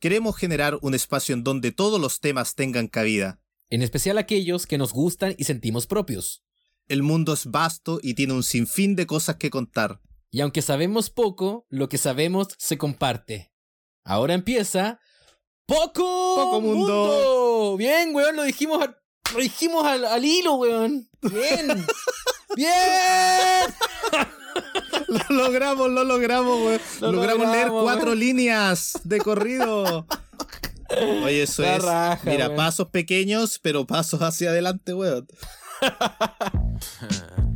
queremos generar un espacio en donde todos los temas tengan cabida. En especial aquellos que nos gustan y sentimos propios. El mundo es vasto y tiene un sinfín de cosas que contar. Y aunque sabemos poco, lo que sabemos se comparte. Ahora empieza Poco, Poco Mundo. Mundo. Bien, weón, lo dijimos, al- lo dijimos al, al hilo, weón. Bien. Bien. Lo logramos, lo logramos, weón. Lo logramos, leer cuatro líneas de corrido. Oye, eso La es. raja, mira, pasos pequeños, pero pasos hacia adelante, weón.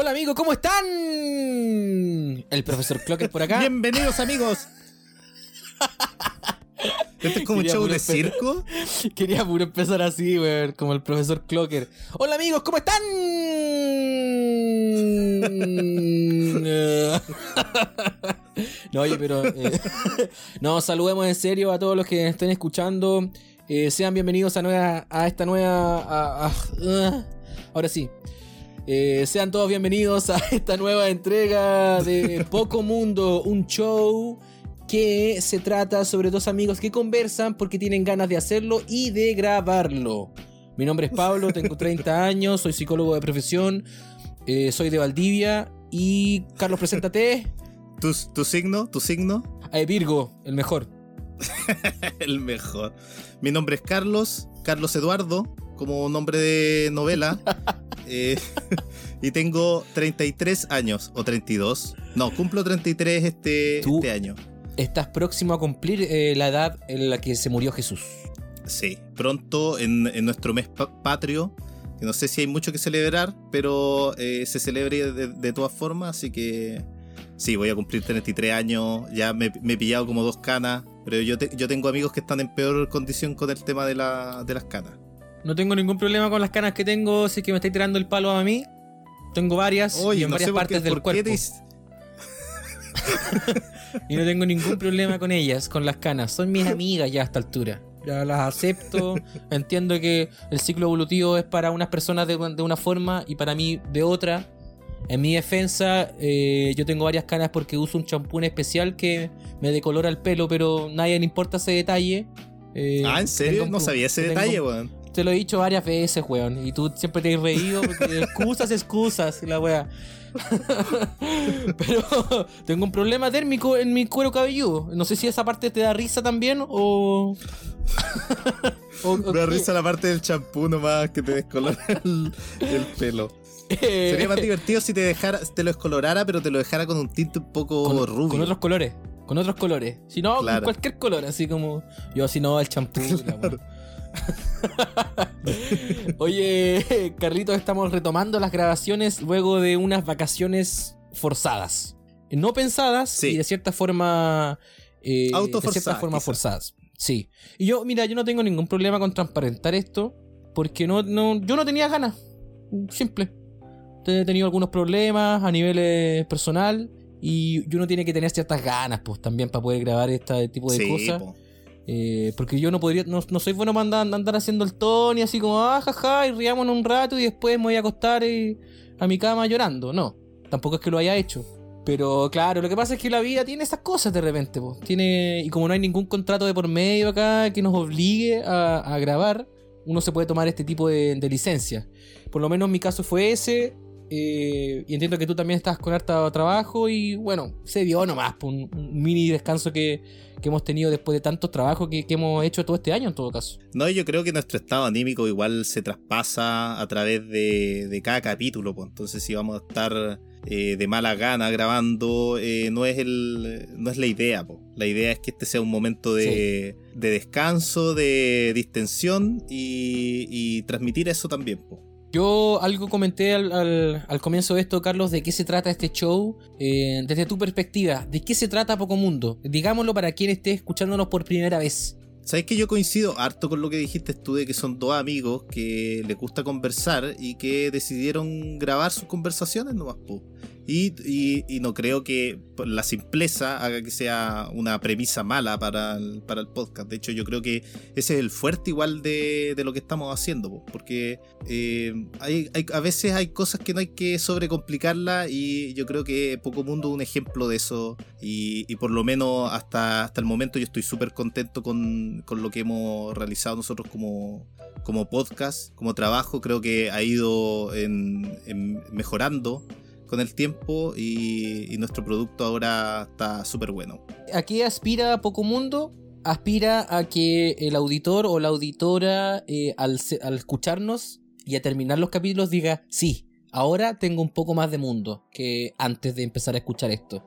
Hola amigos, ¿cómo están? El profesor Clocker por acá. Bienvenidos, amigos. ¿Este es como un Quería show puro de esper- circo? Quería puro empezar así, weón, como el profesor Clocker. Hola amigos, ¿cómo están? no, oye, pero... eh, no, saludemos en serio a todos los que estén escuchando. Eh, sean bienvenidos a, nueva, a esta nueva... a- a- ah, ahora sí. Eh, sean todos bienvenidos a esta nueva entrega de Poco Mundo, un show que se trata sobre dos amigos que conversan porque tienen ganas de hacerlo y de grabarlo. Mi nombre es Pablo, tengo 30 años, soy psicólogo de profesión, eh, soy de Valdivia y Carlos, preséntate. ¿Tu, tu signo? ¿Tu signo? Eh, Virgo, el mejor. El mejor. Mi nombre es Carlos, Carlos Eduardo, como nombre de novela. Eh, y tengo 33 años, o 32. No, cumplo 33 este, Tú- este año. Estás próximo a cumplir eh, la edad en la que se murió Jesús. Sí, pronto en, en nuestro mes pa- patrio, que no sé si hay mucho que celebrar, pero eh, se celebra de, de todas formas, así que sí, voy a cumplir 33 años, ya me, me he pillado como dos canas, pero yo, te- yo tengo amigos que están en peor condición con el tema de, la, de las canas. No tengo ningún problema con las canas que tengo, si es que me estáis tirando el palo a mí. Tengo varias y en varias partes qué- del cuerpo. te Y no tengo ningún problema con ellas, con las canas. Son mis amigas ya a esta altura. Ya las acepto. Entiendo que el ciclo evolutivo es para unas personas de, de una forma y para mí de otra. En mi defensa, eh, yo tengo varias canas porque uso un champú especial que me decolora el pelo, pero nadie le importa ese detalle. Eh, Ah, ¿en serio? tengo No sabía ese tengo- detalle, weón. Te lo he dicho varias veces, weón. Y tú siempre te has reído porque excusas, excusas, y la wea. Pero tengo un problema térmico en mi cuero cabelludo. No sé si esa parte te da risa también o. o- Me da risa la parte del champú nomás que te descolora el, el pelo. Eh, Sería más divertido si te dejara, te lo descolorara, pero te lo dejara con un tinte un poco con, rubio. con otros colores. Con otros colores. Si no, Claro. con cualquier color, así como. Yo, si no, el champú. wea. Oye, Carlitos, estamos retomando las grabaciones luego de unas vacaciones forzadas. No pensadas Sí. y de cierta forma. eh, de cierta forma forzadas. Sí. Y yo, mira, yo no tengo ningún problema con transparentar esto. Porque no, no, yo no tenía ganas. Simple. He tenido algunos problemas a nivel eh, personal. Y uno tiene que tener ciertas ganas, pues, también para poder grabar este tipo de Sí, cosas. po. Eh, porque yo no podría, no, no soy bueno para andar, haciendo el Tony así como, ah, jaja, y riámonos un rato y después me voy a acostar a mi cama llorando. No, tampoco es que lo haya hecho. Pero claro, lo que pasa es que la vida tiene esas cosas de repente. Tiene, y como no hay ningún contrato de por medio acá que nos obligue a, grabar, uno se puede tomar este tipo de, de licencia. Por lo menos mi caso fue ese. Eh, y entiendo que tú también estás con harta trabajo y bueno, se dio nomás, po, un, un mini descanso que, que hemos tenido después de tantos trabajos que, que hemos hecho todo este año en todo caso. No, yo creo que nuestro estado anímico igual se traspasa a través de, de cada capítulo, pues. Entonces, si vamos a estar eh, de mala gana grabando, eh, no es el no es la idea, pues. La idea es que este sea un momento de, de descanso, de distensión y, y transmitir eso también, pues. Yo algo comenté al, al- comienzo de esto, Carlos, de qué se trata este show, eh, desde tu perspectiva, de qué se trata Poco Mundo. Digámoslo para quien esté escuchándonos por primera vez. Sabes que yo coincido harto con lo que dijiste tú de que son dos amigos que les gusta conversar y que decidieron grabar sus conversaciones nomás, po. Y, no creo que la simpleza haga que sea una premisa mala para el, para el podcast. De hecho, yo creo que ese es el fuerte igual de, de lo que estamos haciendo, po. porque eh, hay, hay- a veces hay cosas que no hay que sobrecomplicarlas y yo creo que Poco Mundo es un ejemplo de eso y, y por lo menos hasta, hasta el momento yo estoy súper contento con, con lo que hemos realizado nosotros como, como podcast, como trabajo, creo que ha ido mejorando con el tiempo y, nuestro producto ahora está súper bueno. ¿A qué aspira Poco Mundo? Aspira a que el auditor o la auditora eh, al, al escucharnos y a terminar los capítulos diga, sí, ahora tengo un poco más de mundo que antes de empezar a escuchar esto.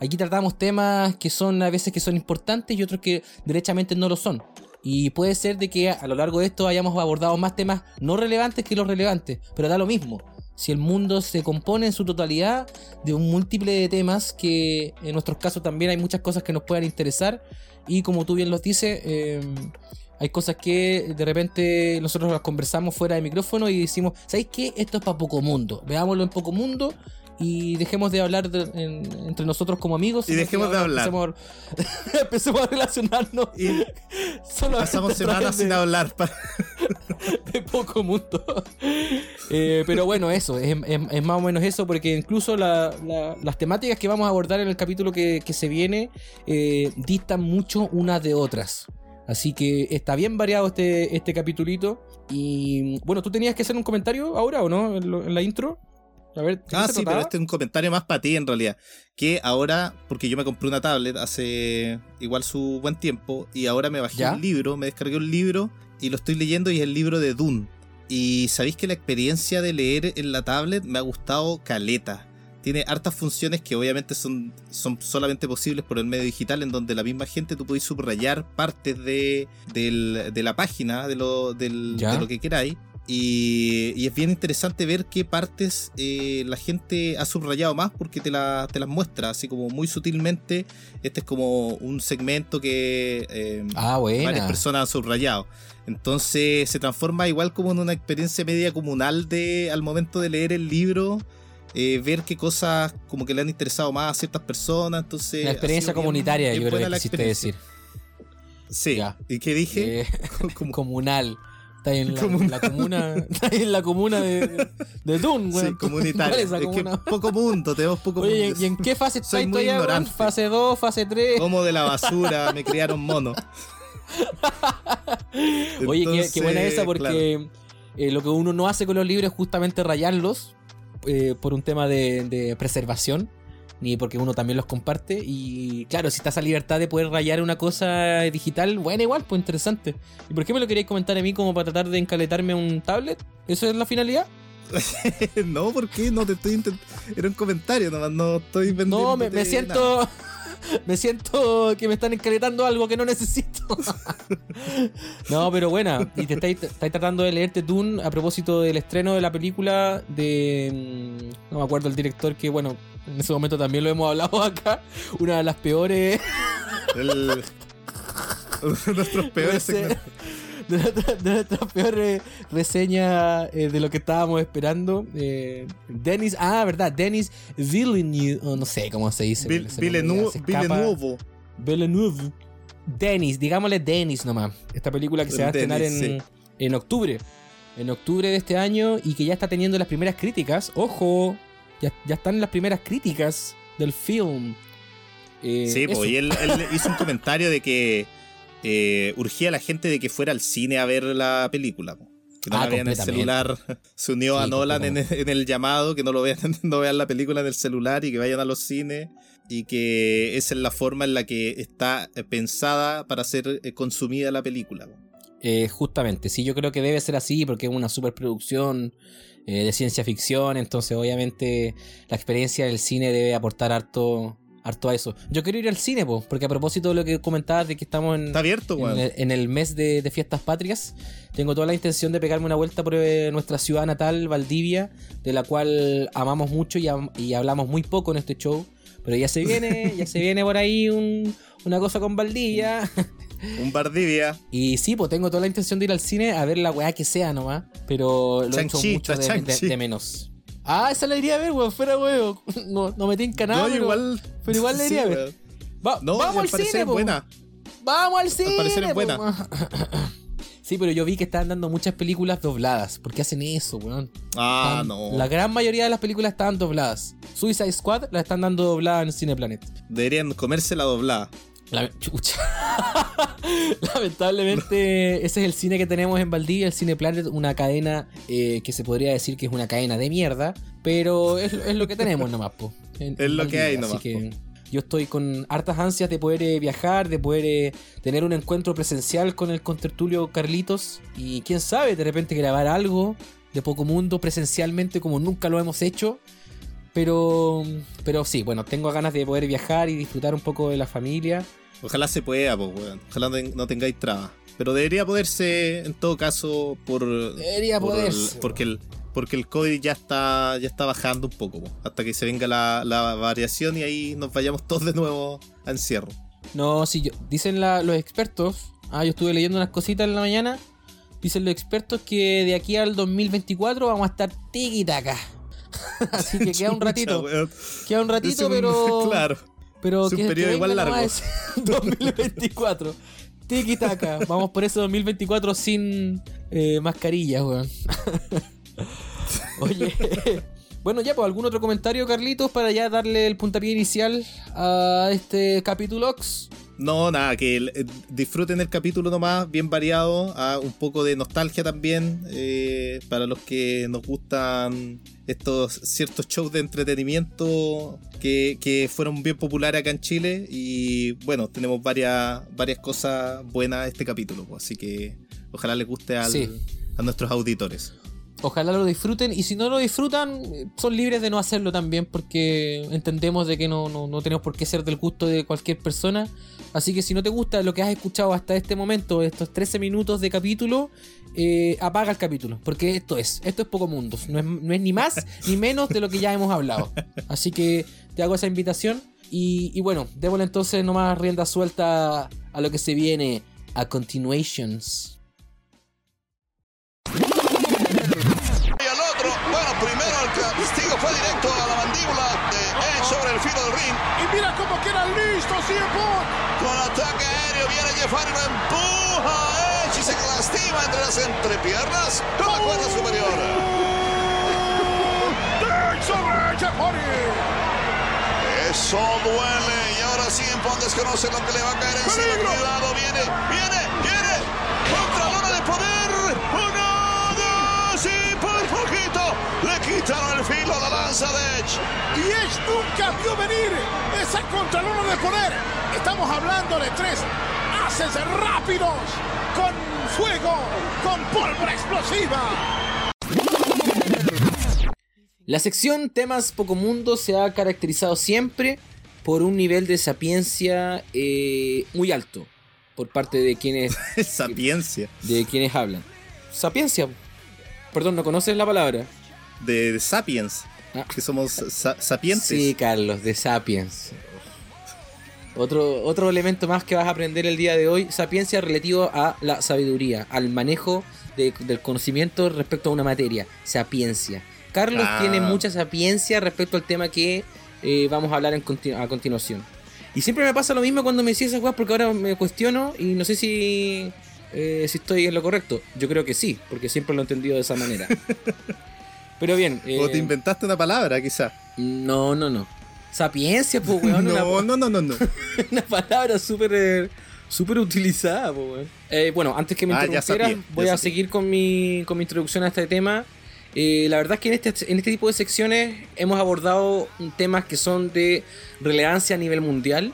Aquí tratamos temas que son a veces que son importantes y otros que derechamente no lo son. Y puede ser de que a lo largo de esto hayamos abordado más temas no relevantes que los relevantes, pero da lo mismo. Si el mundo se compone en su totalidad de un múltiple de temas que en nuestros casos también hay muchas cosas que nos puedan interesar y como tú bien los dices, eh, hay cosas que de repente nosotros las conversamos fuera de micrófono y decimos, ¿sabéis qué? Esto es para Poco Mundo. Veámoslo en Poco Mundo y dejemos de hablar de- en- entre nosotros como amigos. Y dejemos de hablar. Empecemos, a- empecemos a relacionarnos. Y pasamos semanas de- sin hablar. de poco mundo. Eh, pero bueno, eso, es, es- es más o menos eso, porque incluso la- la- las temáticas que vamos a abordar en el capítulo que, que se viene eh, distan mucho unas de otras. Así que está bien variado este, este capitulito. Y bueno, tú tenías que hacer un comentario ahora o no en, lo- en la intro. A ver, ¿de qué Ah, sí, pero este es un comentario más para ti en realidad. Que ahora, porque yo me compré una tablet hace igual su buen tiempo, y ahora me bajé ¿Ya? un libro, me descargué un libro y lo estoy leyendo y es el libro de Dune. Y sabéis que la experiencia de leer en la tablet me ha gustado caleta. Tiene hartas funciones que obviamente son, son solamente posibles por el medio digital, en donde la misma gente tú podéis subrayar partes de, del- de la página, de lo, del- de lo que queráis. Y, y es bien interesante ver qué partes eh, la gente ha subrayado más porque te, la- te las muestra, así como muy sutilmente. Este es como un segmento que eh, Ah, varias personas han subrayado. Entonces se transforma igual como en una experiencia media comunal de al momento de leer el libro. eh, ver qué cosas como que le han interesado más a ciertas personas. Entonces, ha experiencia bien- comunitaria, bien yo creo que la quisiste decir. Sí. Ya. ¿Y qué dije? Eh, comunal. Está en la, Comunal. la comuna. Está en la comuna de, de Dune, sí, weón. comunitaria. ¿Cuál es Es que comuna? poco mundo, tenemos poco Oye. ¿y en qué fase Soy estáis muy todavía, ignorante. ¿Fase 2, fase 3? Como de la basura, me criaron mono. Oye, qué, qué buena Entonces, esa porque eh, lo que uno no hace con los libros es justamente rayarlos eh, por un tema de, de preservación, ni porque uno también los comparte. Y claro, si está esa libertad de poder rayar una cosa digital, bueno, igual, pues interesante. ¿Y por qué me lo queréis comentar a mí como para tratar de encaletarme un tablet? ¿Eso es la finalidad? no, ¿por qué? No te estoy intentando. Era un comentario, nomás no estoy vendiendo. No, me, me siento. Me siento que me están encaletando algo que no necesito. No, pero buena. Y te estáis, estáis tratando de leerte Dune a propósito del estreno de la película de. mm, No me acuerdo el director que, bueno, en ese momento también lo hemos hablado acá. Una de las peores. El... Nuestros peores rese- de, nuestra- de nuestras peores reseñas eh, de lo que estábamos esperando. Eh, Denis, ah, verdad, Denis Villeneuve, no sé cómo se dice. Villeneuve-. Villeneuve. Denis, digámosle Denis nomás. Esta película que se va a estrenar en, en octubre. En octubre de este año y que ya está teniendo las primeras críticas. ¡Ojo! Ya, ya están las primeras críticas del film. Eh, Sí, eso. pues, y él, él hizo un comentario de que eh, urgía a la gente de que fuera al cine a ver la película. po. Que no Ah, la vean en el celular. Se unió a Nolan en, en el llamado, que no lo vean, no vean la película en el celular y que vayan a los cines. Y que esa es la forma en la que está eh, pensada para ser eh, consumida la película. Eh, justamente, sí, yo creo que debe ser así porque es una superproducción eh, de ciencia ficción, entonces obviamente la experiencia del cine debe aportar harto, harto a eso. Yo quiero ir al cine, po, porque a propósito de lo que comentabas de que estamos en, Está abierto, en, el, en el mes de, de fiestas patrias, tengo toda la intención de pegarme una vuelta por nuestra ciudad natal, Valdivia, de la cual amamos mucho y, y hablamos muy poco en este show. Pero ya se viene, ya se viene por ahí un- una cosa con Valdivia. Un Vardivia. Y sí, pues tengo toda la intención de ir al cine a ver la weá que sea nomás. Pero lo he hecho mucho de, de- de menos. Ah, esa la iría a ver, weón. Fuera, weón. No, no me tinca nada. No, pero, igual. pero igual la iría a ver. Va- No, vamos al al cine, buena. Vamos al cine. parecer es buena. Sí, pero yo vi que estaban dando muchas películas dobladas. ¿Por qué hacen eso, weón? Ah, Están- no. La gran mayoría de las películas estaban dobladas. Suicide Squad la están dando doblada en Cineplanet. Deberían comerse la doblada. La- chucha. Lamentablemente, ese es el cine que tenemos en Valdivia, el Cine Planet, una cadena eh, que se podría decir que es una cadena de mierda, pero es, es lo que tenemos nomás, po. en- Es en lo que hay nomás, Así que yo estoy con hartas ansias de poder eh, viajar, de poder eh, tener un encuentro presencial con el contertulio Carlitos y quién sabe, de repente grabar algo de Poco Mundo presencialmente como nunca lo hemos hecho. Pero, pero sí, bueno, tengo ganas de poder viajar y disfrutar un poco de la familia. Ojalá se pueda, pues, weón. Ojalá no, ten- no tengáis trabas. Pero debería poderse, en todo caso, por. Debería por el- poderse. porque el. Porque el COVID ya está, ya está bajando un poco, po, hasta que se venga la, la variación y ahí nos vayamos todos de nuevo a encierro. No, sí, yo, dicen la- los expertos. Ah, yo estuve leyendo unas cositas en la mañana. Dicen los expertos que de aquí al 2024 vamos a estar tiki-taka. Así que queda un ratito. Queda un ratito, un- pero. Claro. Pero es un periodo igual largo. nomás ese 2024. Tiki-taka. Vamos por ese 2024 sin eh, mascarillas, weón. Oye. Bueno, ya, pues, ¿algún otro comentario, Carlitos, para ya darle el puntapié inicial a este capítulo? No, nada, que eh, disfruten el capítulo nomás, bien variado, un poco de nostalgia también, eh, para los que nos gustan estos ciertos shows de entretenimiento que, que fueron bien populares acá en Chile y bueno, tenemos varias, varias cosas buenas este capítulo, pues, así que ojalá les guste al- Sí. a nuestros auditores. Ojalá lo disfruten y si no lo disfrutan, son libres de no hacerlo también porque entendemos de que no, no, no tenemos por qué ser del gusto de cualquier persona. Así que si no te gusta lo que has escuchado hasta este momento, estos 13 minutos de capítulo, eh, apaga el capítulo. Porque esto es, esto es poco mundos. No es, no es ni más ni menos de lo que ya hemos hablado. Así que te hago esa invitación. Y, y bueno, démosle entonces nomás rienda suelta a lo que se viene a continuations. Con ataque aéreo viene Jeff Hardy, lo empuja a Edge y se lastima entre las entrepiernas con la cuerda superior. Eso duele y ahora sí en Punk desconoce lo que le va a caer encima. Cuidado, viene, viene, viene. Le quitaron el filo la lanza de Edge. Y Edge nunca vio venir esa contralona de poder. Estamos hablando de tres haces rápidos, con fuego, con pólvora explosiva. La sección temas poco mundo se ha caracterizado siempre por un nivel de sapiencia eh, muy alto por parte de quienes, Sapiencia. de quienes hablan. Sapiencia. Perdón, ¿no conoces la palabra? De, de Sapiens. Ah. Que somos sa- sapientes. Sí, Carlos, de Sapiens. Otro, otro elemento más que vas a aprender el día de hoy, sapiencia relativo a la sabiduría, al manejo de- del conocimiento respecto a una materia, sapiencia. Carlos Ah. tiene mucha sapiencia respecto al tema que eh, vamos a hablar en continu- a continuación. Y siempre me pasa lo mismo cuando me decís esas cosas porque ahora me cuestiono y no sé si, eh, si estoy en lo correcto. Yo creo que sí, porque siempre lo he entendido de esa manera. Pero bien. O te eh, inventaste una palabra, quizá. no, no, no. Sapiencia, pues, weón. una- No, no, no, no, no. una palabra súper eh, súper utilizada, po, weón. Eh, bueno, antes que me Ah, interrumpieras, voy a seguir con mi, con mi introducción a este tema. Eh, la verdad es que en este, en este tipo de secciones hemos abordado temas que son de relevancia a nivel mundial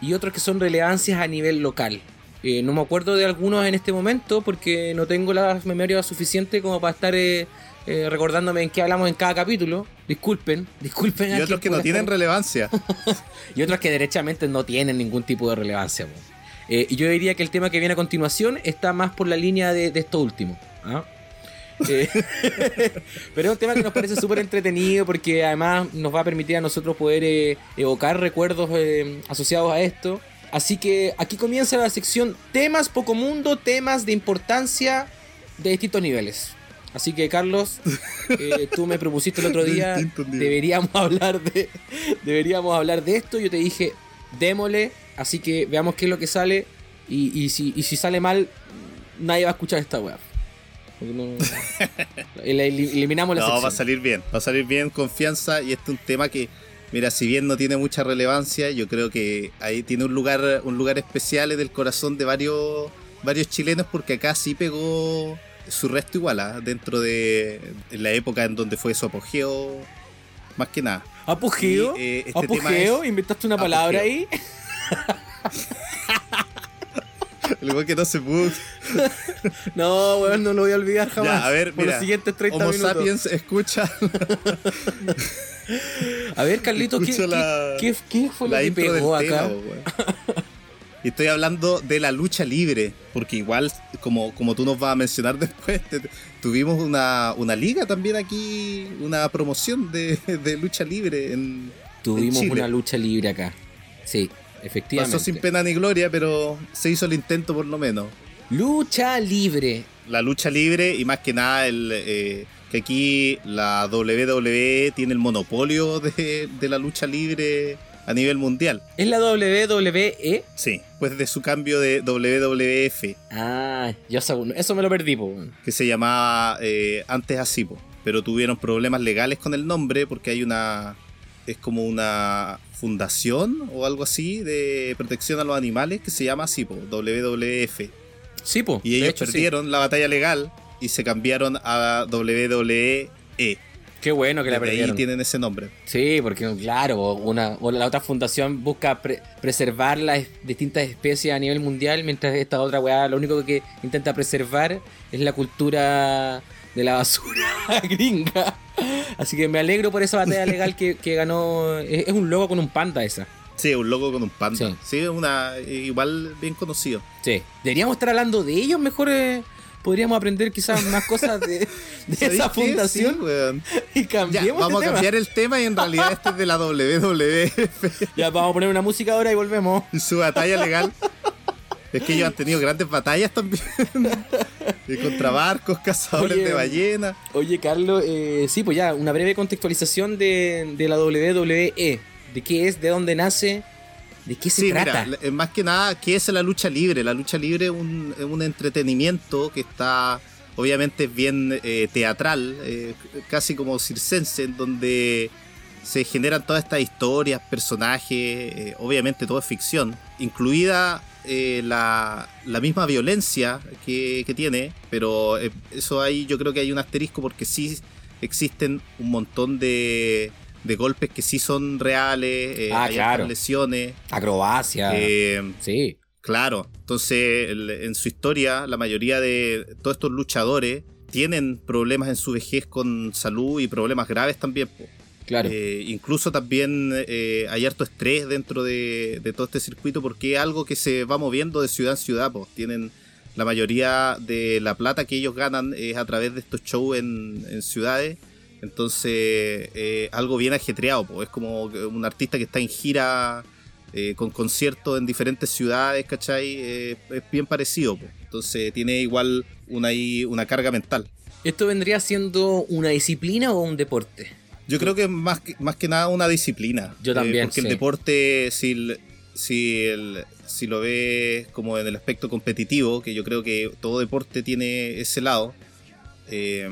y otros que son relevancias a nivel local. Eh, no me acuerdo de algunos en este momento porque no tengo la memoria suficiente como para estar eh, eh, recordándome en qué hablamos en cada capítulo. Disculpen, disculpen. Y otros que no tienen relevancia. y otros que derechamente no tienen ningún tipo de relevancia. Eh, y yo diría que el tema que viene a continuación está más por la línea de, de esto último. ¿ah? Eh, pero es un tema que nos parece súper entretenido porque además nos va a permitir a nosotros poder eh, evocar recuerdos eh, asociados a esto. Así que aquí comienza la sección temas poco mundo, temas de importancia de distintos niveles. Así que Carlos, eh, tú me propusiste el otro día, deberíamos hablar de, deberíamos hablar de esto. Yo te dije, démosle, así que veamos qué es lo que sale y, y si, y si sale mal, nadie va a escuchar esta weá. No- el- el- eliminamos la No, va a sección. salir bien, va a salir bien, confianza. Y este es un tema que, mira, si bien no tiene mucha relevancia, yo creo que ahí tiene un lugar, un lugar especial en el corazón de varios, varios chilenos, porque acá sí pegó su resto igual, ¿ah? dentro de la época en donde fue su apogeo, más que nada. ¿Apogeo? Y, eh, este ¿Apogeo? es- ¿Inventaste una palabra ahí? El igual que no se pudo. No, weón, no lo voy a olvidar jamás. Ya, a ver, Por mira. los siguientes 30 Homo minutos. sapiens escucha A ver, Carlito, ¿qué, Escucho la- qué, qué- qué fue lo la que pegó tema, acá? Y estoy hablando de la lucha libre, porque igual, como, como tú nos vas a mencionar después, te- tuvimos una, una liga también aquí, una promoción de, de lucha libre en, Tuvimos en Chile. una lucha libre acá. Sí, efectivamente. Pasó sin pena ni gloria, pero se hizo el intento por lo menos. Lucha libre. La lucha libre y más que nada el, eh, que aquí la WWE tiene el monopolio de, de la lucha libre a nivel mundial. ¿Es la WWE? Sí, pues de su cambio de WWF. Ah, ya sab- eso me lo perdí, po. que se llamaba eh, antes así, po. pero tuvieron problemas legales con el nombre porque hay una es como una fundación o algo así de protección a los animales que se llama así, po, WWF. Sí, po. Y ellos hecho, sí. perdieron la batalla legal y se cambiaron a WWE. Qué bueno que la Desde ahí perdieron. tienen ese nombre. Sí, porque claro, una, o la otra fundación busca pre- preservar las distintas especies a nivel mundial, mientras esta otra weá lo único que intenta preservar es la cultura de la basura gringa. Así que me alegro por esa batalla legal que, que ganó. Es, es un logo con un panda esa. Sí, un logo con un panda. Sí. Una igual bien conocido. Sí. Deberíamos estar hablando de ellos, mejor eh, podríamos aprender quizás más cosas de, de ¿Sabéis esa fundación Sí, weón. y Ya, cambiemos vamos de a tema. cambiar el tema y en realidad este es de la WWF. Ya vamos a poner una música ahora y volvemos. su batalla legal. Es que ellos han tenido grandes batallas también. Y contra barcos, cazadores Oye, de ballenas. Oye, Carlos, eh, sí, pues ya, una breve contextualización de, de la WWE. ¿De qué es? ¿De dónde nace? ¿De qué se Sí, trata? mira, eh, más que nada, ¿qué es la lucha libre? La lucha libre es un, entretenimiento que está, obviamente, bien eh, teatral, eh, casi como circense, en donde se generan todas estas historias, personajes, eh, obviamente todo es ficción, incluida la, la misma violencia que, que tiene, pero eso ahí yo creo que hay un asterisco porque sí existen un montón de, de golpes que sí son reales, eh, Ah, hay claro. lesiones. Acrobacia. Eh, sí. claro, entonces en su historia la mayoría de todos estos luchadores tienen problemas en su vejez con salud y problemas graves también. po. Claro. Eh, incluso también eh, hay harto estrés dentro de, de todo este circuito porque es algo que se va moviendo de ciudad en ciudad. po. Tienen la mayoría de la plata que ellos ganan es a través de estos shows en, en ciudades. Entonces, eh, algo bien ajetreado. po. Es como un artista que está en gira eh, con conciertos en diferentes ciudades, ¿cachai? Eh, es bien parecido. po. Entonces, tiene igual una, una carga mental. ¿Esto vendría siendo una disciplina o un deporte? Yo creo que es más que, más que nada una disciplina. Yo también, porque sí. el deporte, si, el- si, el- si lo ves como en el aspecto competitivo, que yo creo que todo deporte tiene ese lado, eh,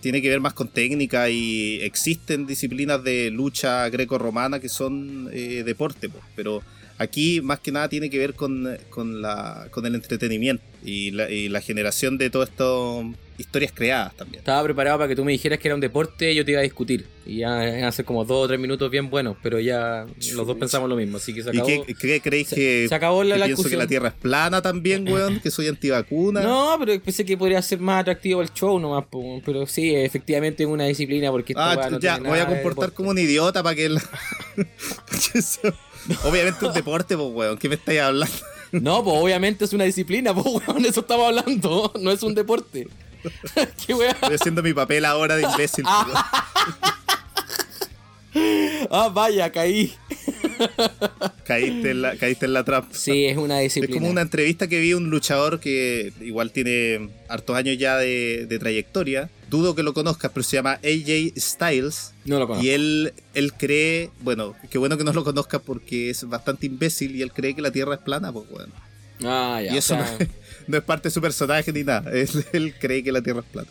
tiene que ver más con técnica y existen disciplinas de lucha greco-romana que son eh, deporte, pero aquí más que nada tiene que ver con, con, la, con el entretenimiento y la, y la generación de todas estas historias creadas también. Estaba preparado para que tú me dijeras que era un deporte y yo te iba a discutir. Y ya ser como dos o tres minutos bien buenos, pero ya los dos pensamos lo mismo, así que se ¿Y acabó. qué, qué creéis se- que, se acabó la- que la pienso que la Tierra es plana también, weón? Que soy antivacuna. No, pero pensé que podría ser más atractivo el show nomás, pero sí, efectivamente es una disciplina porque Ah, no ya, tiene voy a comportar como un idiota para que... la- Obviamente un deporte, pues, weón. ¿Qué me estáis hablando? No, pues obviamente es una disciplina, pues weón, eso estamos hablando, no es un deporte. Qué weá. Estoy haciendo mi papel ahora de imbécil. Ah, vaya, caí. caíste, en la, caíste en la trampa. Sí, es una Es disciplina. como una entrevista que vi un luchador que igual tiene hartos años ya de, de trayectoria. Dudo que lo conozcas, pero se llama AJ Styles. No lo conozco. Y él, él cree, bueno, qué bueno que no lo conozcas porque es bastante imbécil y él cree que la Tierra es plana, pues bueno. Ah, ya. y o eso sea, no, no es parte de su personaje ni nada. Él, él cree que la Tierra es plana.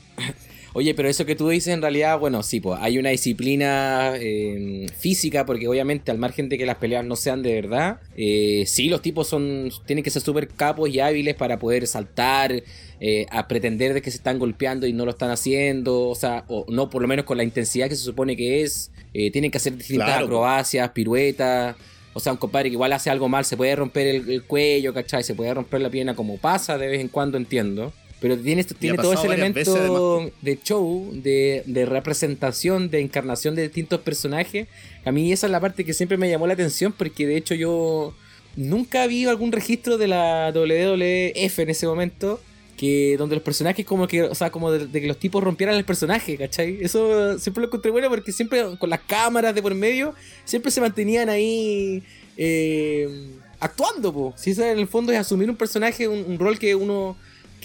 Oye, pero eso que tú dices en realidad, bueno, sí, pues hay una disciplina eh, física, porque obviamente al margen de que las peleas no sean de verdad, eh, sí, los tipos son tienen que ser súper capos y hábiles para poder saltar, eh, a pretender de que se están golpeando y no lo están haciendo, o sea, o no por lo menos con la intensidad que se supone que es, eh, tienen que hacer distintas Claro, acrobacias, piruetas. O sea, un compadre que igual hace algo mal, se puede romper el, el cuello, ¿cachai? Se puede romper la pierna como pasa de vez en cuando, entiendo. Pero tiene, tiene todo ese veces, elemento de show, de, de representación, de encarnación de distintos personajes. A mí esa es la parte que siempre me llamó la atención porque de hecho yo nunca vi algún registro de la WWF en ese momento que donde los personajes como que, o sea, como de, de que los tipos rompieran el personaje, ¿cachai? Eso siempre lo encontré bueno porque siempre con las cámaras de por medio, siempre se mantenían ahí eh, actuando, po. Si eso en el fondo es asumir un personaje, un, un rol que uno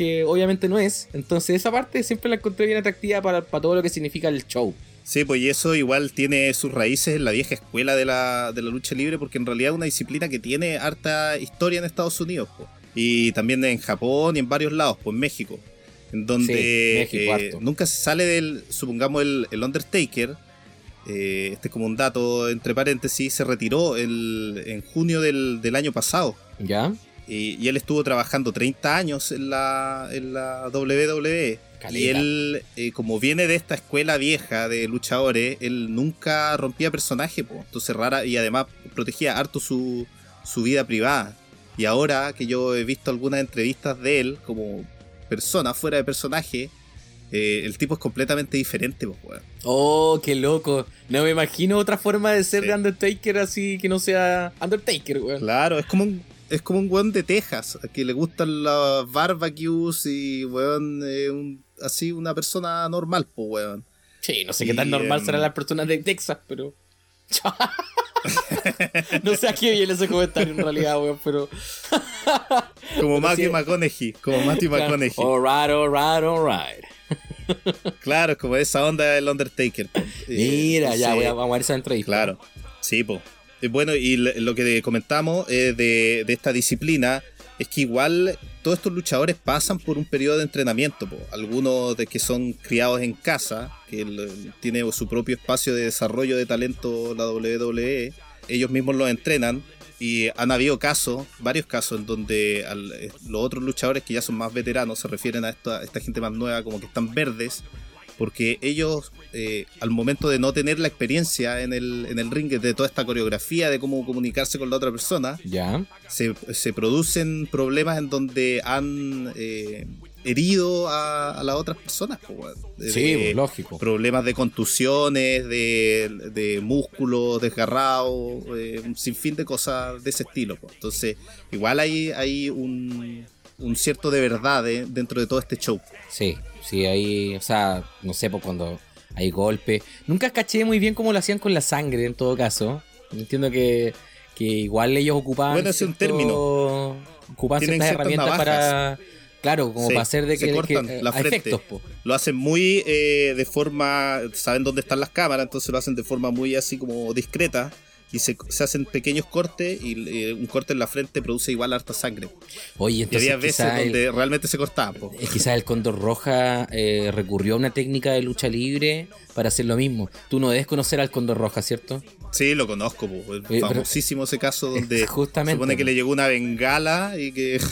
que obviamente no es. Entonces esa parte siempre la encontré bien atractiva para, para todo lo que significa el show. Sí, pues y eso igual tiene sus raíces en la vieja escuela de la, de la lucha libre, porque en realidad es una disciplina que tiene harta historia en Estados Unidos, po. y también en Japón y en varios lados, pues en México, en donde Sí, México, eh, nunca se sale del, supongamos el, el Undertaker, eh, este es como un dato entre paréntesis, se retiró el- en junio del, del año pasado. ¿Ya? Y, y él estuvo trabajando 30 años en la, en la WWE. Caleta. Y él, eh, como viene de esta escuela vieja de luchadores, él nunca rompía personaje, po. entonces rara, y además protegía harto su, su vida privada. Y ahora que yo he visto algunas entrevistas de él como persona fuera de personaje, eh, el tipo es completamente diferente, pues, weón. Oh, qué loco. No me imagino otra forma de ser Sí. de Undertaker así que no sea Undertaker, weón. Claro, es como un, es como un weón de Texas, a que le gustan las barbecues y weón, eh, un- así una persona normal, pues weón. Sí, no sé qué tan normal em, serán las personas de Texas, pero. no sé a qué viene ese comentario en realidad, weón, pero. Como Matthew sí. McConaughey, como Matthew McConaughey. Alright, alright, alright. Claro, es como esa onda del Undertaker. po. Eh, Mira, ya voy a, vamos a ver esa entrevista. Claro, sí, pues. Bueno, y lo que comentamos eh, de, esta disciplina es que igual todos estos luchadores pasan por un periodo de entrenamiento. po. Algunos de que son criados en casa, que tiene su propio espacio de desarrollo de talento la WWE, ellos mismos los entrenan. Y han habido casos, varios casos, en donde eh, los otros luchadores que ya son más veteranos se refieren a esta, esta gente más nueva como que están verdes, porque ellos eh, al momento de no tener la experiencia en el, en el ring de toda esta coreografía de cómo comunicarse con la otra persona, Ya. se, se producen problemas en donde han eh, herido a, a las otras personas. De- Sí, pues, lógico. Problemas de contusiones, de, de músculos desgarrados, eh, un sinfín de cosas de ese estilo. Entonces, igual hay, hay un, un cierto de verdad eh, dentro de todo este show. Sí, sí, ahí, o sea, no sé, pues cuando hay golpes. Nunca caché muy bien cómo lo hacían con la sangre, en todo caso. Entiendo que, que igual ellos ocupaban. Bueno, es un término. Ocupaban Tienen ciertas ciertas herramientas para. Claro, como Sí, para hacer de se que, cortan que- la frente. efectos. Lo hacen muy eh, de forma. Saben dónde están las cámaras, entonces lo hacen de forma muy así como discreta. Y se, se hacen pequeños cortes y eh, un corte en la frente produce igual harta sangre. Oye, Y entonces había veces el, donde realmente se eh, quizás el Condor Roja eh, recurrió a una técnica de lucha libre para hacer lo mismo. Tú no debes conocer al Condor Roja, ¿cierto? Sí, lo conozco. po. Famosísimo ese caso donde Justamente, se supone que le llegó una bengala y que.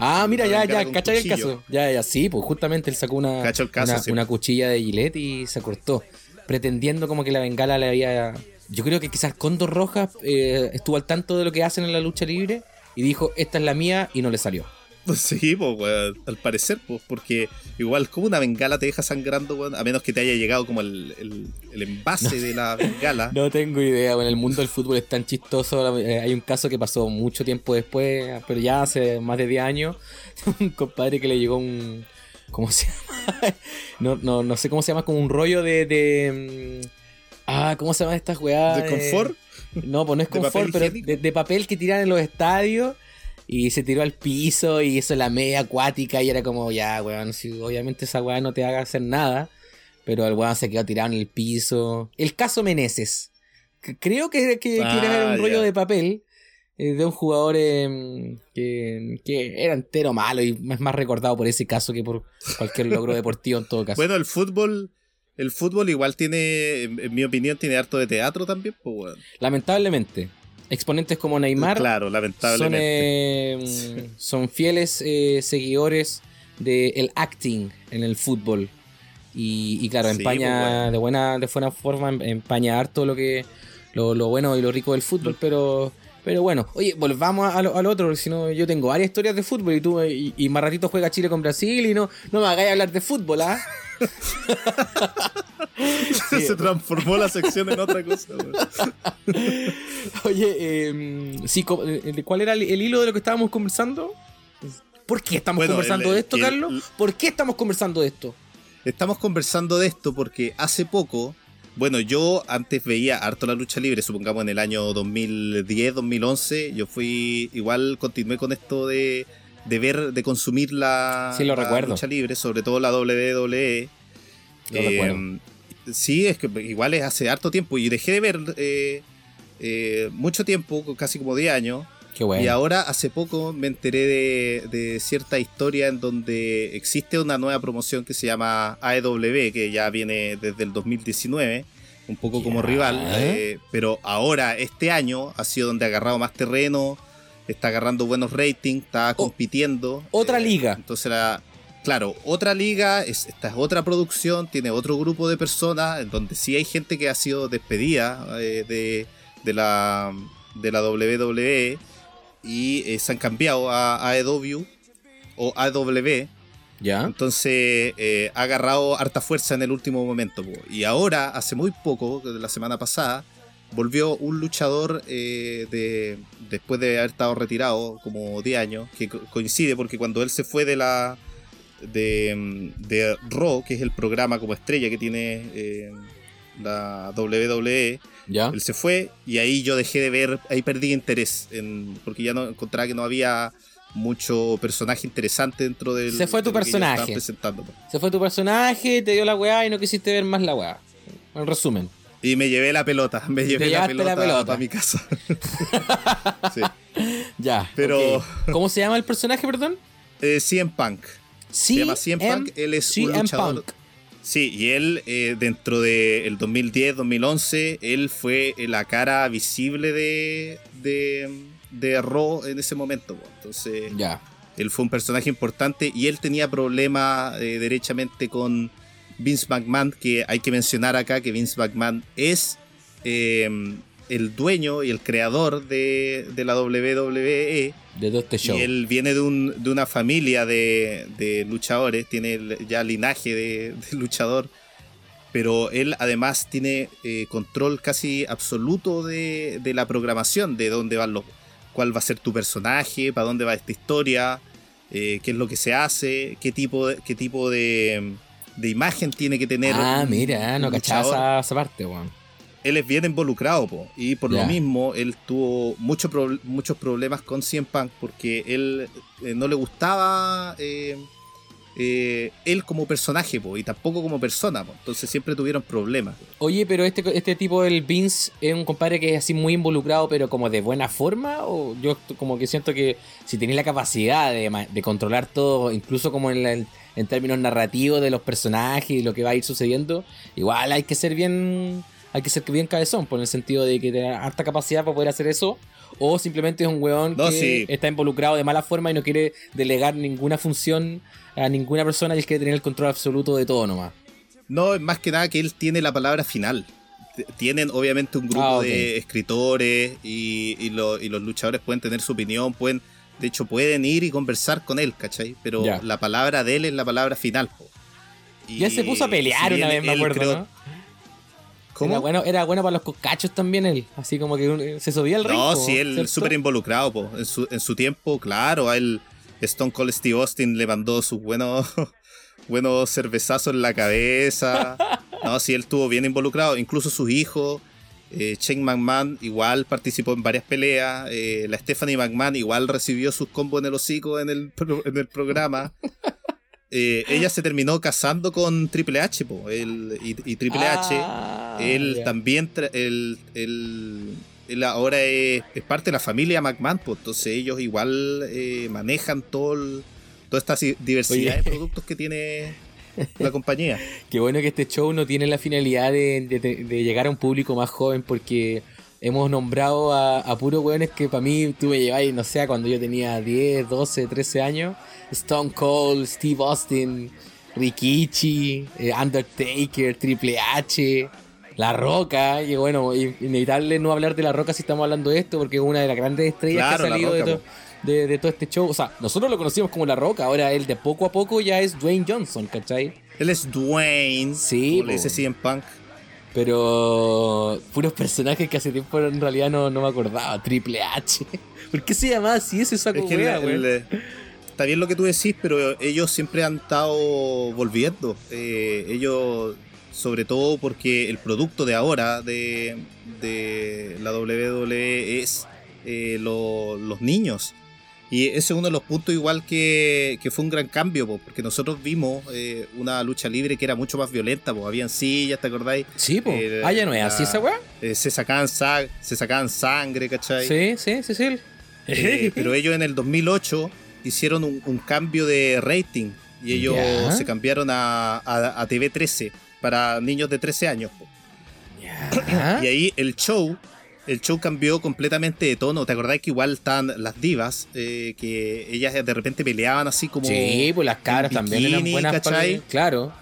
Ah, mira, ya, ya, ¿cachai el caso? Ya, ya, sí, pues justamente él sacó una, caso, una, sí. una cuchilla de Gillette y se cortó, pretendiendo como que la bengala le había... Yo creo que quizás Condor Rojas eh, estuvo al tanto de lo que hacen en la lucha libre y dijo, esta es la mía y no le salió. Sí, pues, weón, al parecer, pues, porque igual como una bengala te deja sangrando, weón, a menos que te haya llegado como el, el, el envase de la bengala. No tengo idea, en el mundo del fútbol es tan chistoso. eh, hay un caso que pasó mucho tiempo después, pero ya hace más de 10 años, un compadre que le llegó un... ¿Cómo se llama? No, no, no sé cómo se llama, como un rollo de... de mm, ah, ¿cómo se llama estas weas? ¿De confort? No, pues no es ¿De confort, pero higiénico? de, de papel que tiran en los estadios. Y se tiró al piso y hizo la media acuática y era como, ya, weón, si obviamente esa weá no te haga hacer nada. Pero el weón se quedó tirado en el piso. El caso Meneses. Creo que, que, que era Ah, un rollo de papel eh, de un jugador em, que, que era entero malo y es más recordado por ese caso que por cualquier logro deportivo en todo caso. Bueno, el fútbol, el fútbol igual tiene, en, mi opinión, tiene harto de teatro también, pues. Lamentablemente, exponentes como Neymar Claro, son, eh, son fieles eh, seguidores del acting en el fútbol. Y, y claro, Sí, empaña pues, bueno. de buena de buena forma, em- empaña harto lo que lo, lo bueno y lo rico del fútbol, pero pero bueno, oye, volvamos a lo- al otro, porque si no yo tengo varias historias de fútbol y tú y, y más ratito juega Chile con Brasil y no, no me hagáis hablar de fútbol, ¿ah? Se transformó la sección en otra cosa. Oye, eh, sí, eh, ¿cuál era el, el hilo de lo que estábamos conversando? ¿Por qué estamos Bueno, conversando el- de esto, el- Carlos? ¿Por qué estamos conversando de esto? Estamos conversando de esto porque hace poco, bueno, yo antes veía harto la lucha libre, supongamos en el año 2010, 2011, yo fui, igual continué con esto de, de ver, de consumir la, Sí, lo la recuerdo. lucha libre, sobre todo la WWE. Lo Eh, recuerdo. Sí, es que igual es hace harto tiempo y dejé de ver eh, eh, mucho tiempo, casi como 10 años. Qué bueno. Y ahora hace poco me enteré de, de cierta historia en donde existe una nueva promoción que se llama AEW, que ya viene desde el 2019, un poco como rival, eh, pero ahora, este año, ha sido donde ha agarrado más terreno, está agarrando buenos ratings, está compitiendo. otra eh, liga. Entonces, la- claro, otra liga, es, esta es otra producción, tiene otro grupo de personas, en donde sí hay gente que ha sido despedida eh, de, de la, de la WWE y eh, se han cambiado a AEW o AW. ¿Ya? Entonces eh, ha agarrado harta fuerza en el último momento. po. Y ahora, hace muy poco, la semana pasada, volvió un luchador eh, de, después de haber estado retirado como 10 años, que co- coincide porque cuando él se fue de la de, mm, de Raw, que es el programa como estrella que tiene eh, la WWE, ¿Ya? él se fue y ahí yo dejé de ver, ahí perdí interés, en, porque ya no encontraba que no había mucho personaje interesante dentro del Se fue tu personaje. presentando. po. Se fue tu personaje, te dio la weá y no quisiste ver más la weá. En resumen. Y me llevé la pelota, me llevé la pelota, la pelota. para mi casa. sí. Ya. Pero-. ¿Cómo se llama el personaje, perdón? Eh, CM Punk. Se llama CM Punk, él es un luchador. Punk. Sí, y él eh, dentro del 2010-2011, él fue la cara visible de, de, de Raw en ese momento. Entonces, Ya. él fue un personaje importante y él tenía problemas eh, derechamente con Vince McMahon, que hay que mencionar acá que Vince McMahon es eh, el dueño y el creador de, de la WWE. De todo este show. Y él viene de, un- de una familia de, de luchadores, tiene ya linaje de, luchador, pero él además tiene eh, control casi absoluto de, de la programación, de dónde van los, cuál va a ser tu personaje, para dónde va esta historia, eh, qué es lo que se hace, qué tipo de, qué tipo de, de imagen tiene que tener. Ah, mira, no cachaba esa, parte, weón. él es bien involucrado, po, y por lo mismo él tuvo mucho pro- muchos problemas con CM Punk porque él eh, no le gustaba eh, eh, él como personaje, po, y tampoco como persona, po, entonces siempre tuvieron problemas. Oye, pero este, este tipo del Vince es un compadre que es así muy involucrado, pero como de buena forma. O yo como que siento que si tenéis la capacidad de, de controlar todo, incluso como en, la- en términos narrativos de los personajes y lo que va a ir sucediendo, igual hay que ser bien. Hay que ser bien cabezón, por el sentido de que tener harta capacidad para poder hacer eso. O simplemente es un weón No, que sí. está involucrado de mala forma y no quiere delegar ninguna función a ninguna persona y él quiere tener el control absoluto de todo nomás. No, es más que nada que él tiene la palabra final. Tienen obviamente un grupo Ah, de escritores y, y lo- y los luchadores pueden tener su opinión, pueden, de hecho pueden ir y conversar con él, ¿cachai? Pero Ya. la palabra de él es la palabra final. po. Y Ya se puso a pelear si una vez, me acuerdo, ¿no? ¿Cómo? Era bueno, era bueno para los cocachos también él. Así como que un- se subía al ring. No, sí, él súper involucrado, po. En su, en su tiempo, claro, a él Stone Cold Steve Austin le mandó sus buenos, buenos cervezazos en la cabeza. No, sí, él estuvo bien involucrado, incluso sus hijos. Eh, Shane McMahon igual participó en varias peleas. eh, la Stephanie McMahon igual recibió sus combos en el hocico en el, pro- en el programa. Eh, ella se terminó casando con Triple H, po, él- y, y Triple Ah, H. Él ya. también, él, él- él ahora es, es parte de la familia McMahon, pues entonces ellos igual eh, manejan todo el- toda esta si- diversidad Oye. de productos que tiene la compañía. Qué bueno que este show no tiene la finalidad de, de- llegar a un público más joven porque hemos nombrado a, a puros weones que para mí tú me lleváis, no sé, cuando yo tenía 10, 12, 13 años. Stone Cold, Steve Austin, Rikichi, eh, Undertaker, Triple H, La Roca. Y bueno, in- inevitable no hablar de La Roca si estamos hablando de esto porque es una de las grandes estrellas Claro, que ha salido de, Roca, to- de- de todo este show. O sea, nosotros lo conocimos como La Roca, ahora él de poco a poco ya es Dwayne Johnson, ¿cachai? Él es Dwayne, Sí, le dice CM Punk. Pero puros personajes que hace tiempo en realidad no, no me acordaba. Triple H. ¿Por qué se llama así ese saco Es que wea, el- weón? el- está bien lo que tú decís, pero ellos siempre han estado volviendo. Eh, ellos, sobre todo porque el producto de ahora de, de la WWE es eh, lo- los niños. Y ese es uno de los puntos igual que, que fue un gran cambio, po, porque nosotros vimos eh, una lucha libre que era mucho más violenta, po. habían sillas, ¿te acordáis? Sí, po. eh, ah, ya no es así esa weá. Eh, se, sacaban sa- se sacaban sangre, ¿cachai? Sí, sí, sí, sí. Eh, pero ellos en el 2008 hicieron un, un cambio de rating y ellos se cambiaron a, a, a TV 13 para niños de 13 años. Y ahí el show, el show cambió completamente de tono. ¿Te acordás que igual estaban las divas? eh, que ellas de repente peleaban así como Sí, pues las caras en también eran buenas para. Claro.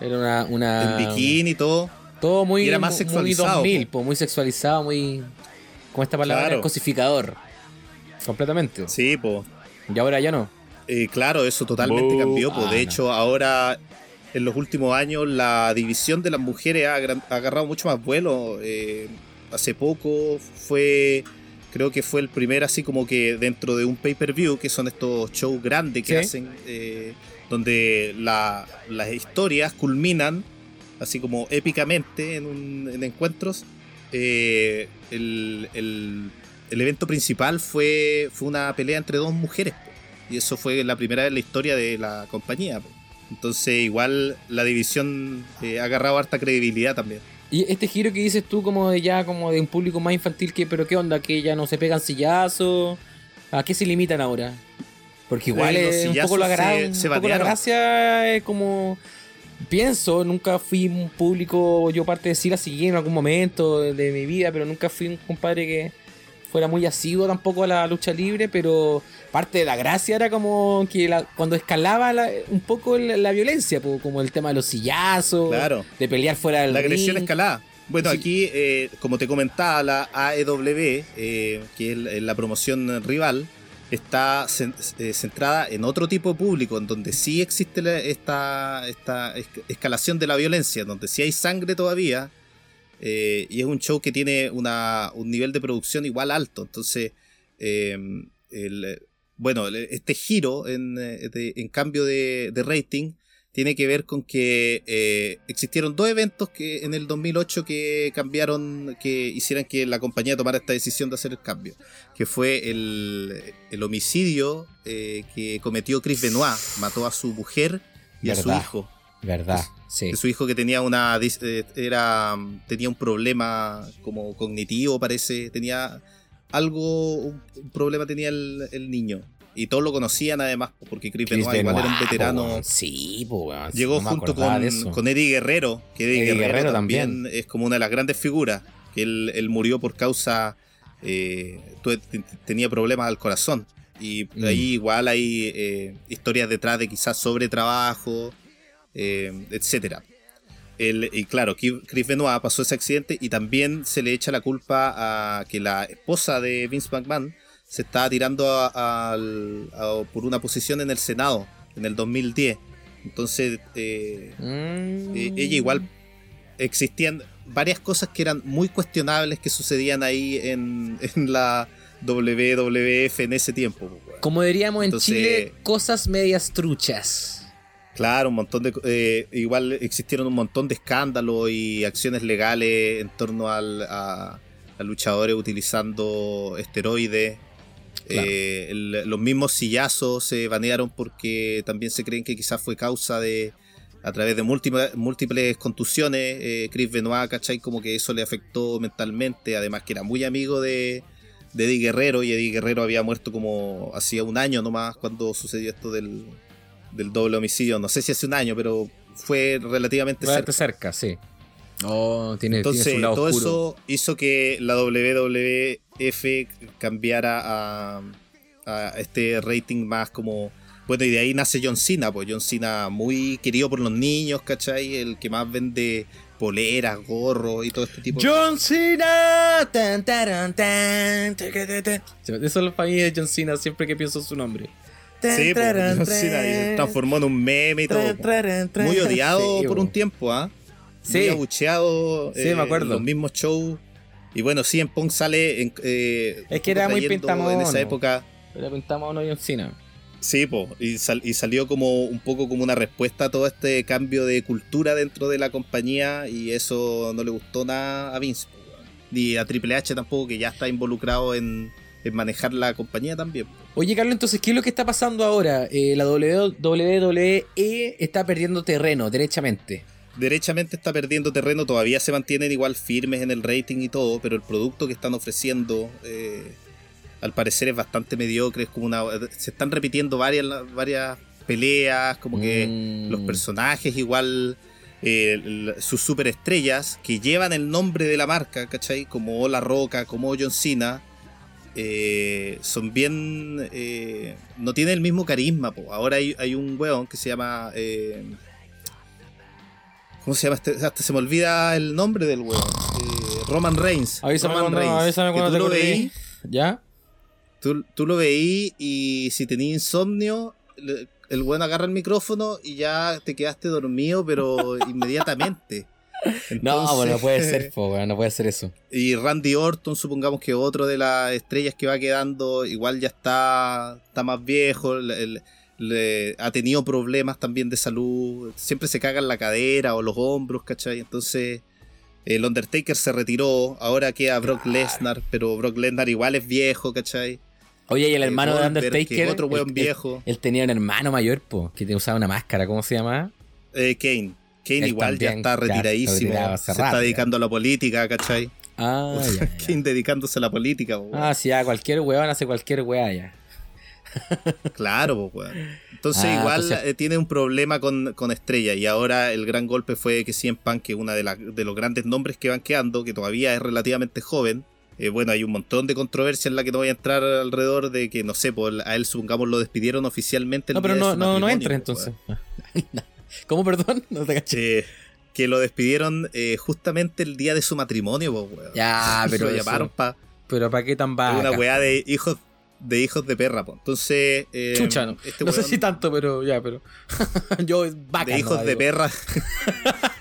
Era una. una en bikini y todo. Todo muy, Y era más muy sexualizado, 2000, po, muy sexualizado, muy. Como esta palabra, Claro. cosificador. Completamente. Sí, pues. Y ahora ya no. Eh, claro, eso totalmente cambió. ah, de no. hecho, ahora en los últimos años la división de las mujeres ha agarrado mucho más vuelo. Eh, hace poco fue, creo que fue el primer así como que dentro de un pay-per-view, que son estos shows grandes que Sí. hacen, eh, donde la- las historias culminan así como épicamente en, un- en encuentros. Eh, el, el- el evento principal fue, fue una pelea entre dos mujeres. po. Y eso fue la primera vez en la historia de la compañía. po. Entonces igual la división eh, ha agarrado harta credibilidad también. Y este giro que dices tú como de ya como de un público más infantil que pero qué onda que ya no se pegan sillazos, ¿a qué se limitan ahora? Porque igual Eh, es un poco la, gra- se- un poco la gracia es como pienso, nunca fui un público, yo parte de sí la seguí en algún momento de, de mi vida, pero nunca fui un compadre que fuera muy asiduo tampoco a la lucha libre, pero parte de la gracia era como que la- cuando escalaba la- un poco la, la violencia, como el tema de los sillazos, Claro. de pelear fuera del La agresión escalada. Bueno, Sí. aquí, eh, como te comentaba, la AEW, eh, que es la, promoción rival, está eh, centrada en otro tipo de público, en donde sí existe esta, esta esc- escalación de la violencia, donde sí hay sangre todavía, eh, y es un show que tiene una, un nivel de producción igual alto. Entonces, eh, el- bueno, este giro en, eh, de- en cambio de, de rating tiene que ver con que eh, existieron dos eventos que en el 2008 que cambiaron, que hicieran que la compañía tomara esta decisión de hacer el cambio, que fue el, el homicidio que cometió Chris Benoit, mató a su mujer y a su hijo, Verdad, sí. su hijo que tenía una eh, era tenía un problema como cognitivo parece, tenía algo, un, problema tenía el, el niño. Y todos lo conocían además, porque Chris, Chris Benoit igual era un veterano. weón. Sí. Llegó No junto con, con Eddie Guerrero, que Eddie, Eddie Guerrero, Guerrero también, también. es como una de las grandes figuras, que él, él murió por causa, eh, tenía problemas al corazón. Y Mm. ahí igual hay eh, historias detrás de quizás sobre trabajo, eh, etcétera. El- y claro, Chris Benoit pasó ese accidente y también se le echa la culpa a que la esposa de Vince McMahon se estaba tirando a- por una posición en el Senado en el 2010. Entonces, eh, Mm. eh, ella igual existían varias cosas que eran muy cuestionables que sucedían ahí en, en la WWF en ese tiempo. pues. Como diríamos en Entonces- Chile, cosas medias truchas. Claro, un montón de. eh, igual existieron un montón de escándalos y acciones legales en torno al, a, a luchadores utilizando esteroides. Claro. Eh, el- los mismos sillazos se banearon porque también se creen que quizás fue causa de. A través de múltiples, múltiples contusiones, eh, Chris Benoit, ¿cachai? Como que eso le afectó mentalmente. Además, que era muy amigo de, de Eddie Guerrero y Eddie Guerrero había muerto como hacía un año nomás cuando sucedió esto del, del doble homicidio. No sé si hace un año, pero fue relativamente cerca. cerca, sí. Oh, tiene, tiene Entonces, su lado todo oscuro. eso hizo que la WWF cambiara a, a este rating más como. Bueno, y de ahí nace John Cena, pues John Cena muy querido por los niños, ¿cachai? El que más vende poleras, gorros y todo este tipo de John Cena. Tan, taran, tan. Eso es para mí de John Cena siempre que pienso su nombre. Sí, pues, y transformó en un meme y todo. pues. Muy odiado Sí, por po. un tiempo, ¿ah? Sí. Muy abucheado. Sí, me acuerdo. en los mismos shows. Y bueno, sí, en Punk sale. En, eh, Es que era muy pintamono. En esa época. Pero pintamos a uno John Cena. Sí, po, y, sal- y salió como un poco como una respuesta a todo este cambio de cultura dentro de la compañía y eso no le gustó nada a Vince. po. Ni a Triple H tampoco, que ya está involucrado en, en manejar la compañía también. po. Oye, Carlos, entonces, ¿qué es lo que está pasando ahora? Eh, la WWE está perdiendo terreno, derechamente. Derechamente está perdiendo terreno, todavía se mantienen igual firmes en el rating y todo, pero el producto que están ofreciendo eh, al parecer es bastante mediocre, es como una... Se están repitiendo varias, varias peleas, como que... Mm. los personajes igual eh, sus superestrellas que llevan el nombre de la marca, ¿cachai? Como La Roca, como John Cena, eh, son bien... eh, no tienen el mismo carisma. po. Ahora hay, hay un weón que se llama... eh, ¿Cómo se llama? Este? Hasta se me olvida el nombre del weón. Eh, Roman Reigns. Avísame Roman cuando, Reigns, avísame cuando tú te lo veí, ¿Ya? Tú, tú lo veí y si tenías insomnio, el weón agarra el micrófono y ya te quedaste dormido, pero inmediatamente. No, bueno, no puede ser, po, no puede ser eso. Y Randy Orton, supongamos que otro de las estrellas que va quedando, igual ya está, está más viejo, le- le- le- ha tenido problemas también de salud, siempre se caga en la cadera o los hombros, ¿cachai? Entonces, el Undertaker se retiró, ahora queda Brock Lesnar, pero Brock Lesnar igual es viejo, ¿cachai? Oye, y el Eh, hermano de que Undertaker. es otro él- él- viejo. Él, tenía un hermano mayor, po, que usaba una máscara, ¿cómo se llama? Eh, Kane. Kane Él igual ya está retiradísimo. se está dedicando a la política, ¿cachai? Ah, ya, ya. Kane dedicándose a la política, po. Ah, sí, ya, cualquier weón hace cualquier weá ya. Claro, pues, weón. Entonces, Ah, igual entonces- eh, tiene un problema con, con Estrella. Y ahora el gran golpe fue que CM Punk, que es uno de, de los grandes nombres que van quedando, que todavía es relativamente joven. eh, bueno, hay un montón de controversia en la que no voy a entrar alrededor de que, no sé, pues, a él supongamos lo despidieron oficialmente. el No, pero día de no, su no, no entra entonces. ¿Cómo, perdón? No te caché. que lo despidieron eh, justamente el día de su matrimonio, pues, weón. Ya, pero lo llamaron para Pero ¿para qué tan una vaca? weá de hijos de hijos de perra, pues. Entonces, eh, Chucha, no. este no sé si tanto, pero ya, pero. Yo, vaca. de hijos de perra,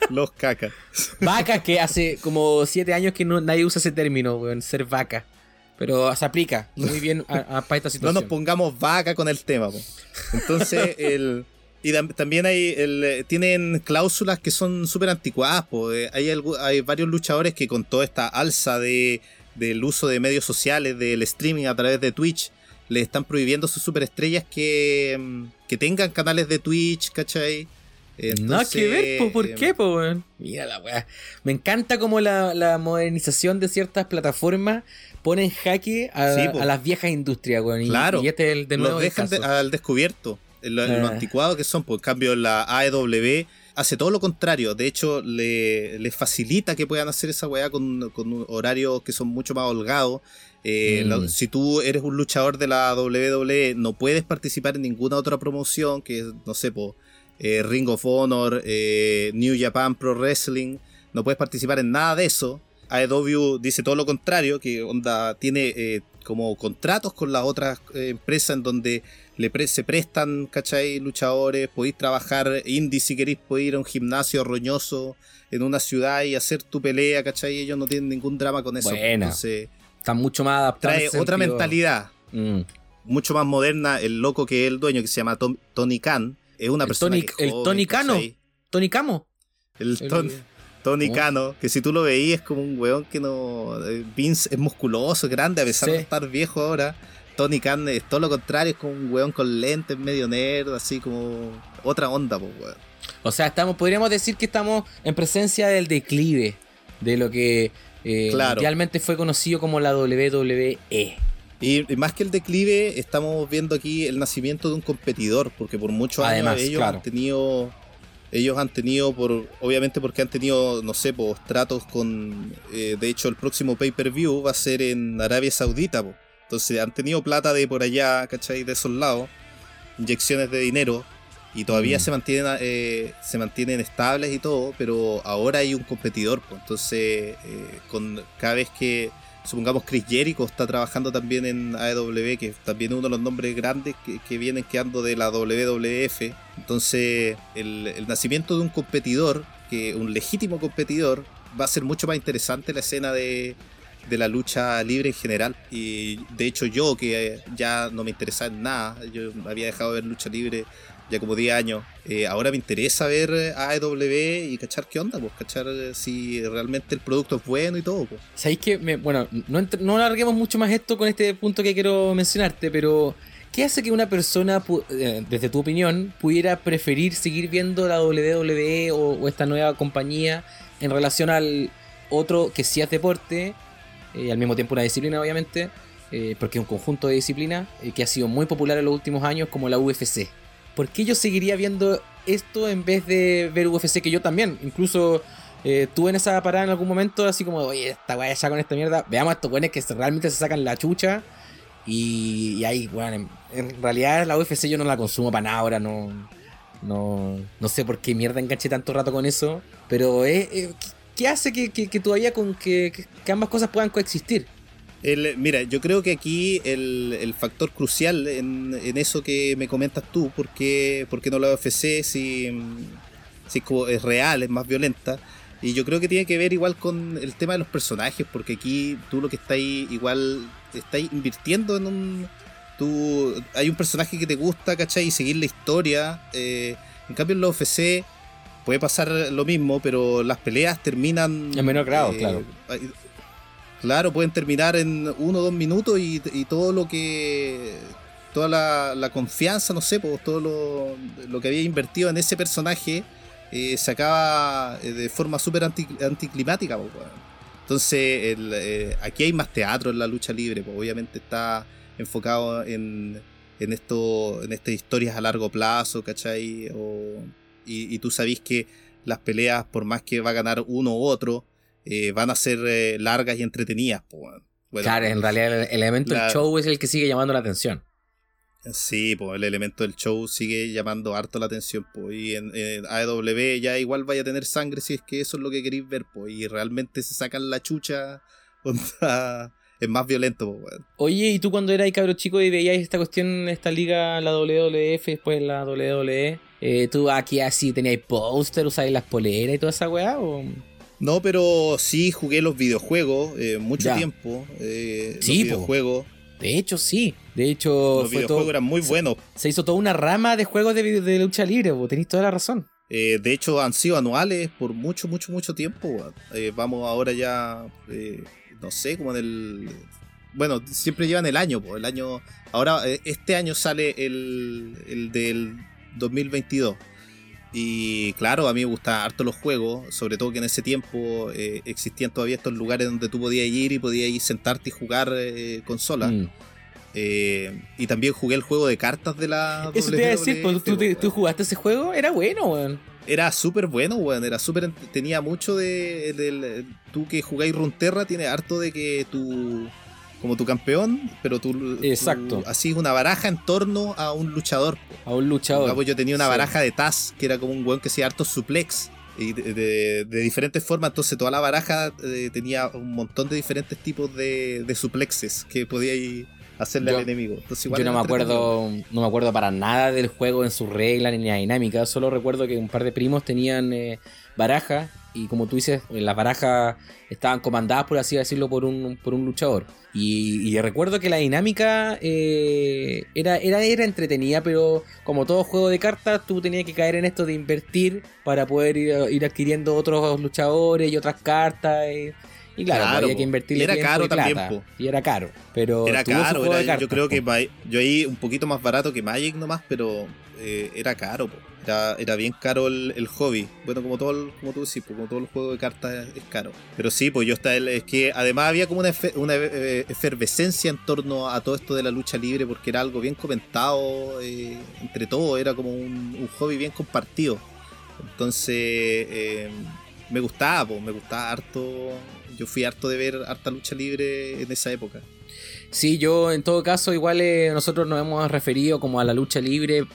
los cacas. Vaca que hace como siete años que no, nadie usa ese término, weón, ser vaca. Pero se aplica muy bien a, a- para esta No situación. nos pongamos vaca con el tema. po. Entonces, el, y tam- también hay el, eh, tienen cláusulas que son súper anticuadas. po. Eh, Hay, algu- hay varios luchadores que con toda esta alza de, del uso de medios sociales, del streaming a través de Twitch, le están prohibiendo a sus superestrellas que, mm, que tengan canales de Twitch, ¿cachai? Nada que ver, po, ¿por eh, qué, po, weón? Mira la weá. Me encanta como la, la modernización de ciertas plataformas pone en jaque a, Sí, a las viejas industrias, weón. Y, Claro. y este es el de nuevo los dejan de- al descubierto. Lo, lo Ah. anticuado que son. Por cambio, la AEW hace todo lo contrario. De hecho, le, le facilita que puedan hacer esa weá con, con horarios que son mucho más holgados. Eh, Mm. si tú eres un luchador de la WWE, no puedes participar en ninguna otra promoción que, no sé, po, eh, Ring of Honor, eh, New Japan Pro Wrestling. No puedes participar en nada de eso. AEW dice todo lo contrario, que onda tiene eh, como contratos con las otras eh, empresas en donde le pre- se prestan, ¿cachai? Luchadores, podéis trabajar indie si queréis, podéis ir a un gimnasio roñoso en una ciudad y hacer tu pelea, ¿cachai? Ellos no tienen ningún drama con eso. Buena. Entonces, Está mucho más adaptado. trae otra sentido. mentalidad Mm. mucho más moderna. El loco que es el dueño, que se llama Tom- Tony Khan, es una El persona Tony- que es el Tony Cano. ¿cachai? Tony Camo. El El- Ton- Tony Oh. Cano, que si tú lo veías es como un weón que no. eh, Vince es musculoso, grande, a pesar Sí. de estar viejo ahora. Tony Khan es todo lo contrario, es como un weón con lentes, medio nerd, así como. Otra onda, pues, weón. O sea, estamos, podríamos decir que estamos en presencia del declive de lo que eh, Claro. mundialmente fue conocido como la WWE. Y, y más que el declive, estamos viendo aquí el nacimiento de un competidor, porque por muchos Además, años ellos claro. han tenido. Ellos han tenido, por obviamente porque han tenido, no sé, pues, tratos con... eh, de hecho, el próximo pay-per-view va a ser en Arabia Saudita, po. Entonces han tenido plata de por allá, ¿cachai? De esos lados, inyecciones de dinero, y todavía Mm. se, mantienen, eh, se mantienen estables y todo, pero ahora hay un competidor, pues. Entonces, eh, con cada vez que supongamos Chris Jericho está trabajando también en AEW, que es también uno de los nombres grandes que, que vienen quedando de la WWF. Entonces, el, el nacimiento de un competidor, que un legítimo competidor, va a ser mucho más interesante la escena de, de la lucha libre en general. Y de hecho, yo que ya no me interesaba en nada, yo había dejado de ver lucha libre ya como 10 años. Eh, ahora me interesa ver AEW y cachar qué onda, pues cachar eh, si realmente el producto es bueno y todo. Pues. ¿Sabéis que? me- bueno, no, no alarguemos mucho más esto con este punto que quiero mencionarte, pero ¿qué hace que una persona, eh, desde tu opinión, pudiera preferir seguir viendo la WWE o, o esta nueva compañía en relación al otro que sí es deporte, y al mismo tiempo una disciplina, obviamente, eh, porque es un conjunto de disciplinas eh, que ha sido muy popular en los últimos años, como la UFC? ¿Por qué yo seguiría viendo esto en vez de ver UFC? Que yo también, incluso eh, tuve en esa parada en algún momento, así como, oye, esta weá ya con esta mierda. Veamos a estos weones que realmente se sacan la chucha. Y, y ahí, bueno, en, realidad la UFC yo no la consumo para nada ahora, no. No, no sé por qué mierda enganché tanto rato con eso. Pero es, eh, ¿qué- ¿qué hace que, que- todavía con que, ambas cosas puedan coexistir? Mira, yo creo que aquí el, el factor crucial en, en eso que me comentas tú, porque, porque no la UFC si, si es, como- es real, es más violenta, y yo creo que tiene que ver igual con el tema de los personajes, porque aquí tú lo que estáis igual estáis invirtiendo en un... Tú, hay un personaje que te gusta, ¿cachai? Y seguir la historia. eh, en cambio en la UFC puede pasar lo mismo, pero las peleas terminan... En menor grado, claro. hay- Claro, pueden terminar en uno o dos minutos y, y todo lo que. Toda la, la confianza, no sé, pues, todo lo, lo que había invertido en ese personaje eh, se acaba eh, de forma súper anti- anticlimática. pues. Entonces, el, eh, aquí hay más teatro en la lucha libre, pues, obviamente está enfocado en, en, esto, en estas historias a largo plazo, ¿cachai? O, y, y tú sabís que las peleas, por más que va a ganar uno u otro, eh, van a ser eh, largas y entretenidas. Bueno, claro, en realidad el, el elemento del show es el que sigue llamando la atención. Sí, pues el elemento del show sigue llamando harto la atención, pues, y en, en AEW ya igual vaya a tener sangre si es que eso es lo que queréis ver, pues, y realmente se sacan la chucha, onda, es más violento, weón. Oye, ¿y tú cuando eras cabro chico y veías esta cuestión, esta liga, la WWF, después la WWE, eh, tú aquí así tenías póster, usabas las poleras y toda esa weá? ¿o? No, pero sí jugué los videojuegos eh, mucho Ya. tiempo. eh, Sí, los videojuegos, De hecho, sí. De hecho, los fue videojuegos todo- eran muy buenos. se hizo toda una rama de juegos de, de lucha libre, vos tenéis toda la razón. Eh, de hecho, han sido anuales por mucho, mucho, mucho tiempo. weón. Eh, vamos ahora ya, eh, no sé, como en el... Bueno, siempre llevan el año, po, el año... Ahora, eh, este año sale el, el del 2022. Y claro, a mí me gustan harto los juegos, sobre todo que en ese tiempo eh, existían todavía estos lugares donde tú podías ir y podías ir sentarte y jugar eh, consola. Mm. Eh, y también jugué el juego de cartas de la... Eso te iba a decir, pues, ¿tú, tú jugaste ese juego, era bueno, weón. Era súper bueno, weón. Era súper. Tenía mucho de. del- tú que jugáis Runterra, tiene harto de que tú. Como tu campeón, pero tú. Exacto. hacís una baraja en torno a un luchador. A un luchador. Yo tenía una Sí. baraja de Taz, que era como un weón que hacía harto suplex. Y de, de- de diferentes formas, entonces toda la baraja eh, tenía un montón de diferentes tipos de, de suplexes que podíais hacerle Yo- al enemigo. Entonces, igual Yo no me acuerdo, no me acuerdo para nada del juego en sus reglas ni la dinámica. Solo recuerdo que un par de primos tenían eh, baraja y como tú dices, las barajas estaban comandadas, por así decirlo, por un, por un luchador. Y, y recuerdo que la dinámica eh, era, era, era entretenida, pero como todo juego de cartas, tú tenías que caer en esto de invertir para poder ir, ir adquiriendo otros luchadores y otras cartas. Y, y claro, Claro, había que invertir Y era caro también, plata. po. Y era caro. Pero Era caro, yo creo po. que yo ahí un poquito más barato que Magic nomás, pero eh, era caro, po. Era, era bien caro el, el hobby. Bueno, como todo el- como tú decís, po, como todo el juego de cartas es, es caro. Pero sí, pues yo estaba, es que además había como una, efe- una eh, efervescencia en torno a todo esto de la lucha libre, porque era algo bien comentado eh, entre todos, era como un, un hobby bien compartido. Entonces, eh, me gustaba, pues, me gustaba harto. Yo fui harto de ver harta lucha libre en esa época. Sí, yo en todo caso, igual eh, nosotros nos hemos referido como a la lucha libre,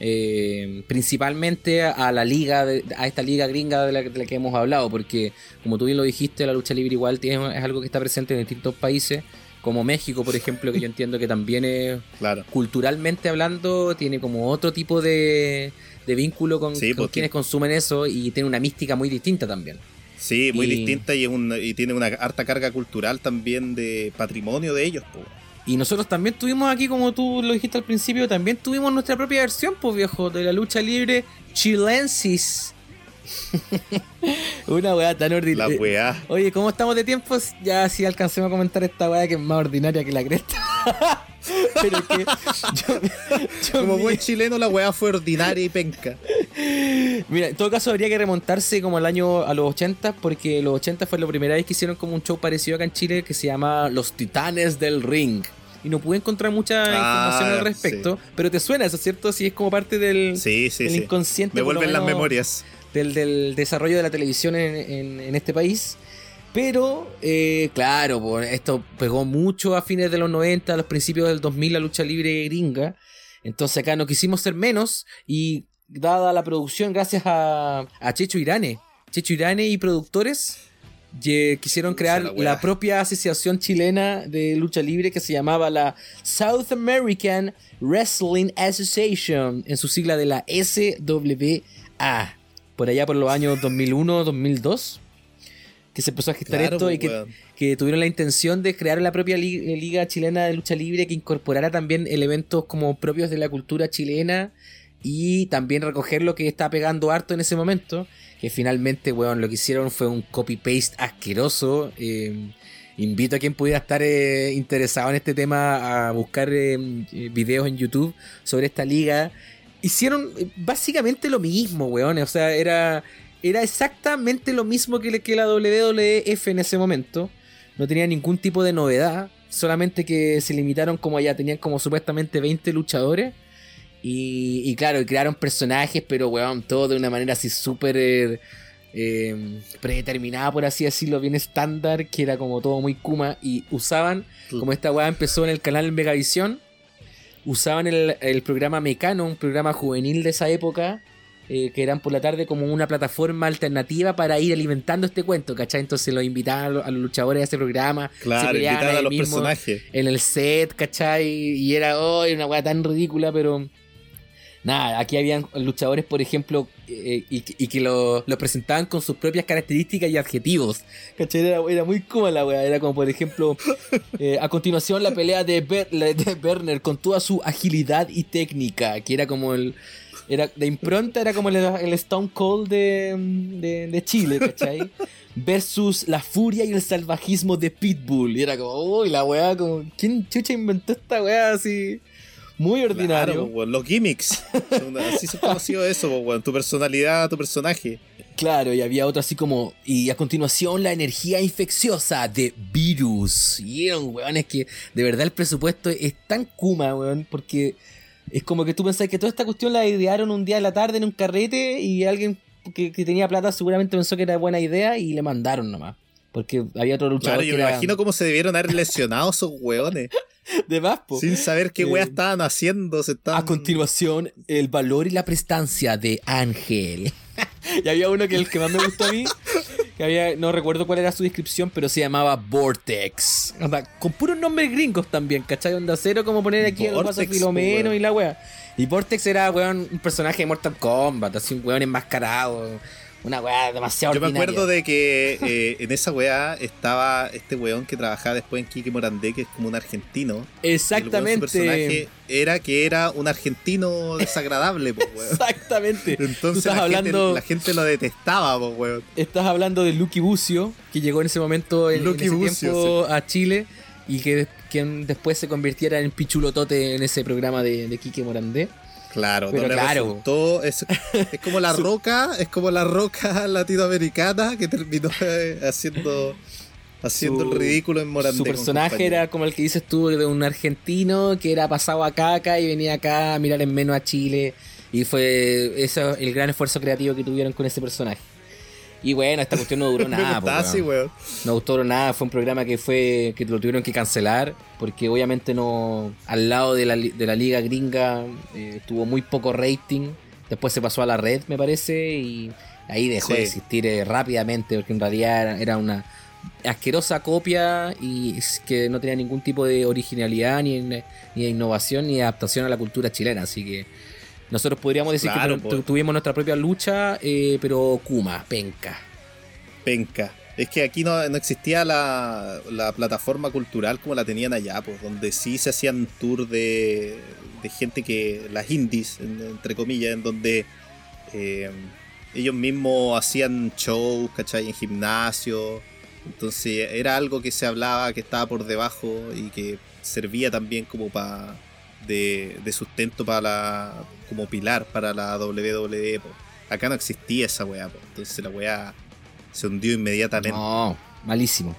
eh, principalmente a la liga, de- a esta liga gringa de la, de la que hemos hablado, porque como tú bien lo dijiste, la lucha libre igual tiene, es algo que está presente en distintos países, como México, por ejemplo, que yo entiendo que también es, Claro. culturalmente hablando, tiene como otro tipo de, de vínculo con, Sí, con porque- quienes consumen eso y tiene una mística muy distinta también. Sí, muy Y- distinta y, es un- y tiene una harta carga cultural también de patrimonio de ellos. po. Y nosotros también tuvimos aquí, como tú lo dijiste al principio, también tuvimos nuestra propia versión, pues viejo, de la lucha libre chilensis. Una weá tan La ordinaria. weá. Oye, ¿cómo estamos de tiempos? Ya sí alcancemos a comentar esta weá que es más ordinaria que la cresta. Pero que yo, yo Como buen chileno, la weá fue ordinaria y penca. Mira, en todo caso habría que remontarse como al año a los 80 porque los 80 fue la primera vez que hicieron como un show parecido acá en Chile que se llama Los Titanes del Ring. Y no pude encontrar mucha Ah, información al respecto, pero te suena eso, ¿cierto? Si es como parte del, Sí, sí, del sí. inconsciente. Me vuelven las memorias. Del, del desarrollo de la televisión en, en- en este país. Pero, eh, claro, esto pegó mucho a fines de los 90, a los principios del 2000, la lucha libre gringa. Entonces acá no quisimos ser menos y dada la producción, gracias a, a Checho Irane, Checho Irane y productores, ye- quisieron crear la la, propia asociación chilena de lucha libre que se llamaba la South American Wrestling Association, en su sigla de la SWA, por allá por los años 2001-2002, que se empezó a gestar Claro, esto y que weón. que tuvieron la intención de crear la propia li- eh, liga chilena de lucha libre que incorporara también elementos como propios de la cultura chilena y también recoger lo que está pegando harto en ese momento, que finalmente, weón, lo que hicieron fue un copy-paste asqueroso. eh, invito a quien pudiera estar eh, interesado en este tema a buscar eh, eh, videos en YouTube sobre esta liga. Hicieron eh, básicamente lo mismo, weón. O sea, era, era exactamente lo mismo que, que la WWF en ese momento no tenía ningún tipo de novedad, solamente que se limitaron como ya tenían como supuestamente 20 luchadores. Y, y claro, crearon personajes, pero weón, todo de una manera así súper eh, eh, predeterminada, por así decirlo, bien estándar, que era como todo muy Kuma. Y usaban, como esta weá empezó en el canal Megavisión, usaban el, el programa Mecano, un programa juvenil de esa época, eh, que eran por la tarde como una plataforma alternativa para ir alimentando este cuento, ¿cachai? Entonces los invitaban a los, a los luchadores a ese programa. Claro, invitar a los mismo personajes. En el set, ¿cachai? Y era oh, era una weá tan ridícula, pero... Nada, aquí habían luchadores, por ejemplo, eh, y, y que lo- los presentaban con sus propias características y adjetivos. ¿Cachai? Era, era muy cómoda la weá. Era como, por ejemplo, eh, a continuación la pelea de, Ber- de Werner con toda su agilidad y técnica, que era como el... Era, de impronta era como el, el Stone Cold de, de, de Chile, ¿cachai? Versus la furia y el salvajismo de Pitbull. Y era como, uy, la weá, como, ¿quién chucha inventó esta weá así? Muy ordinario. Claro, po, weón, los gimmicks. Así se conoció eso, po, weón, tu personalidad, tu personaje. Claro, y había otro así como. Y a continuación, la energía infecciosa de Virus. Y eran weones que de verdad el presupuesto es tan kuma, weón, porque es como que tú pensás que toda esta cuestión la idearon un día en la tarde en un carrete y alguien que, que tenía plata seguramente pensó que era buena idea y le mandaron nomás. Porque había otro luchador Claro, yo que me era imagino cómo se debieron haber lesionado esos weones. de más, po. sin saber qué Eh, weá estaban haciendo. Se estaban... A continuación, el valor y la prestancia de Ángel. y había uno que el que más me gustó a mí, que había, no recuerdo cuál era su descripción, pero se llamaba Vortex. Con puros nombres gringos también, ¿cachai? Onda cero como poner aquí paso Vortex, Filomeno y la wea. Y Vortex era, weón, un personaje de Mortal Kombat, así un weón enmascarado. Una weá demasiado Yo me ordinaria. acuerdo de que eh, en esa weá estaba este weón que trabajaba después en Kike Morandé, que es como un argentino. El weón, su Exactamente. personaje era que era un argentino desagradable, pues, weón. Exactamente. Entonces estás la, hablando, gente, la gente lo detestaba, pues, weón. estás hablando de Lucky Bucio, que llegó en ese momento, en, en ese Bucio, tiempo a Chile y que quien después se convirtiera en Pichulotote en ese programa de, de Quique Morandé. Claro, Pero claro. resultó. Es, es como la roca, es como la roca latinoamericana que terminó eh, haciendo haciendo Su- el ridículo en Morandé. Su personaje era como el que dices tú, de un argentino que era pasado a caca y venía acá a mirar en menos a Chile. Y fue eso el gran esfuerzo creativo que tuvieron con ese personaje. Y bueno, esta cuestión no duró nada. po, así, weón. No gustó nada, fue un programa que fue que lo tuvieron que cancelar porque obviamente no al lado de la, de la liga gringa eh, tuvo muy poco rating. Después se pasó a la red, me parece, y ahí dejó Sí. de existir eh, rápidamente porque en realidad era, era una asquerosa copia y es que no tenía ningún tipo de originalidad ni, ni de innovación ni de adaptación a la cultura chilena, así que nosotros podríamos decir Claro, que tuvimos nuestra propia lucha, eh, pero Kuma, penca. Penca. Es que aquí no, no existía la, la plataforma cultural como la tenían allá, pues, donde sí se hacían tours de, de gente que. las indies, en- entre comillas, en donde eh, ellos mismos hacían shows, ¿cachai? En gimnasio. Entonces era algo que se hablaba, que estaba por debajo y que servía también como para. De, sustento para la. como pilar para la WWE. po. Acá no existía esa weá, po. entonces la weá se hundió inmediatamente. No, malísimo.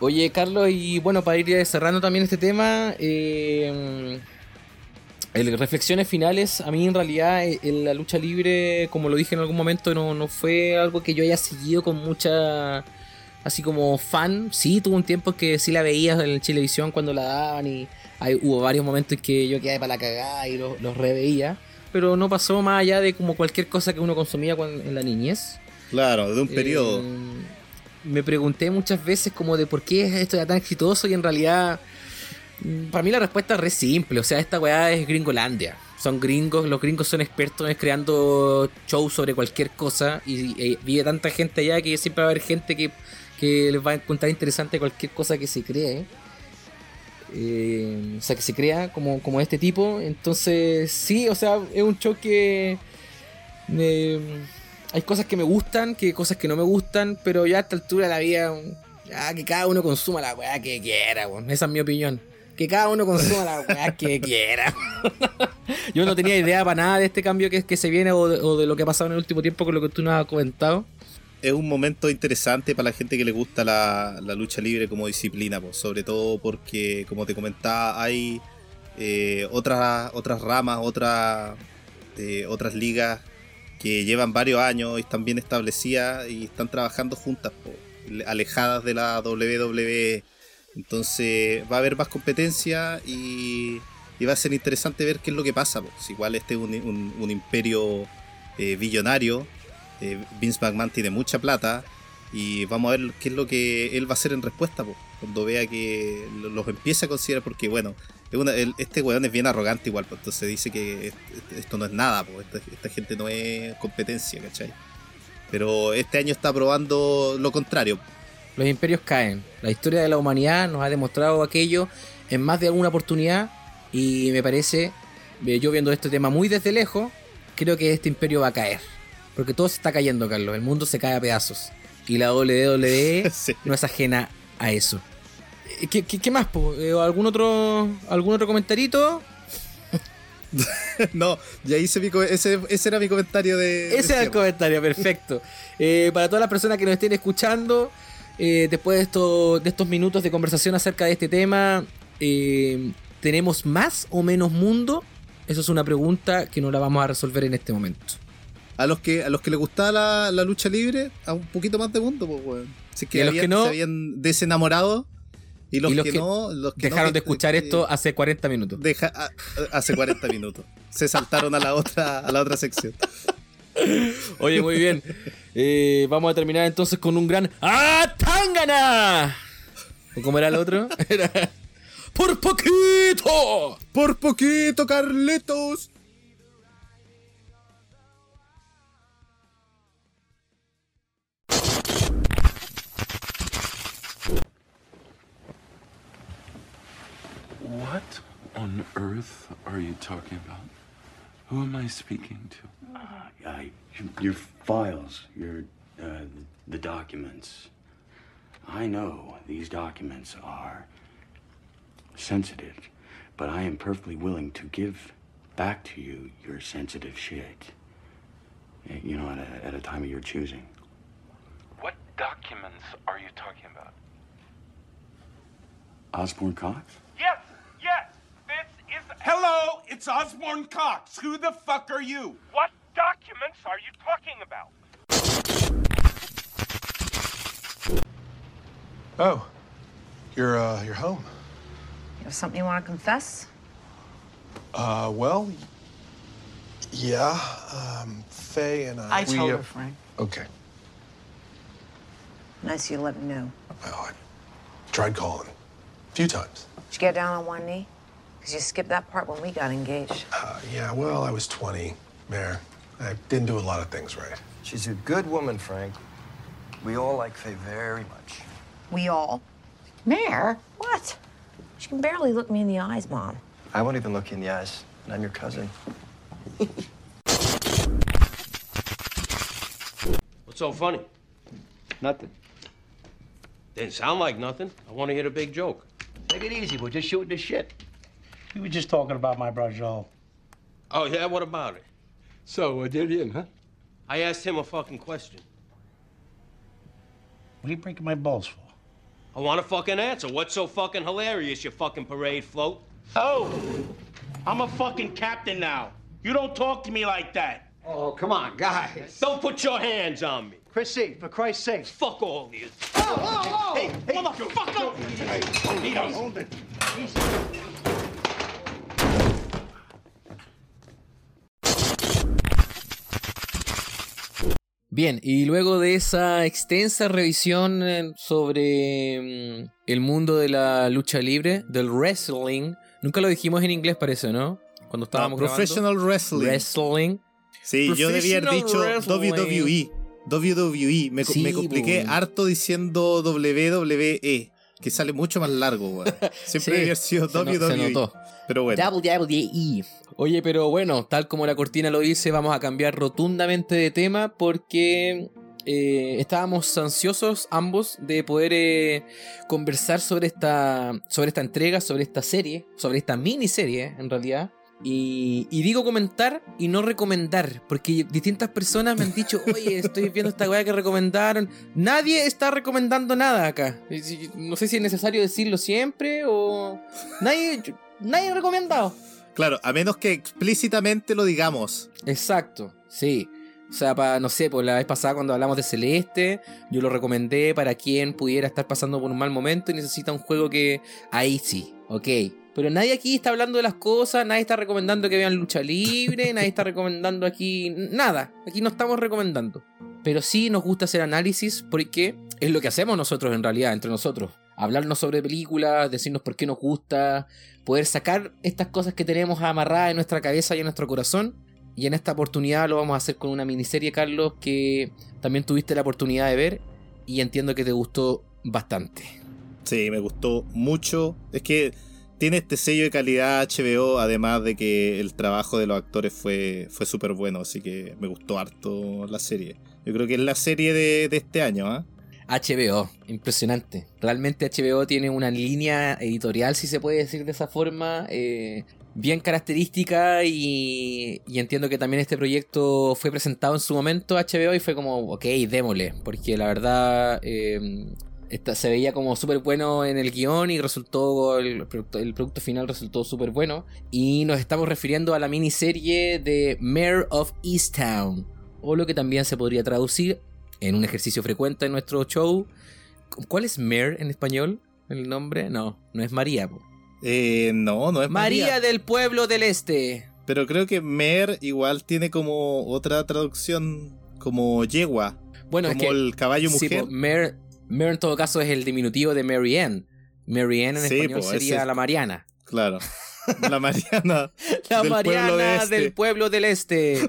Oye, Carlos, y bueno, para ir cerrando también este tema, eh, el- reflexiones finales, a mí en realidad eh, en la lucha libre, como lo dije en algún momento, no, no fue algo que yo haya seguido con mucha, así como fan. Sí, tuvo un tiempo que sí la veía en el Chilevisión cuando la daban y hay- hubo varios momentos en que yo quedé para la cagada y los, los reveía. Pero no pasó más allá de como cualquier cosa que uno consumía cuando- en la niñez. Claro, de un periodo. Eh, me pregunté muchas veces como de por qué esto era tan exitoso y en realidad para mí la respuesta es re simple, o sea, esta weá es gringolandia. Son gringos, los gringos son expertos en creando shows sobre cualquier cosa y, y vive tanta gente allá que siempre va a haber gente que, que les va a encontrar interesante cualquier cosa que se cree. Eh, o sea, que se crea como, como este tipo. Entonces, sí, o sea, es un show que... eh, hay cosas que me gustan, que cosas que no me gustan, pero ya a esta altura de la vida, ya que cada uno consuma la weá que quiera, weón. esa es mi opinión. Que cada uno consuma la weá que quiera. Yo no tenía idea para nada de este cambio que, que se viene o de, o de lo que ha pasado en el último tiempo con lo que tú nos has comentado. Es un momento interesante para la gente que le gusta la, lucha libre como disciplina, pues, sobre todo porque, como te comentaba, hay eh, otras, otras ramas, otras, eh, otras ligas que llevan varios años y están bien establecidas y están trabajando juntas, po, alejadas de la WWE. Entonces va a haber más competencia y, y va a ser interesante ver qué es lo que pasa. Pues. Igual este es un, un- un imperio eh, billonario. Eh, Vince McMahon tiene mucha plata y vamos a ver qué es lo que él va a hacer en respuesta. pues, cuando vea que lo- los empieza a considerar, porque bueno, este weón es bien arrogante igual, pues, entonces dice que est- esto no es nada, pues, esta, esta gente no es competencia, ¿cachai? Pero este año está probando lo contrario. Los imperios caen. La historia de la humanidad nos ha demostrado aquello en más de alguna oportunidad y me parece, eh, yo viendo este tema muy desde lejos, creo que este imperio va a caer. Porque todo se está cayendo, Carlos. El mundo se cae a pedazos. Y la WWE Sí. no es ajena a eso. Eh, ¿Qué, qué- qué más? po? Eh, ¿Algún otro algún otro comentarito? no, ya hice mi ese, ese era mi comentario de. Ese era el comentario, perfecto. Eh, para todas las personas que nos estén escuchando, eh, después de, esto- de estos minutos de conversación acerca de este tema, eh, ¿tenemos más o menos mundo? Eso es una pregunta que no la vamos a resolver en este momento. A los que a los que les gustaba la, la lucha libre, a un poquito más de mundo, pues, weón. Es que, Y a los que no- se habían desenamorado. Y los, Y los que, que no, los que no, Dejaron de escuchar que- esto hace 40 minutos. deja- a- hace 40 minutos. Se saltaron a la otra, a la otra sección. Oye, muy bien. Eh, vamos a terminar entonces con un gran ¡Ah, Tangana! ¿O cómo era el otro? Era ¡Por poquito! Por poquito, Carletos. Earth are you talking about? Who am I speaking to? I, your files, your uh, the documents. I know these documents are sensitive, but I am perfectly willing to give back to you your sensitive shit. Eh, You know, at a, at a time of your choosing. What documents are you talking about? Osborne Cox? Hello, it's Osborne Cox. Who the fuck are you? What documents are you talking about? Oh, you're uh, you're home. You have something you want to confess? Uh, well, yeah. Um, Faye and I. I we, told uh, her, Frank. Okay. Nice of you to let me know. Well, I tried calling a few times. Did you get down on one knee? Because you skipped that part when we got engaged. Uh, yeah. Well, I was 20, Mayor. I didn't do a lot of things right. She's a good woman, Frank. We all like Faye very much. We all? Mayor? What? She can barely look me in the eyes, Mom. I won't even look you in the eyes, and I'm your cousin. What's so funny? Nothing. Didn't sound like nothing. I want to hear a big joke. Take it easy. We're just shooting the shit. We were just talking about my brother Joel. Oh, yeah? What about it? So, what did you, huh? I asked him a fucking question. What are you breaking my balls for? I want a fucking answer. What's so fucking hilarious, you fucking parade float? Oh, I'm a fucking captain now. You don't talk to me like that. Oh, come on, guys. Don't put your hands on me. Chrissy, for Christ's sake. Fuck all of you. Oh, oh, oh! Hey, motherfucker! Hey, hold it. Bien, y luego de esa extensa revisión eh, sobre mm, el mundo de la lucha libre, del wrestling, nunca lo dijimos en inglés parece, ¿no? Cuando estábamos grabando. Professional Wrestling. Wrestling. Sí, yo debía haber dicho Professional WWE. WWE. Me, Sí, me compliqué po. harto diciendo WWE. Que sale mucho más largo, weón. Siempre Sí, haber sido se no- WWE. se notó. Pero bueno. WWE. Oye, pero bueno, tal como la cortina lo dice, vamos a cambiar rotundamente de tema porque eh, estábamos ansiosos ambos de poder eh, conversar sobre esta, sobre esta entrega, sobre esta serie, sobre esta miniserie en realidad. Y, y digo comentar y no recomendar, porque distintas personas me han dicho, oye, estoy viendo esta weá que recomendaron. Nadie está recomendando nada acá. No sé si es necesario decirlo siempre o... Nadie, nadie ha recomendado. Claro, a menos que explícitamente lo digamos. Exacto, sí. O sea, para, no sé, por la vez pasada cuando hablamos de Celeste, yo lo recomendé para quien pudiera estar pasando por un mal momento y necesita un juego que ahí sí, ok. Pero nadie aquí está hablando de las cosas, nadie está recomendando que vean lucha libre, nadie está recomendando aquí nada. Aquí no estamos recomendando. Pero sí nos gusta hacer análisis porque es lo que hacemos nosotros en realidad, entre nosotros. Hablarnos sobre películas, decirnos por qué nos gusta, poder sacar estas cosas que tenemos amarradas en nuestra cabeza y en nuestro corazón. Y en esta oportunidad lo vamos a hacer con una miniserie, Carlos, que también tuviste la oportunidad de ver y entiendo que te gustó bastante. Sí, me gustó mucho. Es que tiene este sello de calidad HBO, además de que el trabajo de los actores fue, fue súper bueno, así que me gustó harto la serie. Yo creo que es la serie de, de este año, ¿ah? HBO, impresionante. Realmente HBO tiene una línea editorial, si se puede decir de esa forma, eh, bien característica y, y entiendo que también este proyecto fue presentado en su momento a HBO y fue como, ok, démosle, porque la verdad eh, esta- se veía como súper bueno en el guion y resultó, el producto, el producto final resultó súper bueno. Y nos estamos refiriendo a la miniserie de Mayor of Easttown, o lo que también se podría traducir en un ejercicio frecuente en nuestro show. ¿Cuál es Mare en español? ¿El nombre? No, no es María. Eh, no, no es María, María. del pueblo del este. Pero creo que Mer igual tiene como otra traducción, como yegua. Bueno, como es que, el caballo sí, mujer. Mare, Mare en todo caso es el diminutivo de Mary Ann. Mary Ann en Sí, español po, sería ese la Mariana. Claro. La Mariana. La del Mariana pueblo de este. del pueblo del este.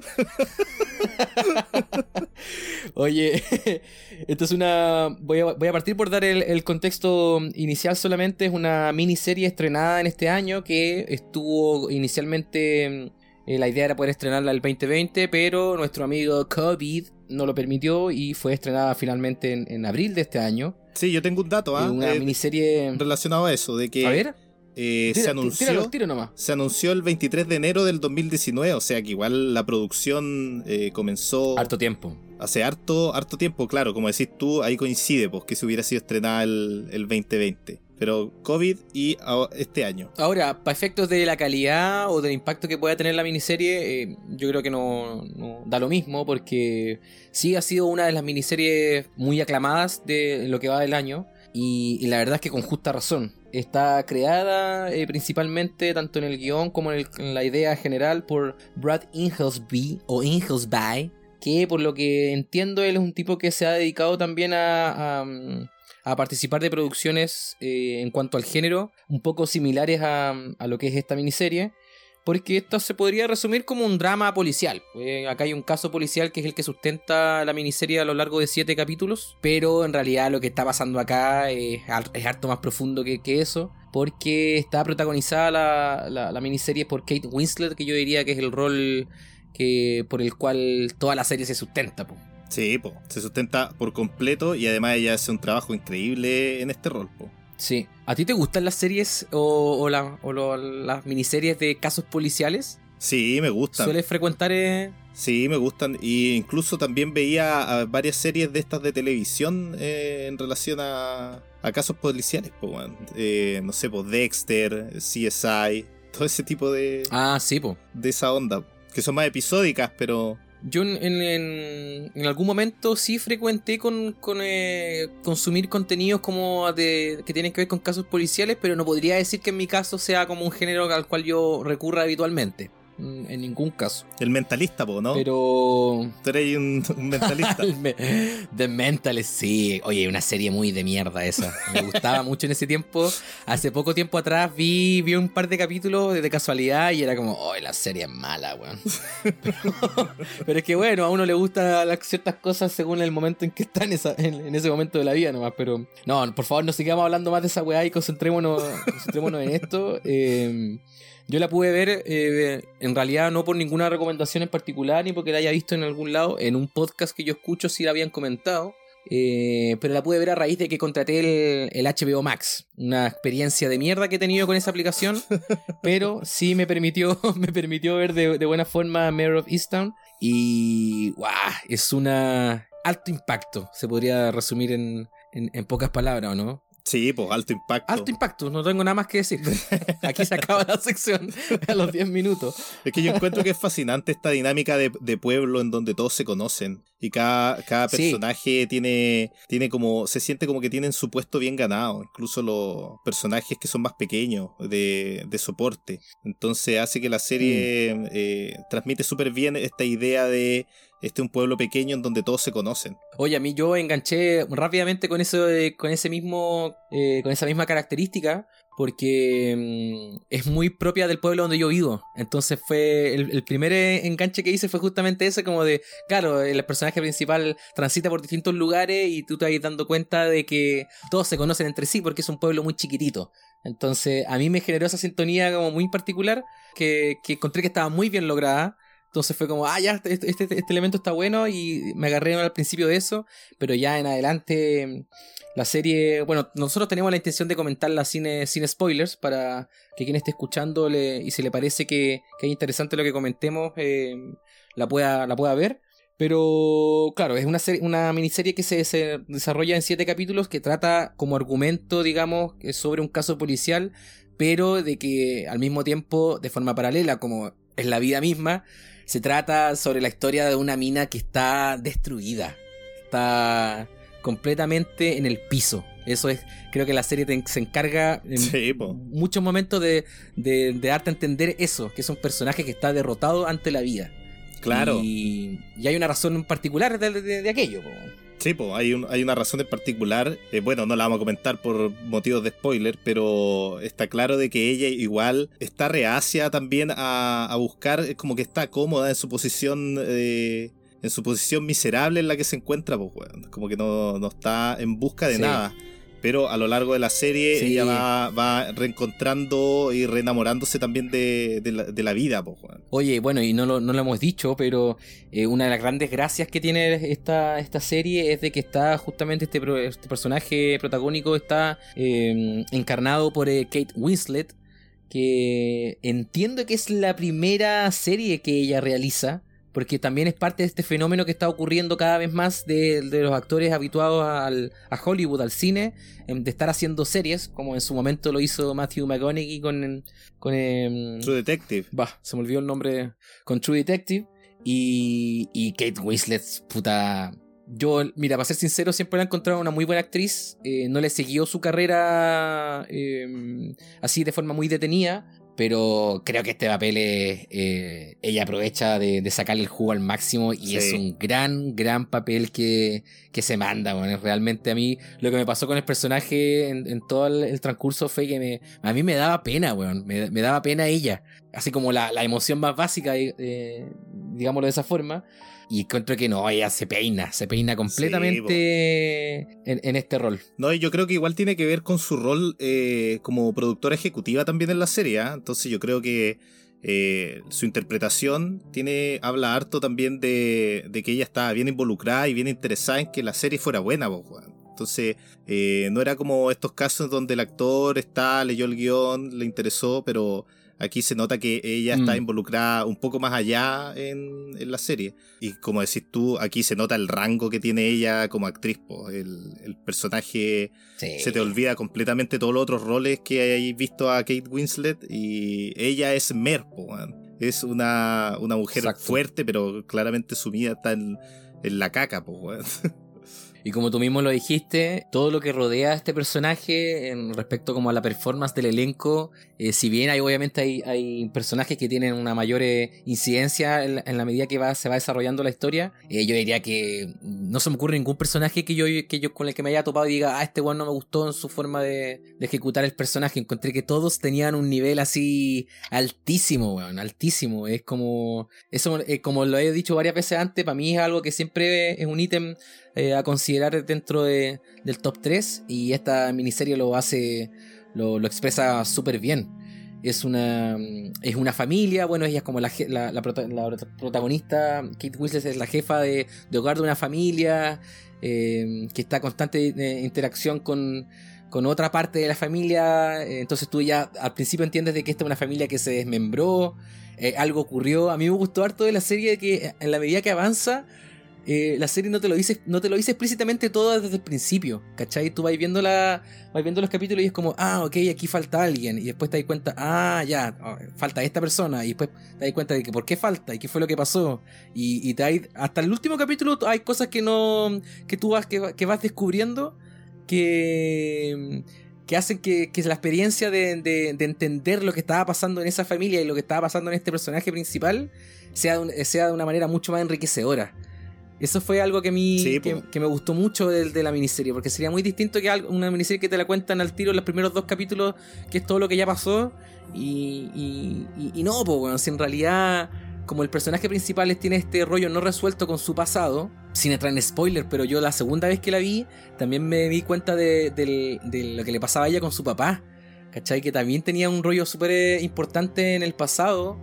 Oye, esto es una. Voy a, voy a partir por dar el, el contexto inicial solamente. Es una miniserie estrenada en este año que estuvo inicialmente. Eh, la idea era poder estrenarla el 2020, pero nuestro amigo COVID no lo permitió y fue estrenada finalmente en, en abril de este año. Sí, yo tengo un dato, ¿ah? Una Eh, miniserie. relacionado a eso, de que A ver. eh, Tira- se anunció tiro nomás. se anunció el 23 de enero del 2019, o sea que igual la producción eh, comenzó Harto tiempo. hace harto, harto tiempo, claro, como decís tú, ahí coincide, pues que se hubiera sido estrenada el, el 2020. Pero COVID y este año. Ahora, para efectos de la calidad o del impacto que pueda tener la miniserie, eh, yo creo que no, da lo mismo porque sí ha sido una de las miniseries muy aclamadas de lo que va del año y, la verdad es que con justa razón. Está creada eh, principalmente tanto en el guion como en, el- la idea general por Brad Inglesby o Inglesby, que por lo que entiendo él es un tipo que se ha dedicado también a, a, mm, a participar de producciones eh, en cuanto al género un poco similares a, a lo que es esta miniserie. Porque esto se podría resumir como un drama policial. Eh, acá hay un caso policial que es el que sustenta la miniserie a lo largo de siete capítulos. Pero en realidad lo que está pasando acá es, es harto más profundo que, que eso. Porque está protagonizada la, la- miniserie por Kate Winslet, que yo diría que es el rol que, por el cual toda la serie se sustenta. Sí, po, se sustenta por completo y además ella hace un trabajo increíble en este rol, po. Sí. ¿A ti te gustan las series o, o la- o lo- las miniseries de casos policiales? Sí, me gustan. ¿Sueles frecuentar eh, Sí, me gustan. Y incluso también veía a varias series de estas de televisión eh, en relación a, a casos policiales, po. Eh, no sé, pues Dexter, CSI, todo ese tipo de, Ah, sí, po. de esa onda. Que son más episódicas, pero Yo en, en- algún momento sí frecuenté con, con, eh, consumir contenidos como de, que tienen que ver con casos policiales, pero no podría decir que en mi caso sea como un género al cual yo recurra habitualmente. Mm, En ningún caso. el mentalista, po, ¿no? Pero... Tú eres un, un mentalista. Me- The Mentalist, sí. Oye, una serie muy de mierda esa. Me gustaba mucho en ese tiempo. Hace poco tiempo atrás vi, vi un par de capítulos de, de casualidad y era como, oh, la serie es mala, weón. Pero, pero es que bueno, a uno le gustan las ciertas cosas según el momento en que está en, esa, en, en ese momento de la vida nomás. Pero no, por favor, no sigamos hablando más de esa weá y concentrémonos, concentrémonos en esto. Eh, yo la pude ver, eh, en realidad no por ninguna recomendación en particular, ni porque la haya visto en algún lado. En un podcast que yo escucho sí la habían comentado. eh, pero la pude ver a raíz de que contraté el, el HBO Max. Una experiencia de mierda que he tenido con esa aplicación. pero sí me permitió, me permitió ver de, de buena forma Mayor of Easttown. Y es una alto impacto. Se podría resumir en, en, en pocas palabras, ¿o no? Sí, pues alto impacto. Alto impacto, no tengo nada más que decir. Aquí se acaba la sección a los 10 minutos. Es que yo encuentro que es fascinante esta dinámica de, de pueblo en donde todos se conocen y cada, cada Sí. personaje tiene, tiene como, se siente como que tienen su puesto bien ganado, incluso los personajes que son más pequeños de, de soporte. Entonces hace que la serie Mm. eh, transmite súper bien esta idea de este un pueblo pequeño en donde todos se conocen. Oye, a mí yo enganché rápidamente con eso, de- con ese mismo, eh, con esa misma característica, porque mm, es muy propia del pueblo donde yo vivo. Entonces fue el, primer eh, enganche que hice fue justamente ese, como de, claro, el personaje principal transita por distintos lugares y tú te vas dando cuenta de que todos se conocen entre sí porque es un pueblo muy chiquitito. Entonces a mí me generó esa sintonía como muy particular que, que encontré que estaba muy bien lograda. Entonces fue como, ah, ya, este, este, este elemento está bueno y me agarré al principio de eso, pero ya en adelante la serie, bueno, nosotros tenemos la intención de comentarla sin, eh, sin spoilers para que quien esté escuchando y si le parece que, que es interesante lo que comentemos, eh, la, pueda, la pueda ver. Pero claro, es una, serie- una miniserie que se, se desarrolla en siete capítulos que trata como argumento, digamos, eh, sobre un caso policial, pero de que al mismo tiempo, de forma paralela, como es la vida misma, se trata sobre la historia de una mina que está destruida. Está completamente en el piso. Eso es, creo que la serie te- se encarga en Sí, muchos momentos de, de- de darte a entender eso, que es un personaje que está derrotado ante la vida. Claro. Y, y hay una razón en particular de, de- de aquello. po. Sí, pues hay, un- hay una razón en particular. eh, bueno, no la vamos a comentar por motivos de spoiler, pero está claro de que ella igual está reacia también a, a buscar, es como que está cómoda en su posición eh, en su posición miserable en la que se encuentra, pues. Como que no, no está en busca de Sí. nada. Pero a lo largo de la serie Sí. ella va, va reencontrando y reenamorándose también de, de la, de la vida, weón. Oye, bueno, y no lo, no lo hemos dicho, pero eh, una de las grandes gracias que tiene esta, esta serie es de que está justamente este, pro- este personaje protagónico está eh, encarnado por eh, Kate Winslet, que entiendo que es la primera serie que ella realiza, porque también es parte de este fenómeno que está ocurriendo cada vez más de, de los actores habituados al- a Hollywood, al cine, em, de estar haciendo series, como en su momento lo hizo Matthew McConaughey con... con em, True Detective. Bah, se me olvidó el nombre con True Detective. Y, y Kate Winslet, puta. Yo, mira, para ser sincero, siempre la he encontrado una muy buena actriz. Eh, no le siguió su carrera eh, así de forma muy detenida. Pero creo que este papel es, eh, ella aprovecha de, de sacarle el jugo al máximo y Sí. es un gran, gran papel que, que se manda. Bueno, realmente a mí lo que me pasó con el personaje en, en todo el, el transcurso fue que me, a mí me daba pena, weón. Me, me daba pena ella. Así como la, la emoción más básica, eh, digámoslo de esa forma. Y encuentro que no, ella se peina, se peina completamente en, en este rol. No, y yo creo que igual tiene que ver con su rol eh, como productora ejecutiva también en la serie. ¿ah? Entonces yo creo que eh, su interpretación tiene habla harto también de, de que ella estaba bien involucrada y bien interesada en que la serie fuera buena. Entonces eh, no era como estos casos donde el actor está, leyó el guion, le interesó, pero aquí se nota que ella está Mm. involucrada un poco más allá en, en la serie. Y como decís tú, aquí se nota el rango que tiene ella como actriz. El, el personaje Sí. se te olvida completamente todos los otros roles que hayáis visto a Kate Winslet y ella es Mer, po, weón. es una, una mujer Exacto. fuerte, pero claramente sumida está en, en la caca, po. Y como tú mismo lo dijiste, todo lo que rodea a este personaje en respecto como a la performance del elenco, eh, si bien hay obviamente hay, personajes que tienen una mayor eh, incidencia en la, medida que va, se va desarrollando la historia, eh, yo diría que no se me ocurre ningún personaje que yo, que yo con el que me haya topado y diga, ah, este weón no me gustó en su forma de, ejecutar el personaje. Encontré que todos tenían un nivel así altísimo, weón, altísimo. Es como, eso como lo he dicho varias veces antes, para mí es algo que siempre es un ítem a considerar dentro de, del top 3 y esta miniserie lo hace, lo, expresa súper bien. Es una, es una familia, bueno, ella es como la, la, la la protagonista, Kate Winslet es la jefa de, de hogar de una familia eh, que está en constante eh, interacción con, con otra parte de la familia, eh, entonces tú ya al principio entiendes de que esta es una familia que se desmembró, algo ocurrió, a mí me gustó harto de la serie que en la medida que avanza, eh, la serie no te lo dice, no te lo dice explícitamente todo desde el principio, ¿cachai? Tú vas viendo la, vas viendo los capítulos y es como, ah, ok, aquí falta alguien, y después te das cuenta, ah, ya, ah, falta esta persona, y después te das cuenta de que por qué falta y qué fue lo que pasó, y, te das- hasta el último capítulo hay cosas que no, que tú vas, que, va- que vas descubriendo que que hacen que, que la experiencia de, de- de entender lo que estaba pasando en esa familia y lo que estaba pasando en este personaje principal sea sea de una manera mucho más enriquecedora. Eso fue algo que a mí Sí, que, me gustó mucho de, de la miniserie, porque sería muy distinto que algo- una miniserie que te la cuentan al tiro en los primeros dos capítulos, que es todo lo que ya pasó, y, y, y- y no, pues bueno, si en realidad, como el personaje principal tiene este rollo no resuelto con su pasado, sin entrar en spoiler, pero yo la segunda vez que la vi, también me di cuenta de, de lo que le pasaba a ella con su papá, ¿cachai? Que también tenía un rollo súper eh, importante en el pasado,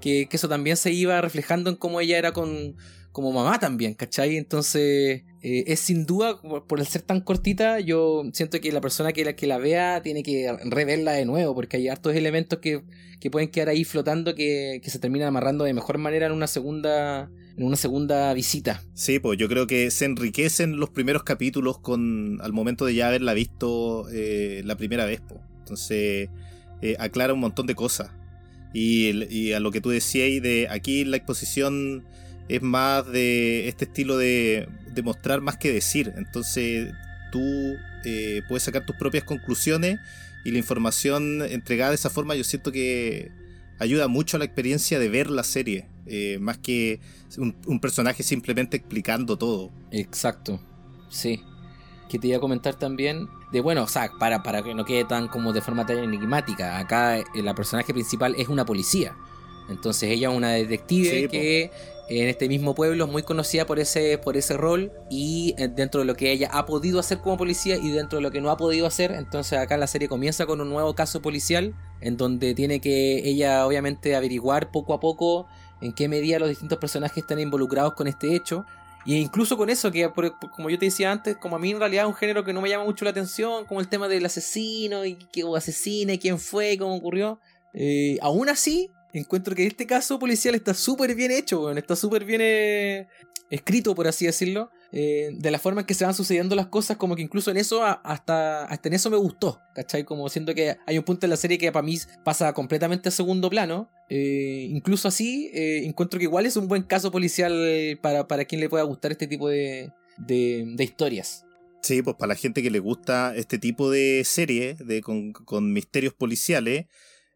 que, que eso también se iba reflejando en cómo ella era con, como mamá también, ¿cachai? Entonces, eh, es sin duda, por, el ser tan cortita, yo siento que la persona que la, que la vea tiene que reverla de nuevo, porque hay hartos elementos que, que pueden quedar ahí flotando que, que se terminan amarrando de mejor manera en una segunda, en una segunda visita. Sí, pues yo creo que se enriquecen los primeros capítulos con al momento de ya haberla visto eh, la primera vez. po. Entonces eh, aclara un montón de cosas. Y, y a lo que tú decías, de aquí la exposición es más de este estilo de, de mostrar más que decir. Entonces tú eh, puedes sacar tus propias conclusiones y la información entregada de esa forma yo siento que ayuda mucho a la experiencia de ver la serie. eh, más que un, un personaje simplemente explicando todo. Exacto, sí. Que te iba a comentar también de, bueno, o sea, para, para que no quede tan como de forma tan enigmática, acá eh, la personaje principal es una policía. Entonces ella es una detective Sí, po. En este mismo pueblo muy conocida por ese, por ese rol y eh, dentro de lo que ella ha podido hacer como policía y dentro de lo que no ha podido hacer, entonces acá la serie comienza con un nuevo caso policial en donde tiene que ella obviamente averiguar poco a poco en qué medida los distintos personajes están involucrados con este hecho. Y incluso con eso, que como yo te decía antes, como a mí en realidad es un género que no me llama mucho la atención, como el tema del asesino y que o asesina y quién fue cómo ocurrió. Eh, aún así, encuentro que este caso policial está súper bien hecho, weón, está súper bien eh, escrito, por así decirlo. eh, de la forma en que se van sucediendo las cosas, como que incluso en eso, hasta, hasta en eso me gustó, ¿cachai? Como siento que hay un punto en la serie que para mí pasa completamente a segundo plano. eh, incluso así, encuentro que igual es un buen caso policial para, para quien le pueda gustar este tipo de, de, de historias. Sí, pues para la gente que le gusta este tipo de serie de, con, con misterios policiales,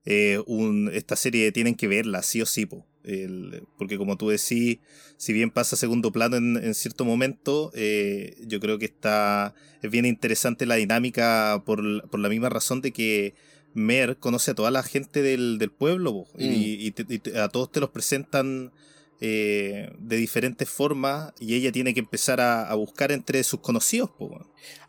eh, un- esta serie tienen que verla, sí o sí, po. El- porque como tú decís, si bien pasa a segundo plano en, en cierto momento, eh, yo creo que está es bien interesante la dinámica por, por la misma razón de que Mer conoce a toda la gente del, del pueblo po, y, Mm. y te- y a todos te los presentan eh, de diferentes formas y ella tiene que empezar a, a buscar entre sus conocidos.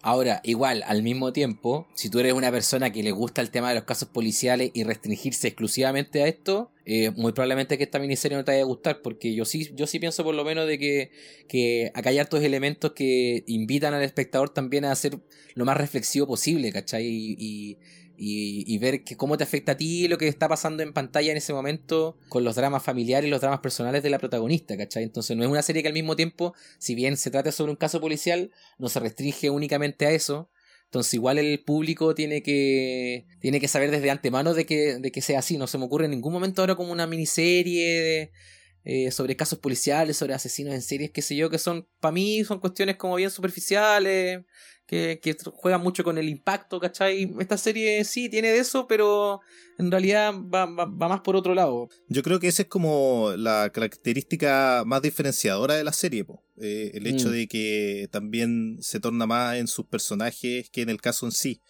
Ahora, igual, al mismo tiempo, si tú eres una persona que le gusta el tema de los casos policiales y restringirse exclusivamente a esto, eh, muy probablemente que esta miniserie no te vaya a gustar, porque yo sí, yo sí pienso por lo menos de que, que acá hay hartos elementos que invitan al espectador también a ser lo más reflexivo posible, ¿cachai? Y, y- ver que cómo te afecta a ti lo que está pasando en pantalla en ese momento con los dramas familiares y los dramas personales de la protagonista, ¿cachai? Entonces no es una serie que al mismo tiempo, si bien se trata sobre un caso policial, no se restringe únicamente a eso. Entonces igual el público tiene que tiene que saber desde antemano de que, de que sea así. No se me ocurre en ningún momento ahora como una miniserie de, eh, sobre casos policiales, sobre asesinos en series, qué sé yo, que son, para mí, son cuestiones como bien superficiales, que, que juegan mucho con el impacto, ¿cachai? Esta serie sí tiene de eso, pero en realidad va, va, va más por otro lado. Yo creo que esa es como la característica más diferenciadora de la serie. Eh, el hecho Mm. de que también se torna más en sus personajes que en el caso en sí.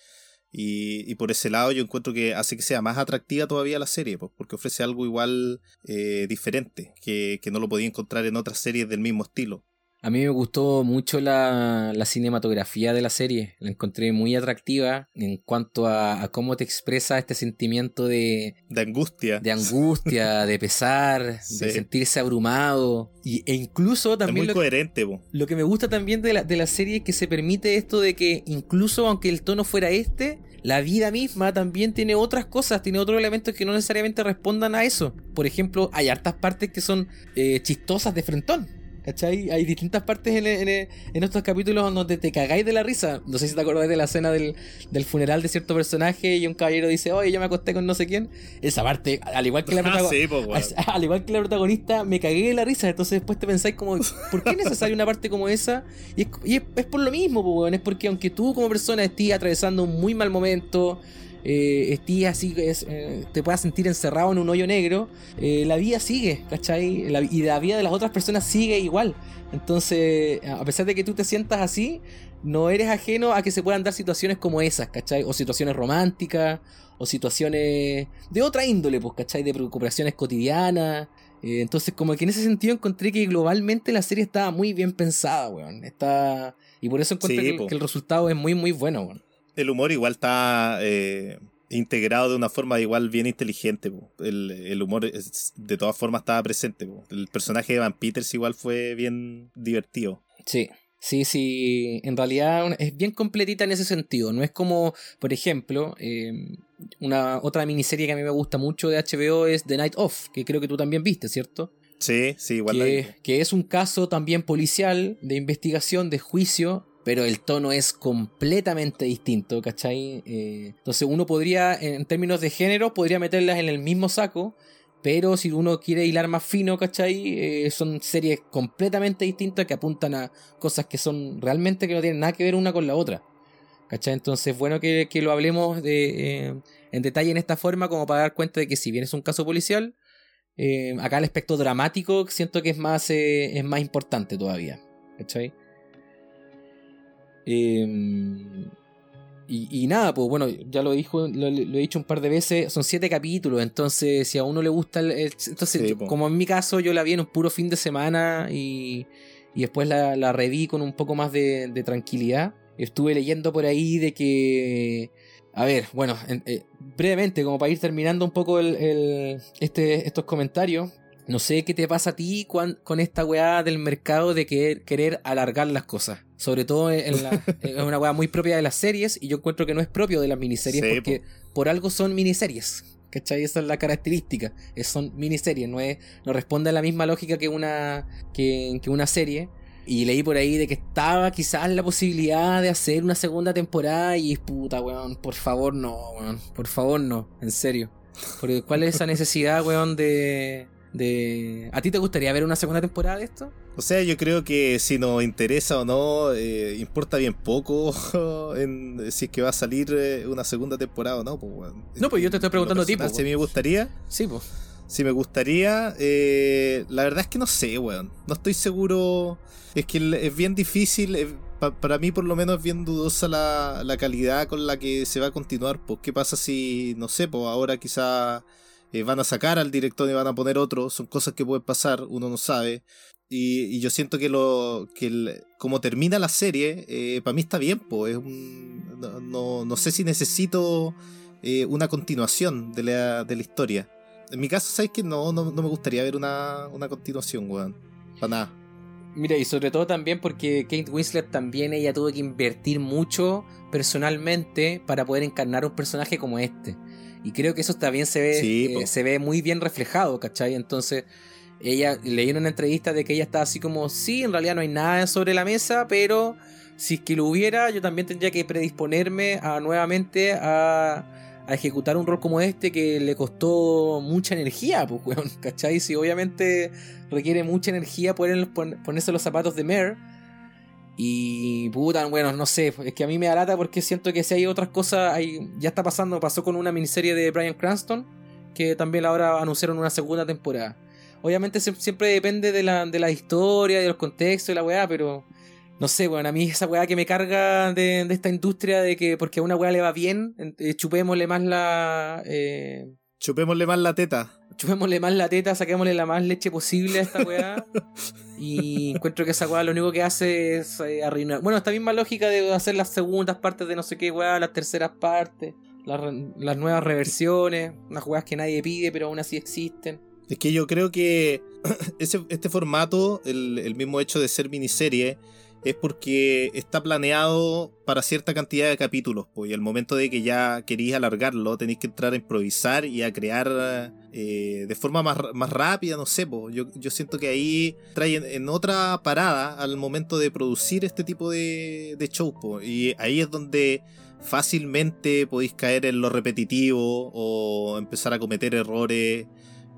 Y, y por ese lado yo encuentro que hace que sea más atractiva todavía la serie, pues, porque ofrece algo igual eh, diferente, que, que no lo podía encontrar en otras series del mismo estilo. A mí me gustó mucho la, la cinematografía de la serie. La encontré muy atractiva en cuanto a, a cómo te expresa este sentimiento de, De angustia. de angustia, de pesar, de sentirse abrumado. Y, e incluso Es también muy lo, coherente, po. lo que me gusta también de la, de la serie es que se permite esto de que incluso aunque el tono fuera este, la vida misma también tiene otras cosas, tiene otros elementos que no necesariamente respondan a eso. Por ejemplo, hay hartas partes que son eh, chistosas de frentón. ¿Cachai? Hay distintas partes en, en- en estos capítulos donde te cagáis de la risa. No sé si te acordás de la escena del, del funeral de cierto personaje y un caballero dice, oye, yo me acosté con no sé quién. Esa parte, al igual que la, Ah, sí, po, al igual que la protagonista, me cagué de la risa. Entonces después te pensáis como, ¿por qué es necesaria una parte como esa? Y es, y es- es por lo mismo, po. Es porque aunque tú como persona estés atravesando un muy mal momento, eh, estés así, es, eh, te puedas sentir encerrado en un hoyo negro, eh, la vida sigue, ¿cachai? La- y la vida de las otras personas sigue igual. Entonces, a pesar de que tú te sientas así, no eres ajeno a que se puedan dar situaciones como esas, ¿cachai? O situaciones románticas, o situaciones de otra índole, pues, ¿cachai? De preocupaciones cotidianas. Eh, entonces, como que en ese sentido encontré que globalmente la serie estaba muy bien pensada, weón. Está... Y por eso encuentro Sí, que, po. que el resultado es muy, muy bueno, weón. El humor igual está eh, integrado de una forma igual bien inteligente. El, el humor es- de todas formas estaba presente. po. El personaje de Van Peters igual fue bien divertido. Sí, sí, sí. En realidad es bien completita en ese sentido. No es como, por ejemplo, eh, una otra miniserie que a mí me gusta mucho de HBO es The Night Off, que creo que tú también viste, ¿cierto? Sí, sí, igual Que, que es un caso también policial, de investigación, de juicio, pero el tono es completamente distinto, ¿cachai? Eh, entonces uno podría, en términos de género, podría meterlas en el mismo saco, pero si uno quiere hilar más fino, ¿cachai? Eh, son series completamente distintas que apuntan a cosas que son realmente que no tienen nada que ver una con la otra. ¿Cachai? Entonces, bueno que, que lo hablemos de, eh, en detalle en esta forma, como para dar cuenta de que si bien es un caso policial, acá el aspecto dramático siento que es más, es más importante todavía. ¿Cachai? Eh, y, y nada, pues bueno, ya lo, dijo, lo, lo he dicho un par de veces, son siete capítulos, entonces si a uno le gusta, el, entonces Sí, yo- po. como en mi caso yo la vi en un puro fin de semana y, y después la, la reví con un poco más de, de tranquilidad. Estuve leyendo por ahí de que... A ver, bueno, en- eh, brevemente, como para ir terminando un poco el, el- este, estos comentarios, no sé qué te pasa a ti cuan- con esta weá del mercado de querer, querer alargar las cosas. Sobre todo en la, es una weá muy propia de las series y yo encuentro que no es propio de las miniseries Sí, porque por algo son miniseries. ¿Cachai? Esa es la característica. Es- son miniseries, no, es, no responde a la misma lógica que una, que, que una serie. Y leí por ahí de que estaba quizás la posibilidad de hacer una segunda temporada y puta, weón, por favor no, weón, por favor no, en serio. Porque ¿cuál es esa necesidad, weón, de, de... ¿A ti te gustaría ver una segunda temporada de esto? O sea, yo creo que si nos interesa o no, eh, importa bien poco en si es que va a salir eh, una segunda temporada o no. Pues. No, pues yo te estoy preguntando a ti, personal, po, Si me gustaría, Sí, pues. si me gustaría, eh, la verdad es que no sé, weón. No estoy seguro. Es que es bien difícil. pa- para mí, por lo menos, es bien dudosa la, la calidad con la que se va a continuar. Pues, ¿qué pasa si, no sé, pues ahora quizá eh, van a sacar al director y van a poner otro? Son cosas que pueden pasar, uno no sabe. Y, yo siento que lo que el- como termina la serie, para mí está bien, pues. No, no, no sé si necesito eh, una continuación de la, de la historia. En mi caso, ¿sabes que no, no, me gustaría ver una, una continuación, weón. Para nada. Mira, y sobre todo también porque Kate Winslet también ella tuvo que invertir mucho personalmente para poder encarnar un personaje como este. Y creo que eso también se ve, Sí, eh, se ve muy bien reflejado, ¿cachai? Entonces, ella leí en una entrevista de que ella está así como, sí, en realidad no hay nada sobre la mesa, pero si es que lo hubiera, yo también tendría que predisponerme a nuevamente a, a ejecutar un rol como este que le costó mucha energía, pues, weón, ¿cachai? Si obviamente requiere mucha energía poder pon- ponerse los zapatos de Mare. Y puta, bueno, no sé, es que a mí me da porque siento que si hay otras cosas, hay, ya está pasando, pasó con una miniserie de Brian Cranston, que también ahora anunciaron una segunda temporada. Obviamente sie- siempre depende de la, de la historia, de los contextos de la weá, pero no sé, bueno, a mí esa weá que me carga de, de esta industria de que porque a una weá le va bien, eh, chupémosle más la... eh, Chupémosle más la teta. Chupémosle más la teta, saquémosle la más leche posible a esta weá. y encuentro que esa weá lo único que hace es eh, arruinar. Bueno, esta misma lógica de hacer las segundas partes de no sé qué weá, las terceras partes, las, nuevas reversiones, unas weas que nadie pide, pero aún así existen. Es que yo creo que ese, este formato, el, el mismo hecho de ser miniserie, es porque está planeado para cierta cantidad de capítulos. Pues, y al momento de que ya queréis alargarlo, tenéis que entrar a improvisar y a crear eh, de forma más, más rápida, no sé. Pues, yo, yo siento que ahí traen en otra parada al momento de producir este tipo de, de shows. pues, y ahí es donde fácilmente podéis caer en lo repetitivo o empezar a cometer errores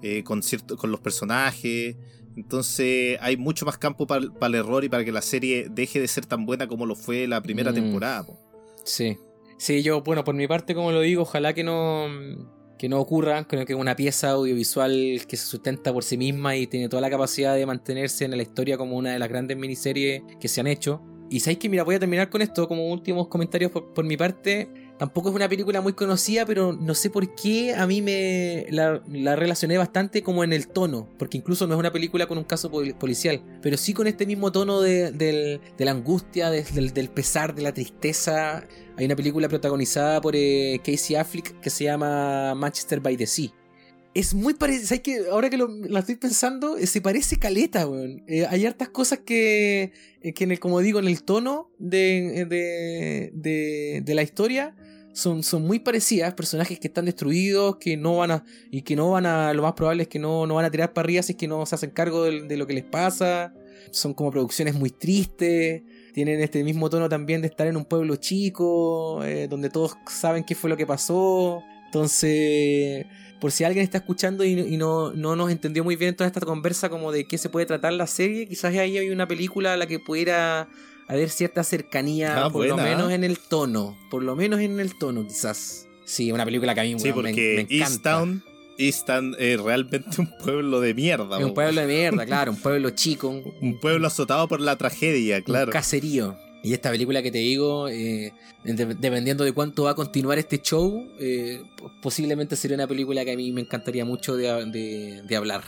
eh, con, cierto, con los personajes. Entonces hay mucho más campo para el error y para que la serie deje de ser tan buena como lo fue la primera Mm. temporada. po. Sí. Sí, yo, bueno, por mi parte, como lo digo, ojalá que no, que no ocurra. Creo que una pieza audiovisual que se sustenta por sí misma y tiene toda la capacidad de mantenerse en la historia como una de las grandes miniseries que se han hecho. Y sabéis que, mira, voy a terminar con esto como últimos comentarios por, por mi parte. Tampoco es una película muy conocida, pero no sé por qué a mí me la, la relacioné bastante como en el tono, porque incluso no es una película con un caso pol- policial, pero sí con este mismo tono de, de la angustia, de- del, pesar, de la tristeza. Hay una película protagonizada por eh, Casey Affleck que se llama Manchester by the Sea. Es muy parecido. Ahora que la estoy pensando, eh, se parece caleta, weón. Eh, hay hartas cosas que, que en el, como digo, en el tono de, de, de la historia son, son muy parecidas. Personajes que están destruidos, que no van a, y que no van a, lo más probable es que no, no van a tirar para arriba si es que no se hacen cargo de, lo que les pasa. Son como producciones muy tristes. Tienen este mismo tono también de estar en un pueblo chico, eh, donde todos saben qué fue lo que pasó. Entonces, por si alguien está escuchando y, y no, no nos entendió muy bien toda esta conversa como de qué se puede tratar la serie, quizás ahí hay una película a la que pudiera haber cierta cercanía, Ah, por lo menos en el tono, por lo menos en el tono quizás. Sí, una película que a mí Sí, weón, me- porque me, encanta. Easttown, Easttown es realmente un pueblo de mierda. Es un pueblo de mierda, claro, un pueblo chico, un, Un pueblo azotado por la tragedia, un claro. caserío. Y esta película que te digo, eh, de- dependiendo de cuánto va a continuar este show, eh, posiblemente sería una película que a mí me encantaría mucho de, de- de hablar.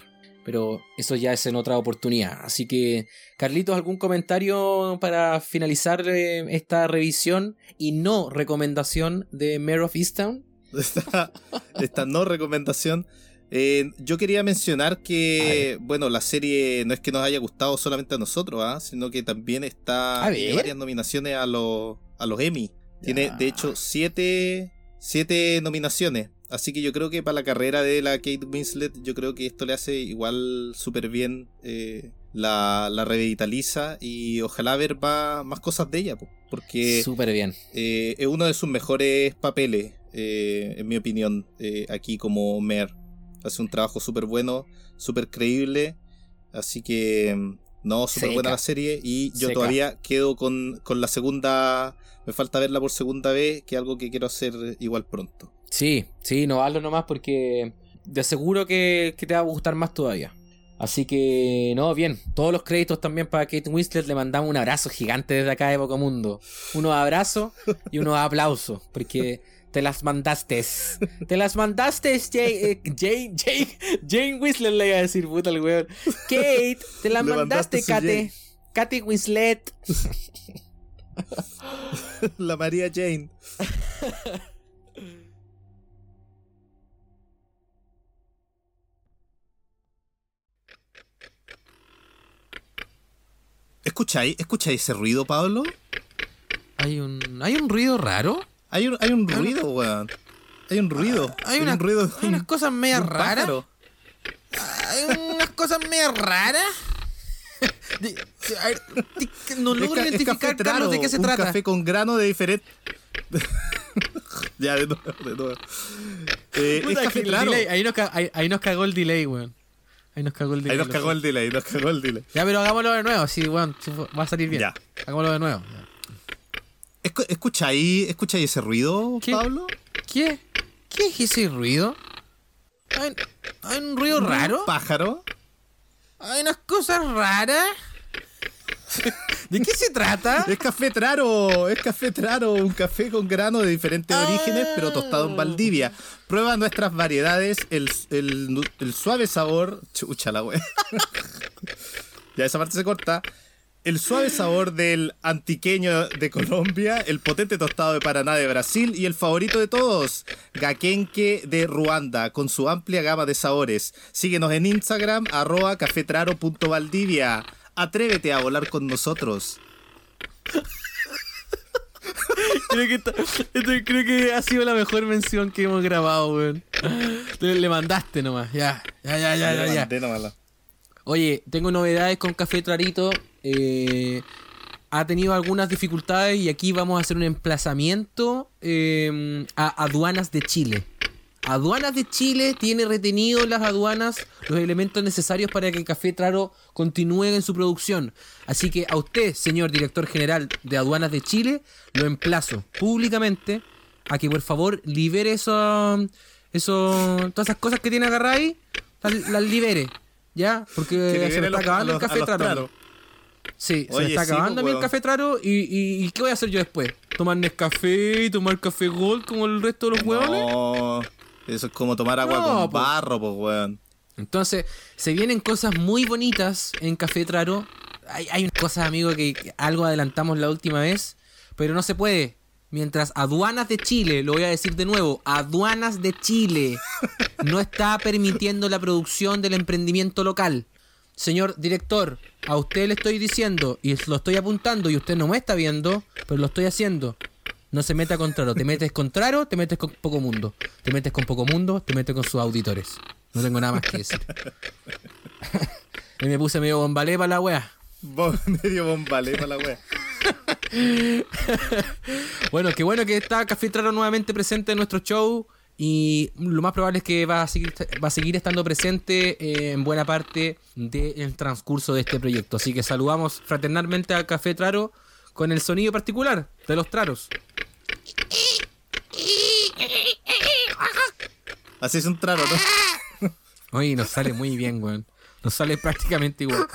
Pero eso ya es en otra oportunidad. Así que, Carlitos, ¿algún comentario para finalizar eh, esta revisión y no recomendación de Mayor of Easttown? esta, esta no recomendación. Eh, yo quería mencionar que, bueno, la serie no es que nos haya gustado solamente a nosotros, ¿ah? sino que también está ver. varias nominaciones a los, a los Emmy. Tiene, de hecho, siete, siete nominaciones. Así que yo creo que para la carrera de la Kate Winslet, yo creo que esto le hace igual súper bien. eh, la, la revitaliza y ojalá ver va- más cosas de ella, po, porque Súper bien. eh, es uno de sus mejores papeles, eh, en mi opinión, eh, aquí como Mer. Hace un trabajo súper bueno, súper creíble. Así que, no, súper buena la serie. Y yo Seca. todavía quedo con, con la segunda. Me falta verla por segunda vez, que es algo que quiero hacer igual pronto. Sí, sí, no hazlo nomás porque de aseguro que, que te va a gustar más todavía. Así que, no, bien. Todos los créditos también para Kate Winslet. Le mandamos un abrazo gigante desde acá de Bocomundo. Unos abrazos y unos aplausos. Porque te las mandaste. Te las mandaste, Jane, eh, Jane, Jane, Jane Winslet le iba a decir, puta el weón. Kate, te las mandaste, mandaste Kate. Kate Winslet. la María Jane. ¿Escucháis, ¿Escucháis ese ruido, Pablo? Hay un, hay un ruido raro. Hay un, hay un ruido, weón. Hay un ruido. Hay, una- un ruido. hay unas cosas medio raras. Hay unas cosas medio raras. No logro es identificar, Carlos, de qué se un trata. café con grano de diferente. ya, de nuevo, de nuevo. Eh, es café claro. delay, ahí, nos, ahí- ahí nos cagó el delay, weón. Ahí nos cagó el delay. Ahí nos cagó el delay, nos cagó el delay. Ya, pero hagámoslo de nuevo, sí, weón. sí, Va a salir bien. Ya. Hagámoslo de nuevo. ¿Escucháis, ¿Escucháis ese ruido, ¿Qué? Pablo? ¿Qué? ¿Qué es ese ruido? ¿Hay, hay un ruido raro? ¿Un pájaro? ¿Hay unas cosas raras? ¿De qué se trata? Es café traro, es café traro, un café con grano de diferentes orígenes, pero tostado en Valdivia. Prueba nuestras variedades, el, el, suave sabor. Chucha la wea. ya esa parte se corta. El suave sabor del antiqueño de Colombia, el potente tostado de Paraná de Brasil y el favorito de todos, Gakenke de Ruanda, con su amplia gama de sabores. Síguenos en Instagram, arroba cafetraro.valdivia. Atrévete a volar con nosotros. creo, que esta- esto creo que ha sido la mejor mención que hemos grabado, weón. Le, le mandaste nomás, ya, ya, ya, ya, ya, ya. Mandé nomás la- Oye, tengo novedades con Café Trarito. eh, ha tenido algunas dificultades y aquí vamos a hacer un emplazamiento eh, a aduanas de Chile. Aduanas de Chile tiene retenido las aduanas los elementos necesarios para que Café Traro continúe en su producción. Así que a usted, señor director general de Aduanas de Chile, lo emplazo públicamente a que por favor libere eso, eso, todas esas cosas que tiene agarradas ahí, las, las libere. ¿Ya? Porque Que se me está acabando el café traro. Sí, se me está sí, acabando a mí pues, el weón. café traro. Y, y- y qué voy a hacer yo después? ¿Tomar Nescafé y tomar café Gold como el resto de los huevones? No, eso es como tomar agua No, con po. barro, pues, weón. Entonces, se vienen cosas muy bonitas en Café Traro. Hay, hay unas cosas, amigo, que algo adelantamos la última vez, pero no se puede. Mientras Aduanas de Chile, lo voy a decir de nuevo, Aduanas de Chile no está permitiendo la producción del emprendimiento local. Señor director, a usted le estoy diciendo y lo estoy apuntando y usted no me está viendo, pero lo estoy haciendo. No se meta con Traro. Te metes con Traro, te metes con Poco Mundo. Te metes con Poco Mundo, te metes con sus auditores. No tengo nada más que decir. y me puse medio bombalé para la wea. Medio bombale para la wea. Bueno, qué bueno que está Café Traro nuevamente presente en nuestro show. Y lo más probable es que va a seguir, va a seguir estando presente eh, en buena parte del transcurso de este proyecto. Así que saludamos fraternalmente a Café Traro con el sonido particular de los traros. Así es un traro, ¿no? Oye, nos sale muy bien, weón. Nos sale prácticamente igual.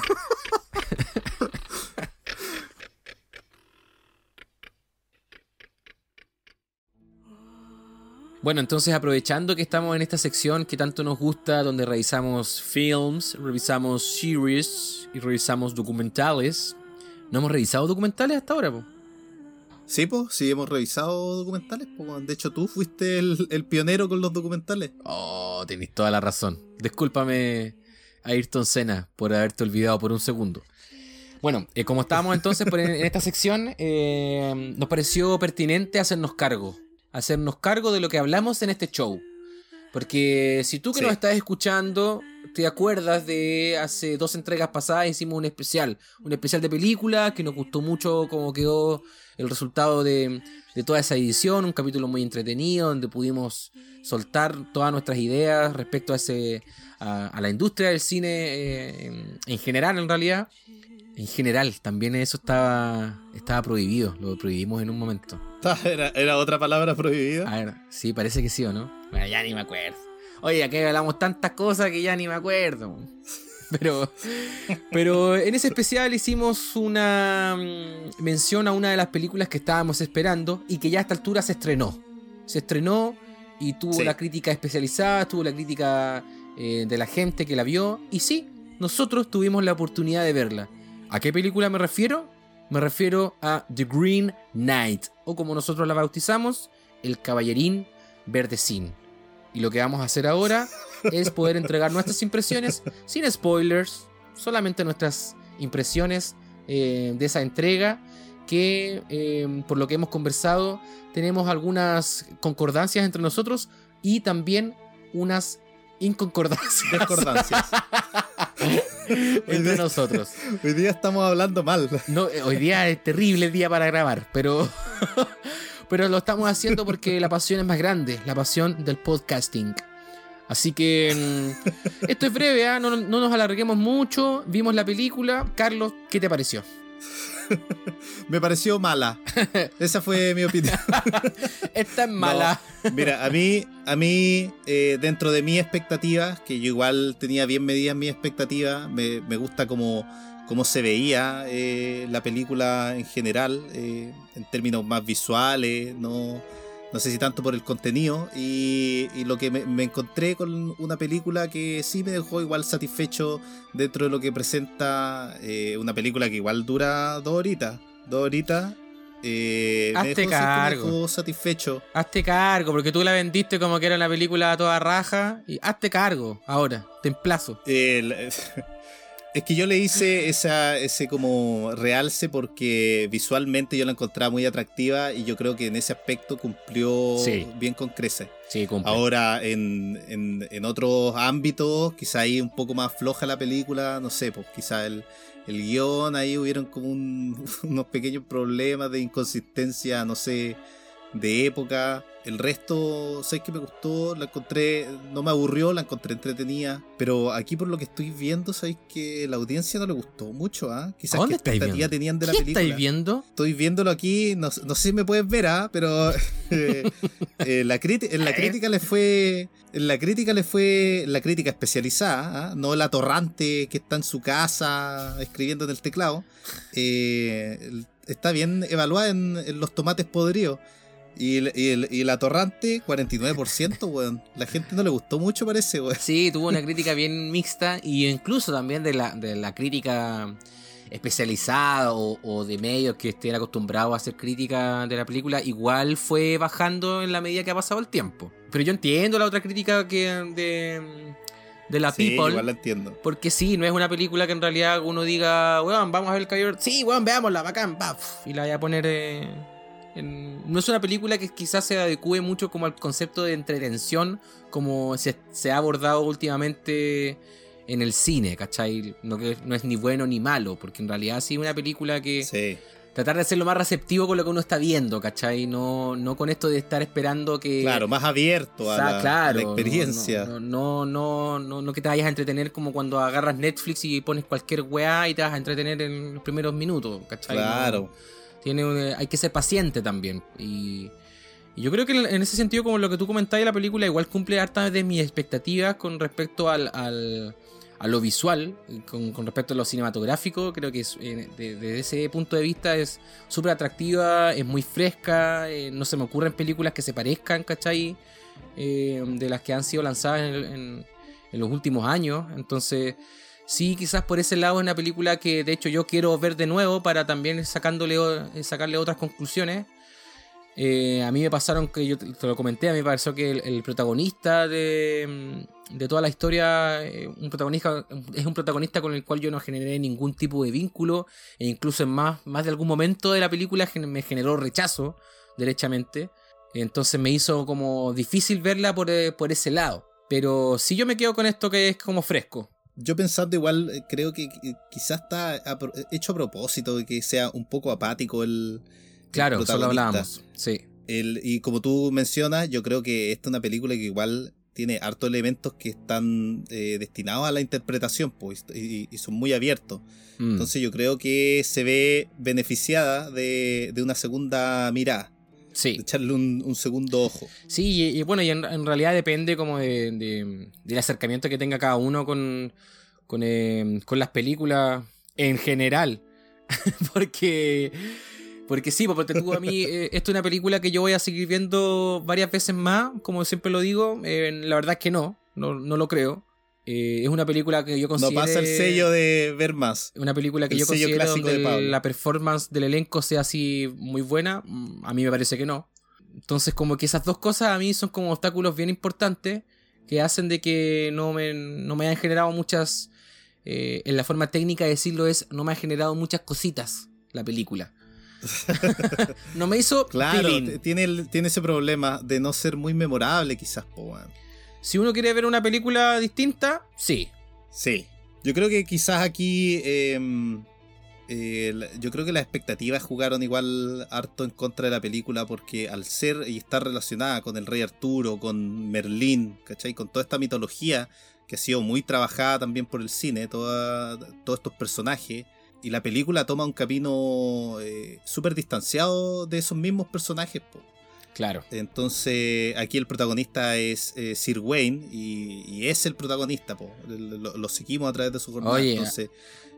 Bueno, entonces aprovechando que estamos en esta sección que tanto nos gusta, donde revisamos films, revisamos series y revisamos documentales, ¿No hemos revisado documentales hasta ahora, po? Sí, pues, sí hemos revisado documentales. po, de hecho, tú fuiste el, el pionero con los documentales. Oh, tenéis toda la razón. Discúlpame, Ayrton Senna, por haberte olvidado por un segundo. Bueno, eh, como estábamos entonces por en, en esta sección, eh, nos pareció pertinente hacernos cargo. Hacernos cargo de lo que hablamos en este show. Porque si tú que Sí. nos estás escuchando, te acuerdas de hace dos entregas pasadas hicimos un especial. Un especial de película que nos gustó mucho cómo quedó el resultado de, de toda esa edición. Un capítulo muy entretenido donde pudimos soltar todas nuestras ideas respecto a, ese, a, a la industria del cine eh, en, en general, en realidad. En general, también eso estaba, estaba prohibido. Lo prohibimos en un momento. Era, era otra palabra prohibida. A ver, sí, parece que sí o no. Bueno, ya ni me acuerdo. Oye, aquí hablamos tantas cosas que ya ni me acuerdo. Pero, pero en ese especial hicimos una mm, mención a una de las películas que estábamos esperando y que ya a esta altura se estrenó. Se estrenó y tuvo Sí. la crítica especializada, tuvo la crítica eh, de la gente que la vio. Y sí, nosotros tuvimos la oportunidad de verla. ¿A qué película me refiero? Me refiero a The Green Knight, o como nosotros la bautizamos, El Caballerín Verdecín. Y lo que vamos a hacer ahora es poder entregar nuestras impresiones sin spoilers, solamente nuestras impresiones eh, de esa entrega, que eh, por lo que hemos conversado tenemos algunas concordancias entre nosotros y también unas inconcordancias Discordancias. entre nosotros. Hoy día estamos hablando mal. No, eh, hoy día es terrible día para grabar, pero, pero lo estamos haciendo porque la pasión es más grande, la pasión del podcasting. Así que mm, esto es breve, ¿ah? no, no nos alarguemos mucho. Vimos la película. Carlos, ¿qué te pareció? Me pareció mala. Esa fue mi opinión. Esta es mala. No, mira, a mí, a mí eh, dentro de mis expectativas, que yo igual tenía bien medidas mis expectativas, me, me gusta como cómo se veía eh, la película en general, eh, en términos más visuales, no, no sé si tanto por el contenido, y, y lo que me, me encontré con una película que sí me dejó igual satisfecho dentro de lo que presenta eh, una película que igual dura dos horitas, dos horitas. Eh, me Hazte dejó- cargo. me dejó satisfecho. Hazte cargo, porque tú la vendiste como que era una película a toda raja. Y hazte cargo, ahora, te emplazo. El- es que yo le hice esa, ese como realce porque visualmente yo la encontraba muy atractiva y yo creo que en ese aspecto cumplió Sí. bien con creces. Sí, cumple. Ahora, en, en, en otros ámbitos, quizá ahí un poco más floja la película, no sé, pues quizá el, el guion, ahí hubieron como un- unos pequeños problemas de inconsistencia, no sé, de época. El resto, sé que me gustó, la encontré, no me aburrió, la encontré entretenida. Pero aquí por lo que estoy viendo, sabéis que la audiencia no le gustó mucho, ¿ah? Quizás ¿Dónde qué estáis expectativa viendo? tenían de la ¿Qué película. estáis viendo? Estoy viéndolo aquí, no, no sé si me puedes ver, ¿ah? pero eh, eh, la en la crítica le fue. En la crítica le fue. La crítica especializada, ¿ah? no la torrante que está en su casa escribiendo en el teclado. eh, está bien evaluada en, en los tomates podridos. Y, el- y el- y la torrante, 49%, weón. La gente no le gustó mucho, parece, weón. Sí, tuvo una crítica bien mixta y incluso también de la, de la crítica especializada o, o de medios que estén acostumbrados a hacer crítica de la película, igual fue bajando en la medida que ha pasado el tiempo. Pero yo entiendo la otra crítica que de, de la Sí, People. igual la entiendo. Porque sí, no es una película que en realidad uno diga, weón, vamos a ver el caballero. Sí, weón, veámosla, bacán, baf. Y la voy a poner. eh, en- No es una película que quizás se adecue mucho como al concepto de entretención, como se, se ha abordado últimamente en el cine, ¿cachai? No, que, no es ni bueno ni malo, porque en realidad sí es una película que. Sí. Tratar de ser lo más receptivo con lo que uno está viendo, ¿cachai? No, no con esto de estar esperando que. Claro, más abierto a, sea, la, a la experiencia. No, no, no, no, no que te vayas a entretener como cuando agarras Netflix y pones cualquier weá y te vas a entretener en los primeros minutos, ¿cachai? Claro. Tiene, un- hay que ser paciente también. Y, y yo creo que en ese sentido, como lo que tú comentabas, la película igual cumple hartas de mis expectativas con respecto al, al- a lo visual, con, con respecto a lo cinematográfico. Creo que es, eh, de- desde ese punto de vista es súper atractiva, es muy fresca, eh, no se me ocurren películas que se parezcan, ¿cachai? eh, de las que han sido lanzadas en, en- en los últimos años. Entonces, sí, quizás por ese lado es una película que de hecho yo quiero ver de nuevo para también sacándole, eh, sacarle otras conclusiones. Eh, a mí me pasaron que yo te lo comenté, a mí me pareció que el, protagonista de, mm, de toda la historia eh, un protagonista, es un protagonista con el cual yo no generé ningún tipo de vínculo e incluso en más, más de algún momento de la película me generó rechazo derechamente. Entonces me hizo como difícil verla por, por ese lado. Pero sí yo me quedo con esto que es como fresco. Yo pensando igual, eh, creo que quizás está a hecho a propósito de que sea un poco apático el. Claro, eso lo protagonista. hablábamos. Sí. El- y como tú mencionas, yo creo que esta es una película que igual tiene hartos elementos que están eh, destinados a la interpretación pues, y, y son muy abiertos. Mm. Entonces yo creo que se ve beneficiada de, de una segunda mirada. Sí. De echarle un, un segundo ojo. Sí, y, y bueno, y en, en realidad depende como de, de- del acercamiento que tenga cada uno con, con, eh, con las películas en general. porque, porque sí, porque tú a mí, eh, esto es una película que yo voy a seguir viendo varias veces más, como siempre lo digo. eh, la verdad es que no, no, no lo creo. Eh, es una película que yo No considero... pasa el sello de ver más. Una película que El yo considero que de la performance del elenco sea así muy buena. A mí me parece que no. Entonces, como que esas dos cosas a mí son como obstáculos bien importantes que hacen de que no me, no me hayan generado muchas. eh, en la forma técnica de decirlo es, no me ha generado muchas cositas la película. no me hizo Claro, tiene, tiene ese problema de no ser muy memorable, quizás, po. Si uno quiere ver una película distinta, sí. Sí. Yo creo que quizás aquí. eh, eh, yo creo que las expectativas jugaron igual harto en contra de la película porque al ser y estar relacionada con el rey Arturo, con Merlín, ¿cachai? Con toda esta mitología que ha sido muy trabajada también por el cine, todos estos personajes. Y la película toma un camino eh, súper distanciado de esos mismos personajes. Claro. Entonces, aquí el protagonista es eh, Sir Wayne y, y es el protagonista, po. Lo, lo seguimos a través de su jornada. Oye, Entonces,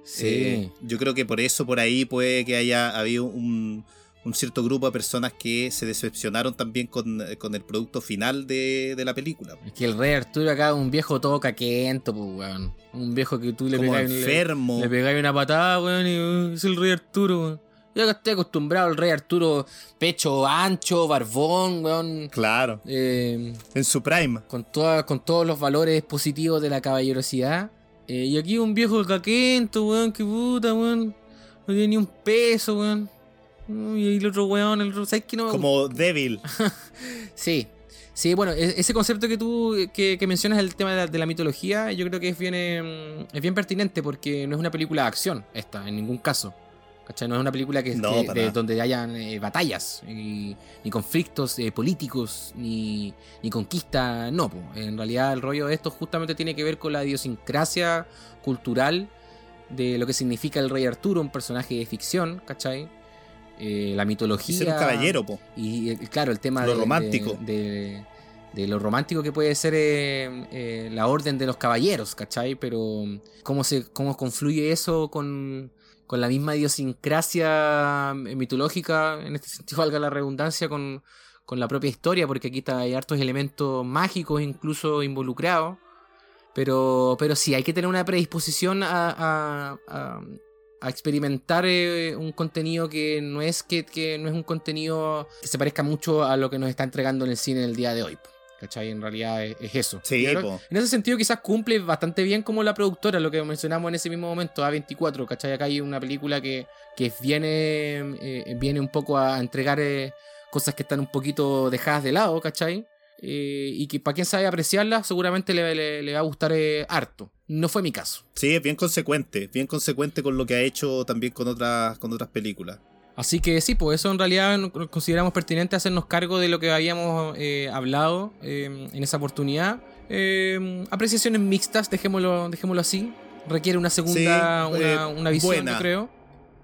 sí. eh, yo creo que por eso, por ahí puede que haya habido un, un cierto grupo de personas que se decepcionaron también con, con el producto final de, de la película. Es que el rey Arturo acá es un viejo todo caquento, pues, weón. Un viejo que tú le pegas enfermo. Le, le una patada, weón, y uh, es el rey Arturo, weón. Yo acá estoy acostumbrado al rey Arturo, pecho ancho, barbón, weón. Claro. Eh, en su prime. Con, toda- con todos los valores positivos de la caballerosidad. Eh, y aquí un viejo caquento, weón, que puta, weón. No tiene ni un peso, weón. Y el otro weón, el otro, ¿sabes qué no? Como débil. Sí, sí, bueno, e- ese concepto que tú que, que mencionas el tema de la, de la mitología, yo creo que es bien, eh, es bien pertinente porque no es una película de acción esta, en ningún caso. ¿Cachai? No es una película que, No, que- para de- nada. donde hayan eh, batallas, y- ni conflictos eh, políticos, ni, ni conquista, no. po. En realidad el rollo de esto justamente tiene que ver con la idiosincrasia cultural de lo que significa el rey Arturo, un personaje de ficción, ¿cachai? Eh, la mitología. Y ser un caballero, po. Y eh, claro, el tema Lo de- romántico. De, de- de lo romántico que puede ser eh, eh, la orden de los caballeros, ¿cachai? Pero cómo, se, cómo confluye eso con, con la misma idiosincrasia eh, mitológica, en este sentido valga la redundancia, con, con la propia historia, porque aquí está, hay hartos elementos mágicos incluso involucrados. Pero, pero sí, hay que tener una predisposición a- a experimentar eh, un contenido que no es que, que no es un contenido que se parezca mucho a lo que nos está entregando en el cine el día de hoy. ¿Cachai? En realidad es, es eso. Sí, ahora- en ese sentido quizás cumple bastante bien como la productora, lo que mencionamos en ese mismo momento, A24, ¿cachai? Acá hay una película que, que viene, eh, viene un poco a entregar eh, cosas que están un poquito dejadas de lado, ¿cachai? Eh, y que para quien sabe apreciarla seguramente le, le- le va a gustar harto. No fue mi caso. Sí, es bien consecuente. Bien consecuente con lo que ha hecho también con otras, con otras películas. Así que sí, pues eso en realidad consideramos pertinente hacernos cargo de lo que habíamos eh, hablado eh, en esa oportunidad. Eh, apreciaciones mixtas, dejémoslo, dejémoslo así. Requiere una segunda, Sí, una, una visión, yo creo.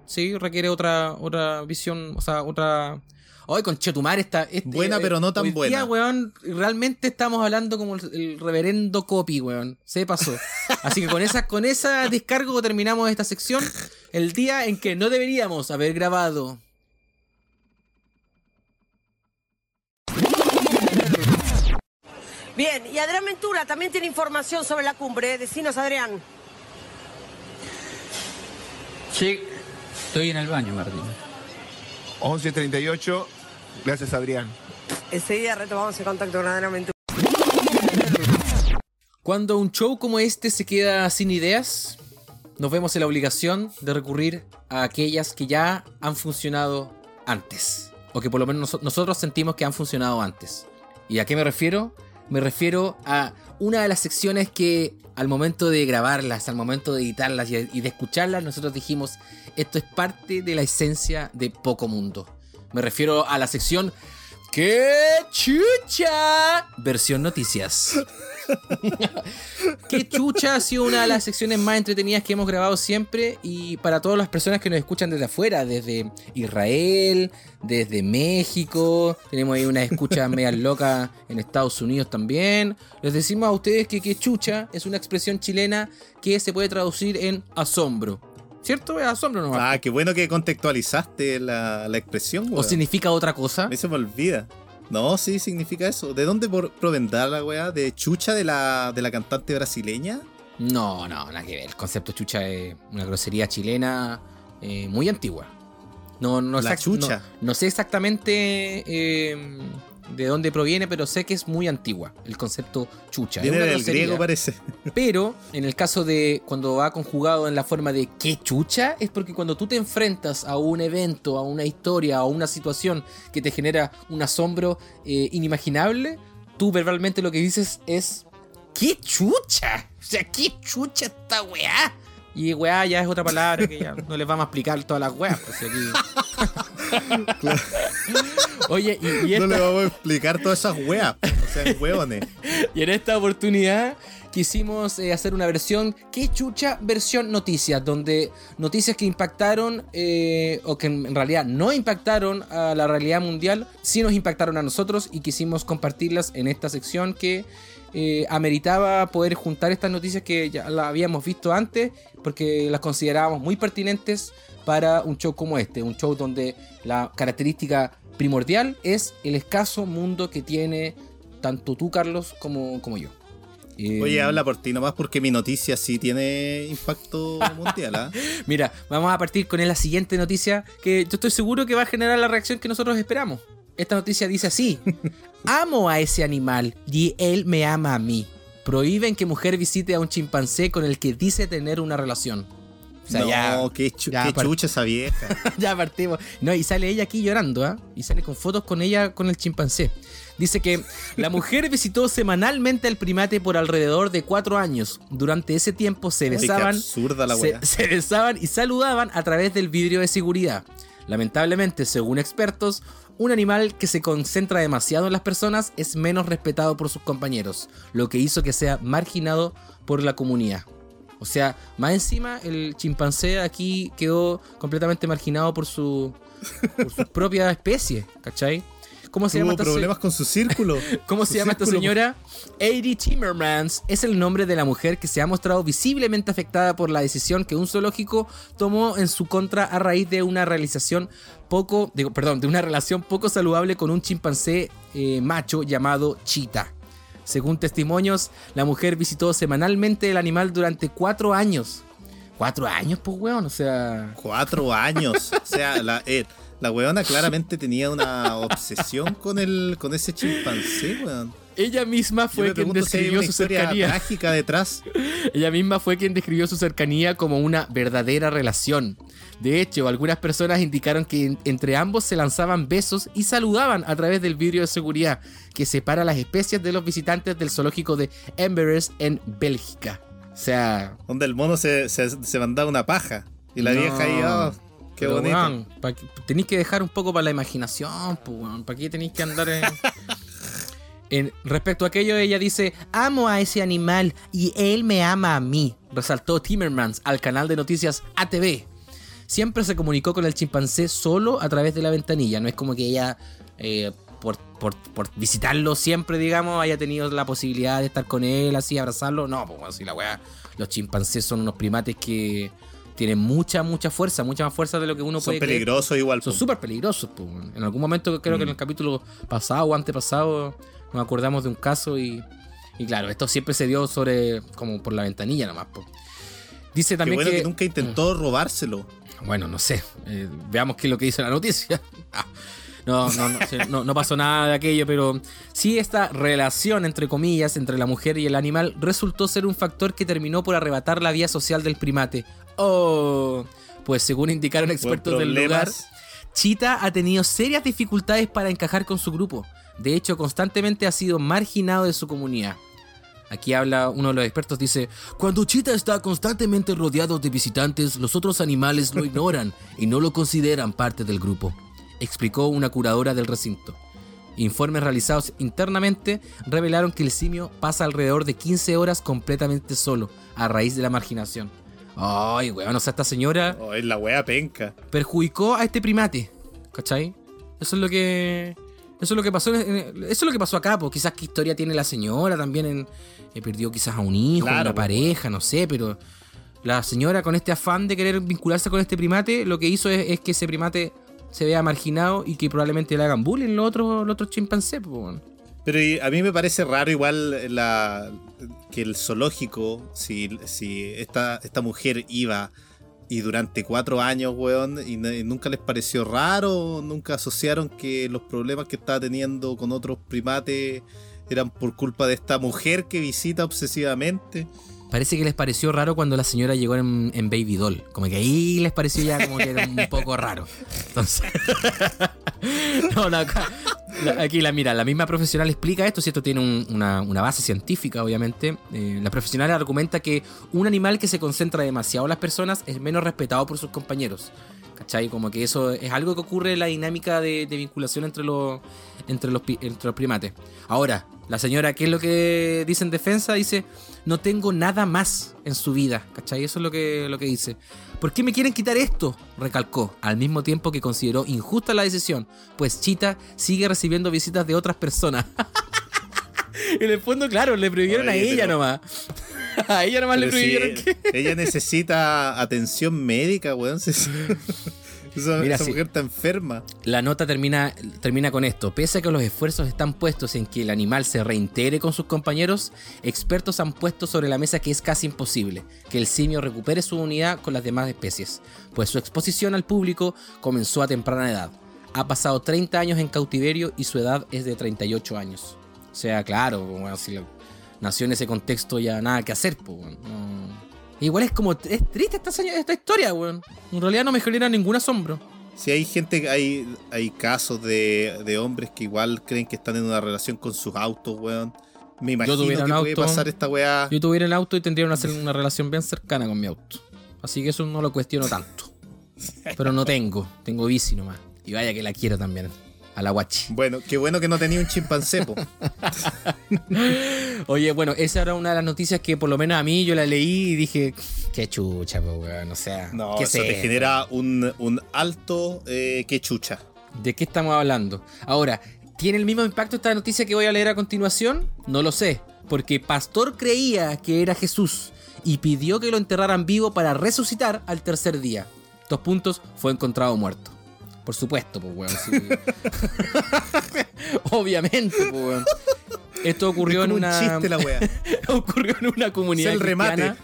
Sí, requiere otra, otra visión, o sea, otra... Hoy con Chetumar está... este- Buena, pero no tan buena. Día, weón, realmente estamos hablando como el, el reverendo Copy, weón. Se pasó. Así que con esa, con esa descargo terminamos esta sección. El día en que no deberíamos haber grabado. Bien, y Adrián Ventura también tiene información sobre la cumbre. Decinos, Adrián. Sí, estoy en el baño, Martín. 11.38. Gracias, Adrián. Enseguida retomamos el contacto Ventura. Cuando un show como este se queda sin ideas, nos vemos en la obligación de recurrir a aquellas que ya han funcionado antes. O que por lo menos nos- nosotros sentimos que han funcionado antes. ¿Y a qué me refiero? Me refiero a una de las secciones que al momento de grabarlas, al momento de editarlas y de escucharlas, nosotros dijimos, esto es parte de la esencia de Poco Mundo. Me refiero a la sección ¡Qué chucha! Versión noticias. ¡Qué chucha! Ha sido una de las secciones más entretenidas que hemos grabado siempre. Y para todas las personas que nos escuchan desde afuera, desde Israel, desde México, tenemos ahí una escucha media loca en Estados Unidos también. Les decimos a ustedes que qué chucha es una expresión chilena que se puede traducir en asombro. ¿Cierto? Es asombro nomás. Ah, qué bueno que contextualizaste la, la expresión, ¿O weón. significa otra cosa? A mí se me olvida. No, sí, significa eso. ¿De dónde provendrá la weá? ¿De chucha de la, de la cantante brasileña? No, no, nada que ver. El concepto chucha es una grosería chilena eh, muy antigua. No, no, La exact- chucha. No, no sé exactamente eh, de dónde proviene, pero sé que es muy antigua el concepto chucha. Viene del griego, parece. Pero en el caso de cuando va conjugado en la forma de qué chucha, es porque cuando tú te enfrentas a un evento, a una historia, a una situación que te genera un asombro eh, inimaginable, tú verbalmente lo que dices es ¡qué chucha! O sea, ¿qué chucha esta weá? Y weá ya es otra palabra que ya no les vamos a explicar todas las weas. pues, si Oye, y, y No le vamos a explicar todas esas weas. O sea, hueones. y en esta oportunidad quisimos eh, hacer una versión, ¿qué chucha? Versión noticias, donde noticias que impactaron eh, o que en realidad no impactaron a la realidad mundial, sí nos impactaron a nosotros y quisimos compartirlas en esta sección que eh, ameritaba poder juntar estas noticias que ya las habíamos visto antes, porque las considerábamos muy pertinentes para un show como este, un show donde la característica primordial es el escaso mundo que tiene tanto tú, Carlos, como, como yo. Eh, Oye, habla por ti nomás porque mi noticia sí tiene impacto mundial, ¿ah? Mira, vamos a partir con la siguiente noticia que yo estoy seguro que va a generar la reacción que nosotros esperamos. Esta noticia dice así: Amo a ese animal y él me ama a mí. Prohíben que mujer visite a un chimpancé con el que dice tener una relación. O sea, no, ya, qué, chu- ya qué par- chucha esa vieja. ya partimos. No, y sale ella aquí llorando, ¿ah? Y sale con fotos con ella con el chimpancé. Dice que la mujer visitó semanalmente al primate por alrededor de cuatro años. Durante ese tiempo se Ay, qué besaban. absurda la se, se besaban y saludaban a través del vidrio de seguridad. Lamentablemente, según expertos, un animal que se concentra demasiado en las personas es menos respetado por sus compañeros, lo que hizo que sea marginado por la comunidad. O sea, más encima el chimpancé aquí quedó completamente marginado por su, por su propia especie, ¿cachai? ¿Cómo se Tuvo llama se- problemas con su círculo. ¿Cómo Su se llama esta señora? Adi Timmermans es el nombre de la mujer que se ha mostrado visiblemente afectada por la decisión que un zoológico tomó en su contra a raíz de una realización poco, digo, perdón, de una relación poco saludable con un chimpancé eh, macho llamado Cheetah. Según testimonios, la mujer visitó semanalmente el animal durante cuatro años. Cuatro años, pues, weón, o sea. Cuatro años. O sea, la, eh, la weona claramente tenía una obsesión con el con ese chimpancé, weón. Ella misma fue quien si describió una su cercanía. trágica detrás. Ella misma fue quien describió su cercanía como una verdadera relación. De hecho, algunas personas indicaron que en- entre ambos se lanzaban besos y saludaban a través del vidrio de seguridad que separa las especies de los visitantes del zoológico de Embers en Bélgica. O sea, Donde el mono se, se, se mandaba una paja. Y la No. vieja ahí, oh, qué bonito. tenéis que dejar un poco para la imaginación, pues. ¿Para qué tenéis que andar en... En- respecto a aquello, ella dice, amo a ese animal y él me ama a mí, resaltó Timmermans al canal de noticias ATV. Siempre se comunicó con el chimpancé solo a través de la ventanilla, no es como que ella, eh, por, por- por visitarlo siempre, digamos, haya tenido la posibilidad de estar con él, así, abrazarlo. No, pues así la weá, los chimpancés son unos primates que tienen mucha, mucha fuerza, mucha más fuerza de lo que uno Son puede creer. peligrosos igual. Son súper peligrosos. weón. En algún momento, creo que en el capítulo pasado o antepasado, nos acordamos de un caso y Y claro, esto siempre se dio sobre. como por la ventanilla nomás. po. Dice Qué también bueno que, que. nunca intentó robárselo. Bueno, no sé. eh, veamos qué es lo que dice la noticia. Ah, No, no, no, no, no pasó nada de aquello, pero sí esta relación, entre comillas, entre la mujer y el animal resultó ser un factor que terminó por arrebatar la vía social del primate. Oh, pues según indicaron expertos del lugar. Chita ha tenido serias dificultades para encajar con su grupo. De hecho, constantemente ha sido marginado de su comunidad. Aquí habla uno de los expertos, dice, cuando Chita está constantemente rodeado de visitantes, los otros animales lo ignoran y no lo consideran parte del grupo, explicó una curadora del recinto. Informes realizados internamente revelaron que el simio pasa alrededor de 15 horas completamente solo, a raíz de la marginación. Ay, weón, o sea, esta señora es la wea penca. perjudicó a este primate. ¿Cachai? Eso es lo que. Eso es lo que pasó. en- eso es lo que pasó acá, pues quizás qué historia tiene la señora también en. Perdió quizás a un hijo, Claro, una pareja, no sé, pero. La señora con este afán de querer vincularse con este primate, lo que hizo es, es que ese primate se vea marginado y que probablemente le hagan bullying los otros, los otros chimpancés, pues. Pero a mí me parece raro igual la que el zoológico, si, si esta, esta mujer iba y durante cuatro años, weón, y, y nunca les pareció raro, nunca asociaron que los problemas que estaba teniendo con otros primates eran por culpa de esta mujer que visita obsesivamente. Parece que les pareció raro cuando la señora llegó en, en Baby Doll. Como que ahí les pareció ya como que era un poco raro. Entonces. no, no, acá- la- aquí la mira, la misma profesional explica esto, si esto tiene un- una, una base científica, obviamente. Eh, la profesional argumenta que un animal que se concentra demasiado en las personas es menos respetado por sus compañeros. ¿Cachai? Como que eso es algo que ocurre en la dinámica de, de vinculación entre los, entre, los, entre los primates. Ahora, la señora, ¿qué es lo que dice en defensa? Dice, no tengo nada más en su vida. ¿Cachai? Eso es lo que, lo que dice. ¿Por qué me quieren quitar esto? Recalcó, al mismo tiempo que consideró injusta la decisión, pues Chita sigue recibiendo visitas de otras personas. en el fondo, claro, le prohibieron Oye, a ella pero- nomás. a ella nomás le Pero si prohibieron que... ella necesita atención médica, weón. Esa, Mira, esa sí. mujer está enferma. La nota termina, termina con esto. Pese a que los esfuerzos están puestos en que el animal se reintegre con sus compañeros, expertos han puesto sobre la mesa que es casi imposible que el simio recupere su unidad con las demás especies, pues su exposición al público comenzó a temprana edad. Ha pasado 30 años en cautiverio y su edad es de 38 años. O sea, claro, bueno, si nació en ese contexto ya nada que hacer, pues. No. Igual es como, es triste esta, esta historia, weón. En realidad no me genera ningún asombro. Si hay gente, hay, hay casos de, de hombres que igual creen que están en una relación con sus autos, weón. Me imagino que un puede auto, pasar esta weá. Yo tuviera el auto y tendría una, una relación bien cercana con mi auto. Así que eso no lo cuestiono tanto. Pero no tengo, tengo bici nomás. Y vaya que la quiero también. A la guachi. Bueno, qué bueno que no tenía un chimpancé. Oye, bueno, esa era una de las noticias que por lo menos a mí yo la leí y dije, qué chucha, po, weón. O sea, No, ¿qué eso es te genera un, un alto eh, que chucha. ¿De qué estamos hablando? Ahora, ¿tiene el mismo impacto esta noticia que voy a leer a continuación? No lo sé, porque Pastor creía que era Jesús y pidió que lo enterraran vivo para resucitar al tercer día. Dos puntos, fue encontrado muerto. Por supuesto, pues, weón. sí. Obviamente, pues, weón. Esto ocurrió Es en un una. chiste la wea. ocurrió en una comunidad Es el remate. cristiana.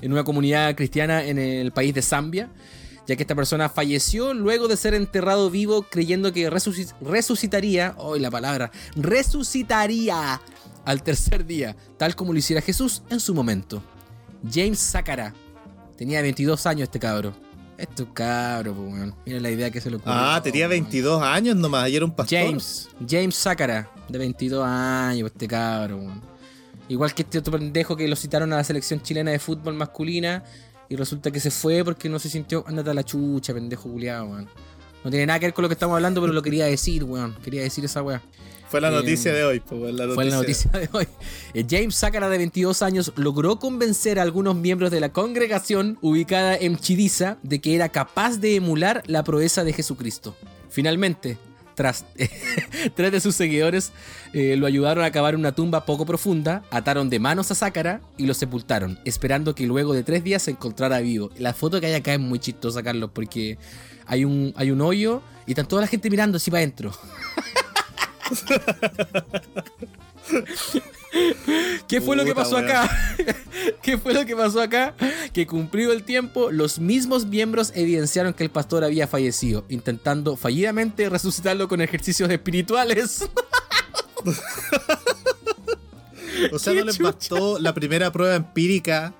En una comunidad cristiana en el país de Zambia. Ya que esta persona falleció luego de ser enterrado vivo creyendo que resuci- resucitaría. Hoy la palabra. Resucitaría al tercer día. Tal como lo hiciera Jesús en su momento. James Sakara. Tenía 22 años este cabro. Este cabro, pues, weón. Mira la idea que se le ocurrió. Ah, tenía 22 años nomás, ayer era un pastor. James, James Sakara, de 22 años, este cabro, weón. Igual que este otro pendejo que lo citaron a la selección chilena de fútbol masculina y resulta que se fue porque no se sintió. Ándate a la chucha, pendejo culiado, weón. No tiene nada que ver con lo que estamos hablando, pero lo quería decir, weón. Quería decir esa weá. Fue la Eh, noticia de hoy, la Fue la noticia de hoy. Eh, James Sakara, de 22 años, logró convencer a algunos miembros de la congregación ubicada en Chidiza de que era capaz de emular la proeza de Jesucristo. Finalmente, tras tres de sus seguidores eh, lo ayudaron a cavar una tumba poco profunda, ataron de manos a Sakara y lo sepultaron, esperando que luego de tres días se encontrara vivo. La foto que hay acá es muy chistosa, Carlos, porque hay un, hay un hoyo y está toda la gente mirando así para adentro. ¿Qué fue lo que pasó acá? ¿Qué fue lo que pasó acá? Que cumplido el tiempo, los mismos miembros evidenciaron que el pastor había fallecido, intentando fallidamente resucitarlo con ejercicios espirituales. O sea, no les bastó la primera prueba empírica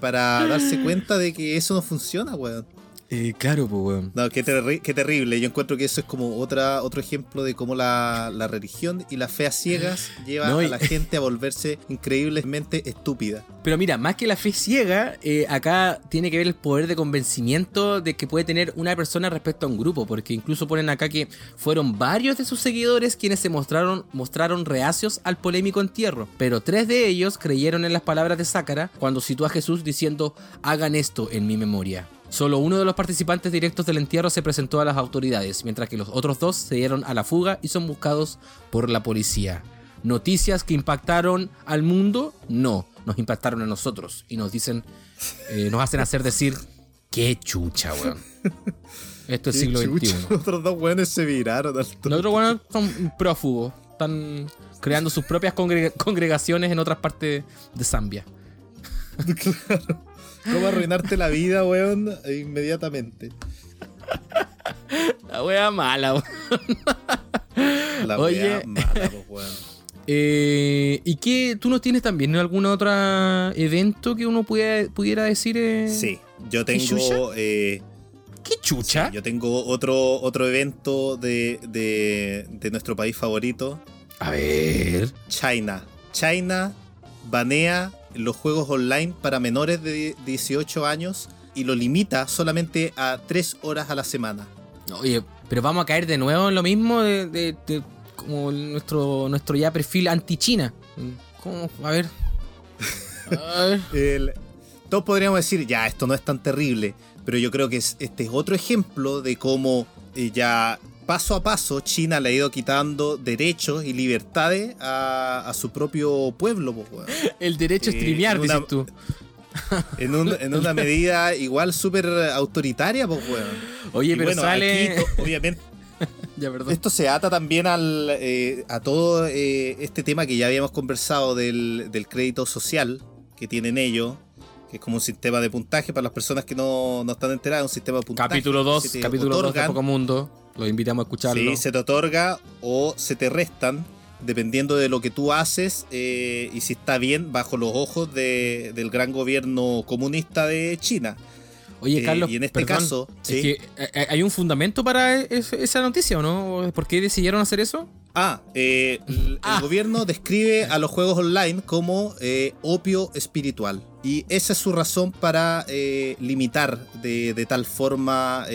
para darse cuenta de que eso no funciona, weón. Eh, claro, pues, weón. No, qué, terri- qué terrible. Yo encuentro que eso es como otra, otro ejemplo de cómo la, la religión y la fe a ciegas lleva No, y- a la gente a volverse increíblemente estúpida. Pero mira, más que la fe ciega, eh, acá tiene que ver el poder de convencimiento de que puede tener una persona respecto a un grupo, porque incluso ponen acá que fueron varios de sus seguidores quienes se mostraron, mostraron reacios al polémico entierro, pero tres de ellos creyeron en las palabras de Sácara cuando citó a Jesús diciendo, hagan esto en mi memoria. Solo uno de los participantes directos del entierro se presentó a las autoridades, mientras que los otros dos se dieron a la fuga y son buscados por la policía. Noticias que impactaron al mundo, no, nos impactaron a nosotros y nos dicen, eh, nos hacen hacer decir, qué chucha, weón. Esto es Qué siglo chucha, XXI. Los otros dos weones se viraron al Los otros weones son prófugos, están creando sus propias congrega- congregaciones en otras partes de Zambia. ¿Cómo arruinarte la vida, weón? Inmediatamente. La wea mala, weón. La Oye. wea mala, pues, weón. Eh, ¿Y qué tú nos tienes también algún otro evento que uno pudiera, pudiera decir? eh? Sí, yo tengo. eh, ¿Qué chucha? sí, yo tengo otro, otro evento de, de, de nuestro país favorito. A ver. China. China banea los juegos online para menores de 18 años y lo limita solamente a 3 horas a la semana. Oye, pero vamos a caer de nuevo en lo mismo de, de- de- como nuestro, nuestro ya perfil anti-China. ¿Cómo? A ver. A ver. El- todos podríamos decir, ya, esto no es tan terrible, pero yo creo que es- este es otro ejemplo de cómo eh, ya paso a paso China le ha ido quitando derechos y libertades a, a su propio pueblo. pues, weón. El derecho a Eh, streamear, dices tú. En, un- en una medida igual súper autoritaria, pues, weón. Oye, Y pero bueno, sale. aquí, obviamente, ya, esto se ata también al, eh, a todo eh, este tema que ya habíamos conversado del, del crédito social que tienen ellos, que es como un sistema de puntaje para las personas que no, no están enteradas, un sistema de puntaje. Capítulo que 2, se te capítulo 2 de Poco Mundo. Los invitamos a escucharlo. Sí, se te otorga o se te restan dependiendo de lo que tú haces eh, y si está bien bajo los ojos de- del gran gobierno comunista de China. Oye, Eh, Carlos, y en este perdón, caso, es sí. que, eh, ¿hay un fundamento para es- esa noticia o no? ¿Por qué decidieron hacer eso? Ah, eh, el, el gobierno describe a los juegos online como eh, opio espiritual. Y esa es su razón para eh, limitar de, de tal forma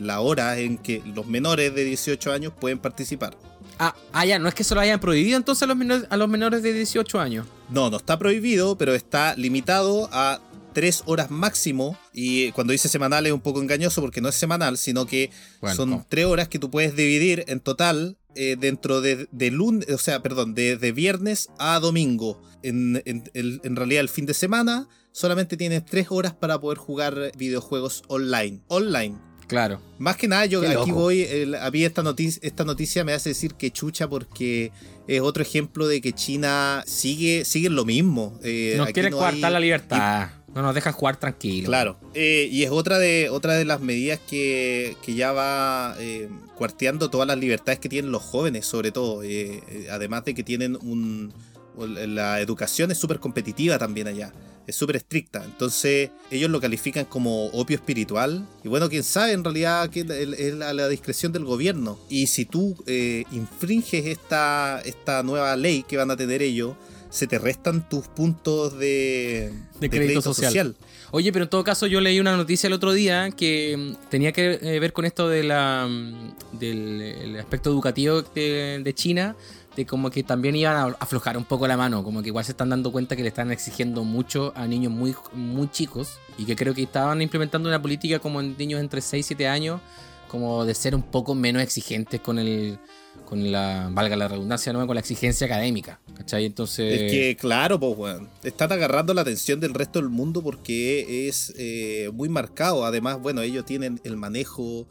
la hora en que los menores de 18 años pueden participar. Ah, ah, ya, no es que se lo hayan prohibido entonces a los menores, a los menores de 18 años. No, no está prohibido, pero está limitado a tres horas máximo. Y cuando dice semanal es un poco engañoso porque no es semanal, sino que Bueno, son tres horas que tú puedes dividir en total eh, dentro de, de lunes, o sea, perdón, de, de viernes a domingo. En, en- realidad el fin de semana solamente tienes tres horas para poder jugar videojuegos online. Online. Claro. Más que nada, yo Qué aquí loco. voy, el- a mí esta noticia, esta noticia me hace decir que chucha porque es otro ejemplo de que China sigue, sigue lo mismo. Eh, Nos aquí quieren no coartar hay- la libertad. No nos dejan jugar tranquilo. Claro. Eh, y es otra de, otra de las medidas que, que ya va eh, cuarteando todas las libertades que tienen los jóvenes, sobre todo. Eh, además de que tienen un. La educación es súper competitiva también allá. Es súper estricta. Entonces, ellos lo califican como opio espiritual. Y bueno, quién sabe, en realidad que es es la, discreción del gobierno. Y si tú infringes esta, esta nueva ley que van a tener ellos, se te restan tus puntos de, de crédito, social. Oye, pero en todo caso yo leí una noticia el otro día que mm, tenía que eh, ver con esto de la, mm, del el aspecto educativo de, de China, de como que también iban a aflojar un poco la mano, como que igual se están dando cuenta que le están exigiendo mucho a niños muy, muy chicos y que creo que estaban implementando una política como en niños entre 6 y 7 años, como de ser un poco menos exigentes con el con la, valga la redundancia, ¿no? con la exigencia académica, ¿cachai? Entonces... Es que, claro, pues, weón. Están agarrando la atención del resto del mundo porque es eh, muy marcado. Además, bueno, ellos tienen el manejo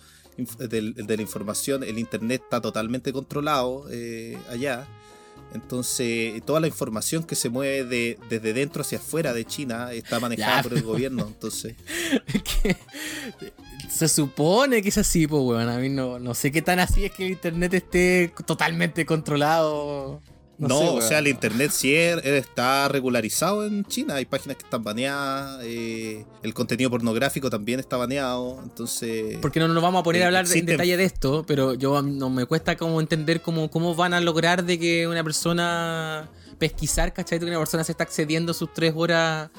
del- de la información. El internet está totalmente controlado eh, allá. Entonces, toda la información que se mueve de- desde dentro hacia afuera de China está manejada por el gobierno. Entonces, Se supone que es así, pues, weón. A mí no, no sé qué tan así es que el internet esté totalmente controlado. No, sé, o sea, el internet sí es- está regularizado en China. Hay páginas que están baneadas. eh, el contenido pornográfico también está baneado. Entonces, Porque no nos vamos a poner a eh, hablar en detalle de esto, pero yo no me cuesta como entender cómo, cómo van a lograr de que una persona pesquisar, ¿cachai? Que una persona se está accediendo a sus tres horas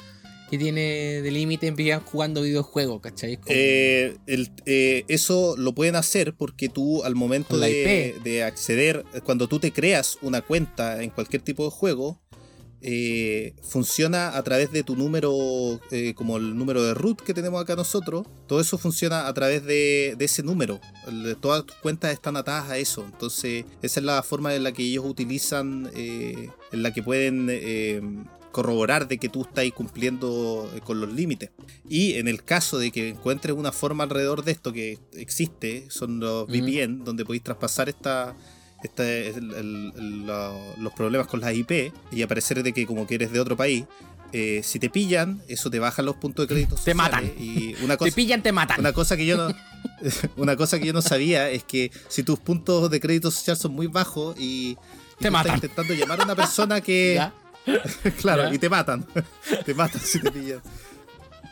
que tiene de límite en jugando videojuegos, ¿cachai? Como- Eh, el- eh, eso lo pueden hacer porque tú al momento de, acceder, cuando tú te creas una cuenta en cualquier tipo de juego, eh, funciona a través de tu número, como el número de root que tenemos acá nosotros. Todo eso funciona a través de, de ese número. Todas tus cuentas están atadas a eso. Entonces, esa es la forma en la que ellos utilizan, en la que pueden corroborar de que tú estás cumpliendo eh, con los límites. Y en el caso de que encuentres una forma alrededor de esto que existe, son los. VPN, donde podéis traspasar esta, esta- el- el- el- lo- los problemas con las IP y aparecer de que como que eres de otro país. eh, si te pillan, eso te baja los puntos de crédito. Te matan. Y una Te cosa, pillan, te matan. una cosa que yo no una cosa que yo no sabía es que si tus puntos de crédito social son muy bajos y, y Te tú estás matan. intentando llamar a una persona que ¿Ya? claro, Ya. y te matan. te matan si te pillan.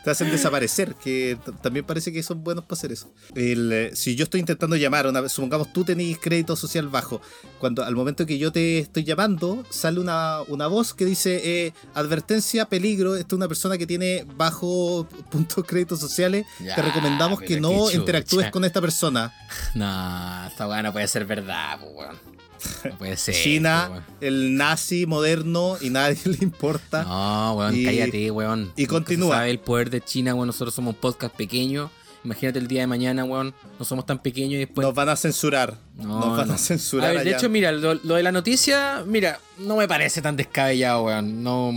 Te hacen desaparecer, que también parece que son buenos para hacer eso. El, eh, si yo estoy intentando llamar, una supongamos tú tenés crédito social bajo, cuando al momento que yo te estoy llamando, sale una, una voz que dice, eh, advertencia, peligro, esta es una persona que tiene bajo puntos créditos sociales, Ya, te recomendamos que no interactúes con esta persona. No, esta weá no puede ser verdad, pues, weón. No puede ser. China, weón. el nazi moderno y nadie le importa. No, weón, Y- cállate, weón. y continúa. sabe el poder de China, weón. Nosotros somos un podcast pequeño. Imagínate el día de mañana, weón. No somos tan pequeños y después. Nos van a censurar. No, Nos van no. a censurar. A ver, de allá. hecho, mira, lo, lo de la noticia, mira, no me parece tan descabellado, weón. No,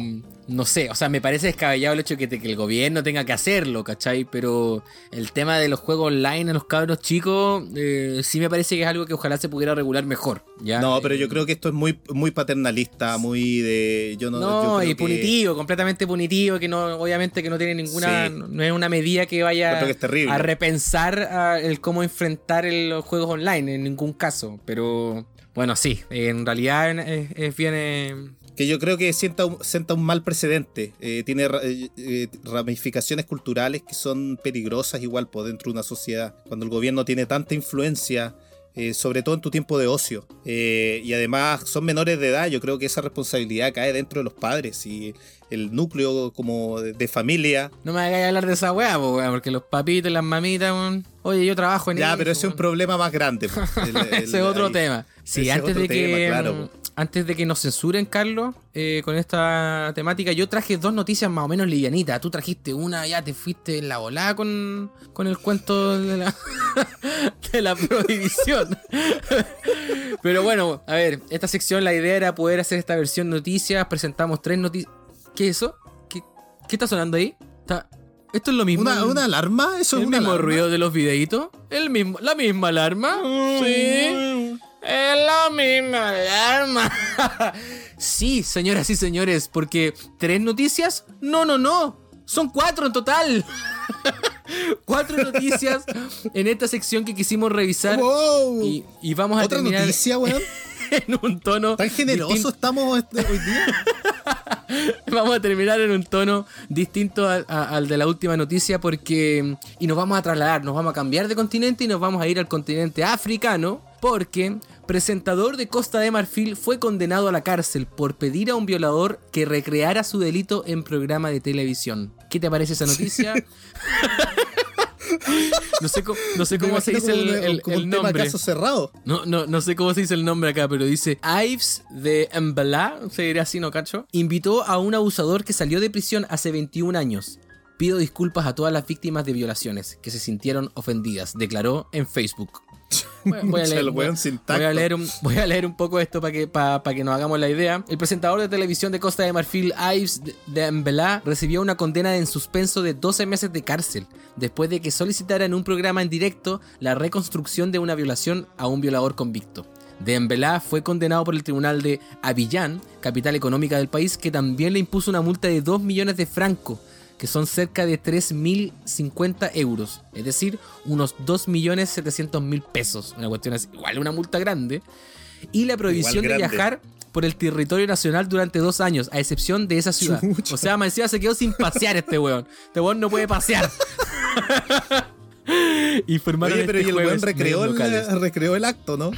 no sé, o sea, me parece descabellado el hecho de que, te- que el gobierno tenga que hacerlo, ¿cachai? Pero el tema de los juegos online a los cabros chicos, eh, sí me parece que es algo que ojalá se pudiera regular mejor, ¿ya? No, pero yo creo que esto es muy, muy paternalista, muy de. Yo no. No, yo creo y que- punitivo, completamente punitivo, que no, obviamente que no tiene ninguna, Sí. no es una medida que vaya que a repensar ah, el cómo enfrentar el- los juegos online, en ningún caso, pero bueno, sí, en realidad es, es bien... eh, Que yo creo que sienta un, sienta un mal precedente. Eh, tiene eh, eh, ramificaciones culturales que son peligrosas, igual, por dentro de una sociedad. Cuando el gobierno tiene tanta influencia. Eh, sobre todo en tu tiempo de ocio. Eh, y además son menores de edad, yo creo que esa responsabilidad cae dentro de los padres y el núcleo como de, de familia. no me hagáis hablar de esa weá, po, weá, porque los papitos y las mamitas, weón, oye, yo trabajo en Ya, eso, pero ese es un problema más grande. El- el- Ese es otro ahí. tema. Sí, Ese antes de que tema, claro, mm, po. Antes de que nos censuren, Carlos, eh, con esta temática, yo traje dos noticias más o menos livianitas. Tú trajiste una, ya te fuiste en la volada con, con el cuento de la, de la prohibición. Pero bueno, a ver, esta sección la idea era poder hacer esta versión noticias. Presentamos tres noticias. ¿Qué es eso? ¿Qué, qué está sonando ahí? Está- Esto es lo mismo. ¿Una, una alarma? ¿Eso ¿El es una mismo alarma? ruido de los videitos? ¿El mismo, ¿La misma alarma? Sí. Es la misma alarma. sí, señoras y señores, porque tres noticias. No, no, no. Son cuatro en total. cuatro noticias en esta sección que quisimos revisar. Wow. Y, y vamos a ¿Otra terminar noticia, weón? en un tono. ¿Tan distinto. estamos este- hoy día? Vamos a terminar en un tono distinto al, a- al de la última noticia porque... Y nos vamos a trasladar, nos vamos a cambiar de continente y nos vamos a ir al continente africano porque presentador de Costa de Marfil fue condenado a la cárcel por pedir a un violador que recreara su delito en programa de televisión. ¿Qué te parece esa noticia? no sé cómo, no sé cómo se dice el, como un- el- como el un tema nombre. caso cerrado. No, no, no sé cómo se dice el nombre acá, pero dice Ives de Mbala, se diría así, ¿no, cacho? Invitó a un abusador que salió de prisión hace 21 años. Pido disculpas a todas las víctimas de violaciones que se sintieron ofendidas, declaró en Facebook. Voy voy a, leer, voy, voy a un, voy a leer un poco esto para que, pa que nos hagamos la idea. El presentador de televisión de Costa de Marfil, Ives de- de Mbela, recibió una condena en suspenso de 12 meses de cárcel, después de que solicitara en un programa en directo la reconstrucción de una violación a un violador convicto. Dembélé fue condenado por el tribunal de Abiyán, capital económica del país, que también le impuso una multa de 2 millones de francos, que son cerca de 3.050 euros, es decir, unos 2.700.000 pesos. Una cuestión así, igual una multa grande. Y la prohibición de viajar por el territorio nacional durante dos años, a excepción de esa ciudad. O sea, encima se quedó sin pasear este weón. Este weón no puede pasear. y formaron Oye, pero este y el weón recreó el, recreó el acto, ¿no?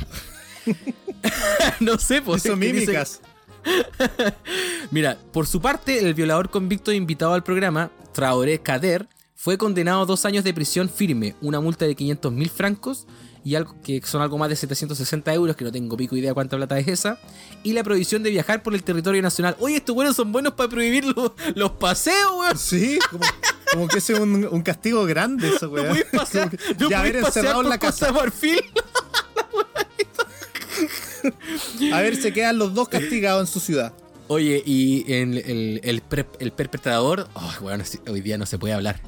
no sé, pues. Hizo es mímicas. Mira, por su parte, el violador convicto invitado al programa, Traoré Kader, fue condenado a dos años de prisión firme, una multa de 500 mil francos y algo que son algo más de 760 euros, que no tengo pico idea cuánta plata es esa, y la prohibición de viajar por el territorio nacional. Oye, estos buenos son buenos para prohibir los, los paseos, weón. Sí, como, como que ese es un, un castigo grande eso, weón. No que no ya haber encerrado en la casa. de Marfil. A ver, se quedan los dos castigados en su ciudad. Oye, y el, el, pre- el perpetrador. Oh, bueno, hoy día no se puede hablar.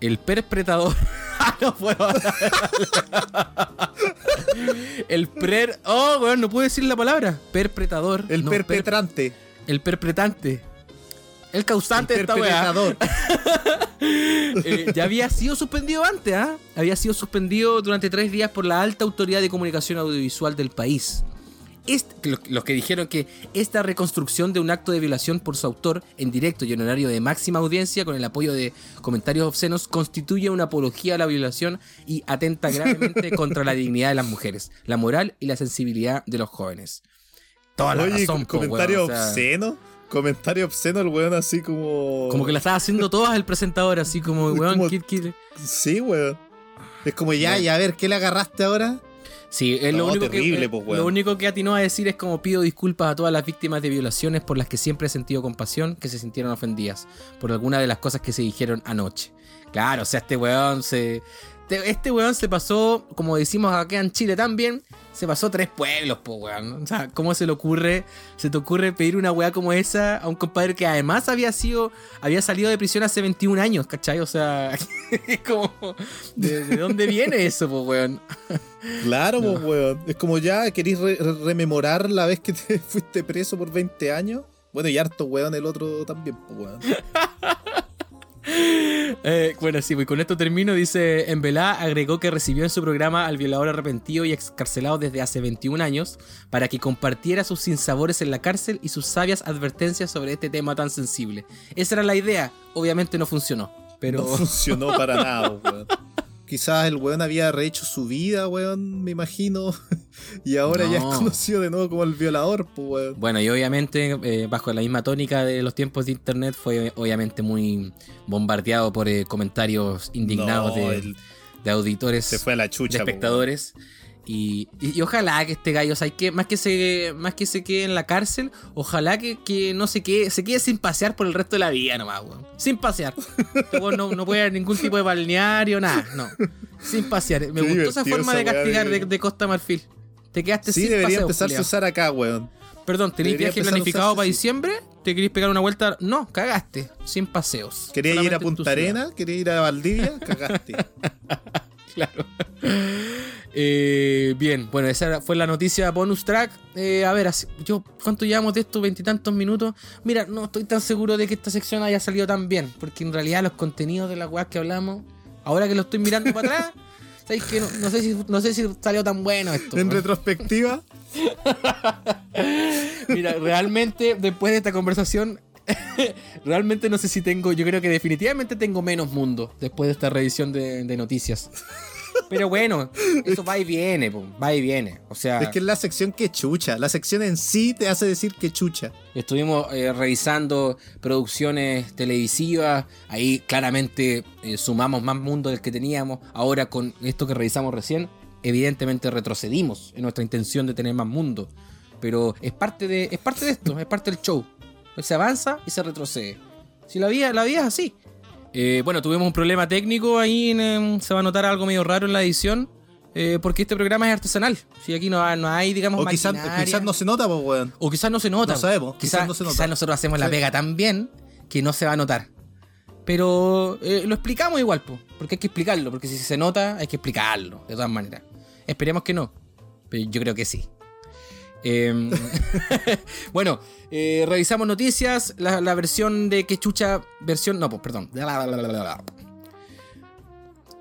El perpetrador. Ah, no puedo hablar. El per. Oh, weón, no puedo decir la palabra. Perpetrador. El no, per- perpetrante. el perpetrante. El causante de El esta weá. perpetrador. Eh, ya había sido suspendido antes, ¿ah? Había sido suspendido durante tres días por la alta autoridad de comunicación audiovisual del país. Este- lo- los que dijeron que esta reconstrucción de un acto de violación por su autor en directo y en horario de máxima audiencia con el apoyo de comentarios obscenos constituye una apología a la violación y atenta gravemente contra la dignidad de las mujeres, la moral y la sensibilidad de los jóvenes. Toda la Oye, razón, po, comentario weón, o sea, obsceno. Comentario obsceno, el weón así como. Como que la estaba haciendo todas el presentador, así como, weón, Como- ¿qué- qué- Sí, weón. Es como ya, y a ver, ¿qué le agarraste ahora? Sí, es lo, único terrible, que, eh, pues, lo único que atinó a decir es como pido disculpas a todas las víctimas de violaciones por las que siempre he sentido compasión, que se sintieron ofendidas por alguna de las cosas que se dijeron anoche. Claro, o sea, este weón se... te- Este weón se pasó, como decimos acá en Chile también, se pasó tres pueblos, pues weón. O sea, ¿cómo se le ocurre, se te ocurre pedir una weá como esa a un compadre que además había sido, había salido de prisión hace 21 años, ¿cachai? O sea, es como, ¿de, de dónde viene eso, pues weón? Claro, No. pues, weón. Es como ya, ¿queréis re- re- rememorar la vez que te fuiste preso por 20 años? Bueno, y harto weón el otro también, pues, weón. Eh, bueno, sí, pues con esto termino. Dice, en Velá agregó que recibió en su programa al violador arrepentido y excarcelado desde hace 21 años para que compartiera sus sinsabores en la cárcel y sus sabias advertencias sobre este tema tan sensible. Esa era la idea. Obviamente no funcionó, pero... No funcionó para nada. Quizás el weón había rehecho su vida, weón, me imagino. y ahora ya es No. conocido de nuevo como el violador, pues, weón. Bueno, y obviamente, eh, bajo la misma tónica de los tiempos de internet, fue obviamente muy bombardeado por eh, comentarios indignados No, de, el- de auditores, se fue a la chucha, de po, espectadores. Y, y- y ojalá que este gallo, ¿sabes qué? Más que se, más que se quede en la cárcel, ojalá que, que no se quede, se quede sin pasear por el resto de la vida nomás, weón. Sin pasear. Este no, no puede haber ningún tipo de balneario, nada, no. Sin pasear. Me Qué gustó esa forma de esa castigar de- Costa Marfil. Te quedaste Sí, sin debería paseo, empezarse culiao. a usar acá, weón. Perdón, ¿tenéis Debería viaje planificado para sí. diciembre? ¿Te queréis pegar una vuelta? No, cagaste. Sin paseos. Quería ir a Punta. Arena, quería ir a Valdivia, cagaste. Claro. Eh, bien, bueno, esa fue la noticia bonus track. Eh, a ver, así- yo, ¿cuánto llevamos de estos veintitantos minutos? Mira, no estoy tan seguro de que esta sección haya salido tan bien, porque en realidad los contenidos de las weas que hablamos, ahora que lo estoy mirando para atrás, ¿sabéis que no, no sé si, no sé si salió tan bueno esto? en retrospectiva, Mira, realmente después de esta conversación, realmente no sé si tengo, yo creo que definitivamente tengo menos mundo después de esta revisión de, de noticias. Pero bueno, eso va y viene, po, va y viene. O sea, es que es la sección que chucha. La sección en sí te hace decir que chucha. estuvimos eh, revisando producciones televisivas, ahí claramente eh, sumamos más mundo del que teníamos. Ahora con esto que revisamos recién, evidentemente retrocedimos en nuestra intención de tener más mundo. Pero es parte de, es parte de esto, es parte del show. Se avanza y se retrocede. Si la vida, la vida es así. Eh, bueno, tuvimos un problema técnico ahí, en, em, se va a notar algo medio raro en la edición. eh, porque este programa es artesanal. Si aquí no, no hay, digamos, O quizás no se nota, pues, weón. O quizás no se nota. No sabemos, quizás Quizás, no se nota. quizás nosotros hacemos la pega tan bien que no se va a notar. Pero eh, lo explicamos igual, po, porque hay que explicarlo. Porque si se nota, hay que explicarlo, de todas maneras. Esperemos que no. Pero yo creo que sí. Em, bueno, eh, revisamos noticias. La, versión de Quechucha. Versión. No, pues, perdón.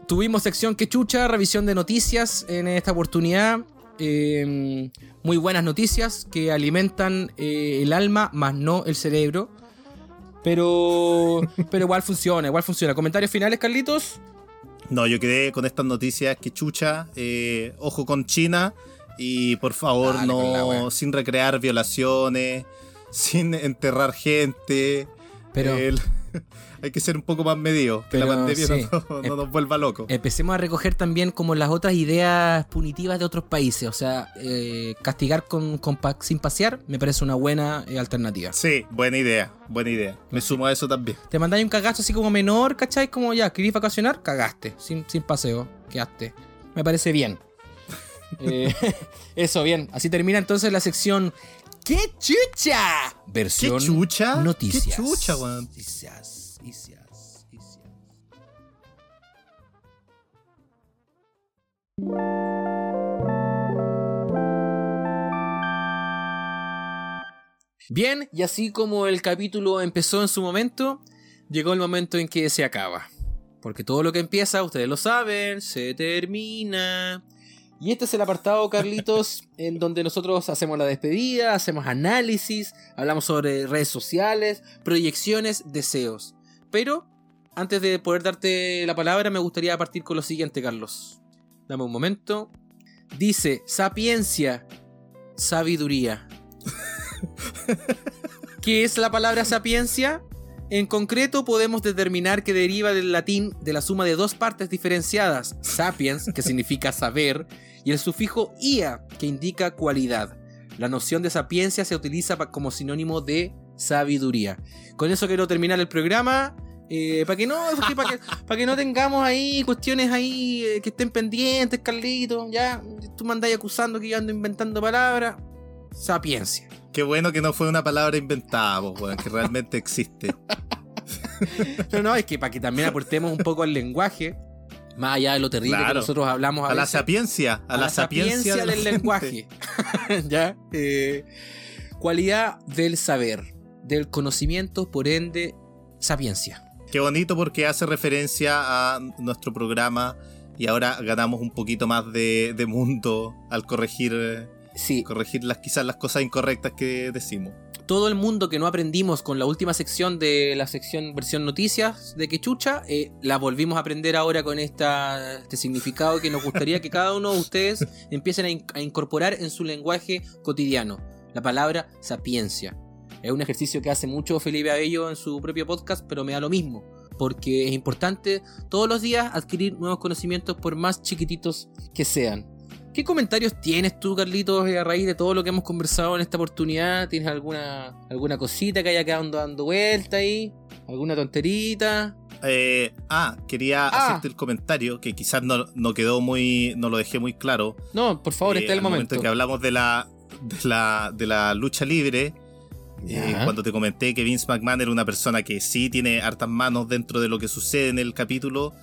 Tuvimos sección Quechucha, revisión de noticias en esta oportunidad. Em, muy buenas noticias que alimentan eh, el alma, más no el cerebro. Pero, pero igual funciona, igual funciona. ¿Comentarios finales, Carlitos? No, yo quedé con estas noticias que chucha. eh, ojo con China. Y por favor, Dale no. Sin recrear violaciones. Sin enterrar gente. Pero- El- hay que ser un poco más medido. Que la Pero, pandemia sí. no, no nos vuelva locos. Empecemos a recoger también como las otras ideas punitivas de otros países. O sea, eh, castigar con, con pa- sin pasear me parece una buena eh, alternativa. Sí, buena idea. Buena idea. Me sumo a eso también. Te mandáis un cagazo así como menor, ¿cachai? Como ya, ¿querís vacacionar? Cagaste. Sin, sin paseo, quedaste. Me parece bien. Eh, eso, bien. Así termina entonces la sección ¡Qué chucha! Versión ¿Qué chucha? noticias. ¿Qué chucha, weón? Noticias, noticias, noticias. Bien, y así como el capítulo empezó en su momento, llegó el momento en que se acaba. Porque todo lo que empieza, ustedes lo saben, se termina. Y este es el apartado, Carlitos, en donde nosotros hacemos la despedida, hacemos análisis, hablamos sobre redes sociales, proyecciones, deseos. Pero, antes de poder darte la palabra, me gustaría partir con lo siguiente, Carlos. Dame un momento. Dice, sapiencia, sabiduría. ¿Qué es la palabra sapiencia? En concreto podemos determinar que deriva del latín de la suma de dos partes diferenciadas, sapiens, que significa saber, y el sufijo ia, que indica cualidad. La noción de sapiencia se utiliza como sinónimo de sabiduría. Con eso quiero terminar el programa. para que no para que, no tengamos ahí cuestiones ahí eh, que estén pendientes, Carlito. Ya, tú me acusando que yo ando inventando palabras. Sapiencia. Qué bueno que no fue una palabra inventada, po, weón, que realmente existe. No, no, es que para que también aportemos un poco al lenguaje, más allá de lo terrible que Claro. nosotros hablamos a, A la sapiencia, a, la, sapiencia, la del gente. lenguaje. ¿Ya? Eh, cualidad del saber, del conocimiento, por ende, sapiencia. Qué bonito porque hace referencia a nuestro programa y ahora ganamos un poquito más de, de mundo al corregir, eh, Sí. corregir las, quizás las cosas incorrectas que decimos. Todo el mundo que no aprendimos con la última sección de la sección versión noticias de Quechucha, eh, la volvimos a aprender ahora con esta, este significado que nos gustaría que cada uno de ustedes empiecen a, in- a incorporar en su lenguaje cotidiano. La palabra sapiencia. Es un ejercicio que hace mucho Felipe Abello en su propio podcast, pero me da lo mismo. Porque es importante todos los días adquirir nuevos conocimientos por más chiquititos que sean. ¿Qué comentarios tienes tú, Carlitos, eh, a raíz de todo lo que hemos conversado en esta oportunidad? ¿Tienes alguna, alguna cosita que haya quedado dando vuelta ahí? ¿Alguna tonterita? Eh, ah, quería Ah. hacerte el comentario que quizás no, no quedó muy, no lo dejé muy claro. No, por favor, Eh, este es el al momento. que hablamos de la, de la, de la lucha libre, eh, cuando te comenté que Vince McMahon era una persona que sí tiene hartas manos dentro de lo que sucede en el capítulo,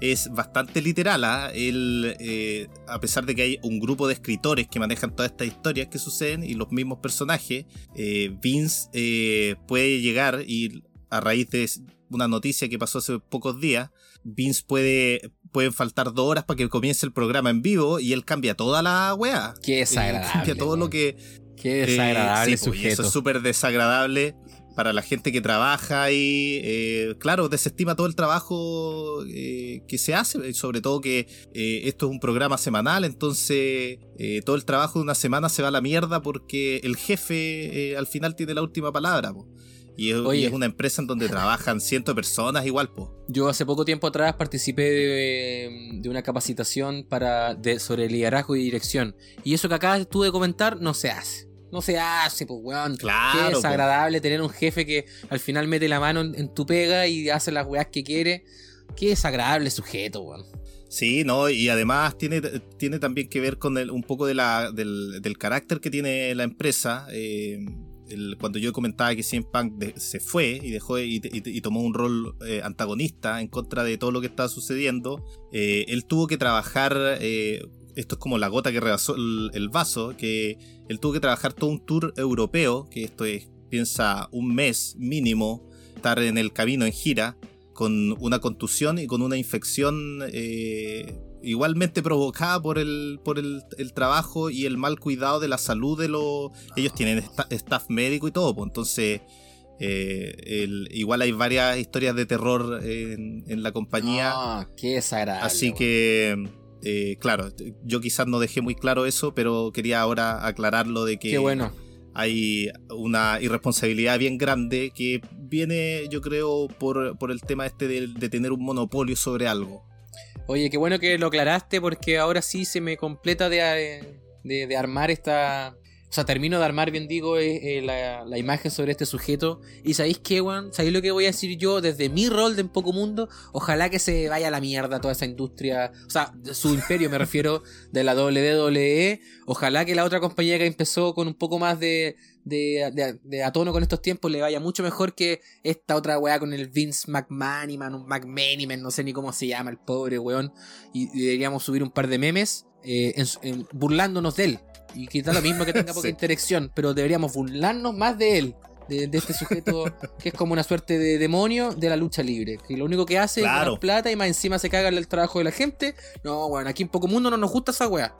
es bastante literal. ¿ah? Él, eh, a pesar de que hay un grupo de escritores que manejan todas estas historias que suceden y los mismos personajes, eh, Vince eh, puede llegar y a raíz de una noticia que pasó hace pocos días, Vince puede pueden faltar dos horas para que comience el programa en vivo y él cambia toda la weá. Qué Él desagradable. Cambia todo lo que Qué eh, desagradable sí, pues, y eso sujeto. es súper desagradable para la gente que trabaja ahí. eh, claro, desestima todo el trabajo eh, que se hace, y sobre todo que eh, esto es un programa semanal, entonces eh, todo el trabajo de una semana se va a la mierda porque el jefe eh, al final tiene la última palabra. po. Y es, y una empresa en donde trabajan cientos de personas igual, pues. Yo hace poco tiempo atrás participé de, de una capacitación para, de, sobre liderazgo y dirección. Y eso que acabas tú de comentar no se hace. No se hace, pues, weón. Claro, Qué po. desagradable tener un jefe que al final mete la mano en, en tu pega y hace las weas que quiere. Qué desagradable sujeto, weón. Sí, no, y además tiene, tiene también que ver con el- un poco de la, del, del carácter que tiene la empresa. eh, el- cuando yo comentaba que CM Punk de- se fue y dejó y, y- y tomó un rol eh, antagonista en contra de todo lo que estaba sucediendo, eh, él tuvo que trabajar esto es como la gota que rebasó el, el vaso, que él tuvo que trabajar todo un tour europeo, que esto es, piensa, un mes mínimo, estar en el camino en gira, con una contusión y con una infección eh, igualmente provocada por el, por el, el trabajo y el mal cuidado de la salud de los... Ellos tienen sta- staff médico y todo, pues entonces... eh, el- igual hay varias historias de terror en, en la compañía. Ah, qué desagradable. Así que, eh, claro, yo quizás no dejé muy claro eso, pero quería ahora aclararlo de que Qué bueno. hay una irresponsabilidad bien grande que viene, yo creo, por, por el tema este de, de tener un monopolio sobre algo. Oye, qué bueno que lo aclaraste porque ahora sí se me completa de, de, de armar esta... Sea, termino de armar, bien digo, eh, eh, la, imagen sobre este sujeto. Y ¿sabéis qué, weón? ¿Sabéis lo que voy a decir yo desde mi rol de En Poco Mundo? Ojalá que se vaya a la mierda toda esa industria. O sea, su imperio me refiero de la WWE. Ojalá que la otra compañía que empezó con un poco más de, de, de, con estos tiempos le vaya mucho mejor que esta otra weá con el Vince McMahon, McMahon, no sé ni cómo se llama el pobre weón. Y, y deberíamos subir un par de memes eh, en- burlándonos de él. Y da lo mismo que tenga poca Sí. interacción, pero deberíamos burlarnos más de él. De, de este sujeto que es como una suerte de demonio de la lucha libre. Que lo único que hace es ganar plata y más encima se caga el trabajo de la gente. No, bueno, aquí en Poco Mundo no nos gusta esa weá.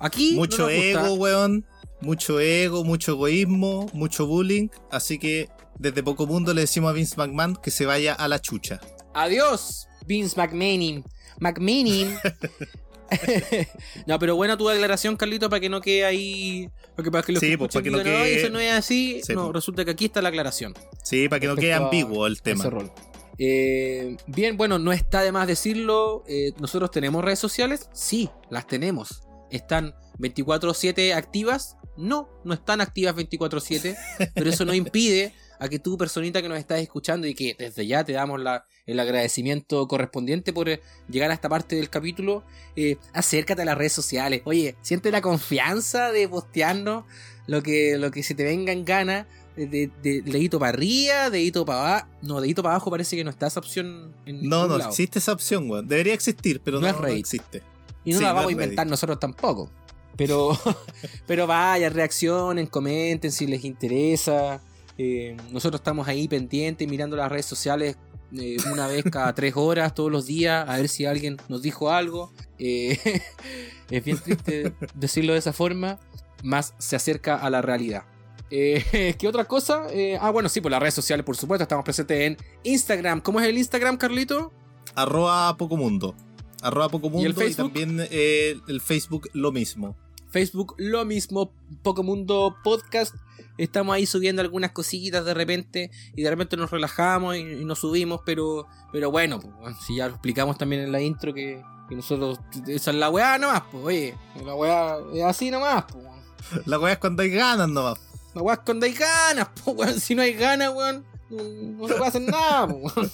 Aquí no Mucho gusta. ego, weón. Mucho ego, mucho egoísmo, mucho bullying. Así que desde poco mundo le decimos a Vince McMahon que se vaya a la chucha. Adiós, Vince McMahon. McMahon. no, pero buena tu declaración, Carlito, para que no quede ahí. Porque para que los Sí, que pues, para que no digan, "Ay, quede- eso no es así. Sí, no, pues. resulta que aquí está la aclaración. Sí, para que no quede ambiguo el tema. ese rol. Eh, bien, bueno, no está de más decirlo. eh, ¿Nosotros tenemos redes sociales? Sí, las tenemos. ¿Están 24-7 activas? No, no están activas 24-7. pero eso no impide a que tú, personita que nos estás escuchando y que desde ya te damos la- el agradecimiento correspondiente por eh, llegar a esta parte del capítulo, eh, acércate a las redes sociales. Oye, siente la confianza de postearnos lo que, lo que se te venga en gana. De, de, de dedito para arriba, dedito para abajo. No, dedito para abajo parece que no está esa opción en No, no lado. existe esa opción, weón. Debería existir, pero No no, es no Reddit. existe. Y no Sí, la no vamos a inventar Reddit. nosotros tampoco. Pero, pero vaya, reaccionen, comenten si les interesa. Eh, nosotros estamos ahí pendientes, mirando las redes sociales eh, una vez cada tres horas, todos los días, a ver si alguien nos dijo algo. Eh, es bien triste decirlo de esa forma, más se acerca a la realidad. Eh, ¿Qué otra cosa? Ah, bueno, sí, por las redes sociales, por supuesto. Estamos presentes en Instagram. ¿Cómo es el Instagram, Carlito? Arroba poco mundo. Arroba poco mundo ¿Y el Facebook? también el Facebook lo mismo. Facebook lo mismo, Poco Mundo Podcast. Estamos ahí subiendo algunas cositas de repente y de repente nos relajamos y, y nos subimos, pero pero bueno, pues, si ya lo explicamos también en la intro que, que nosotros, esa es la weá nomás, pues oye, la weá es así nomás, pues. La weá es cuando hay ganas nomás. La weá es cuando hay ganas, pues weón, si no hay ganas, weón, no, no se puede hacer nada, pues, weón.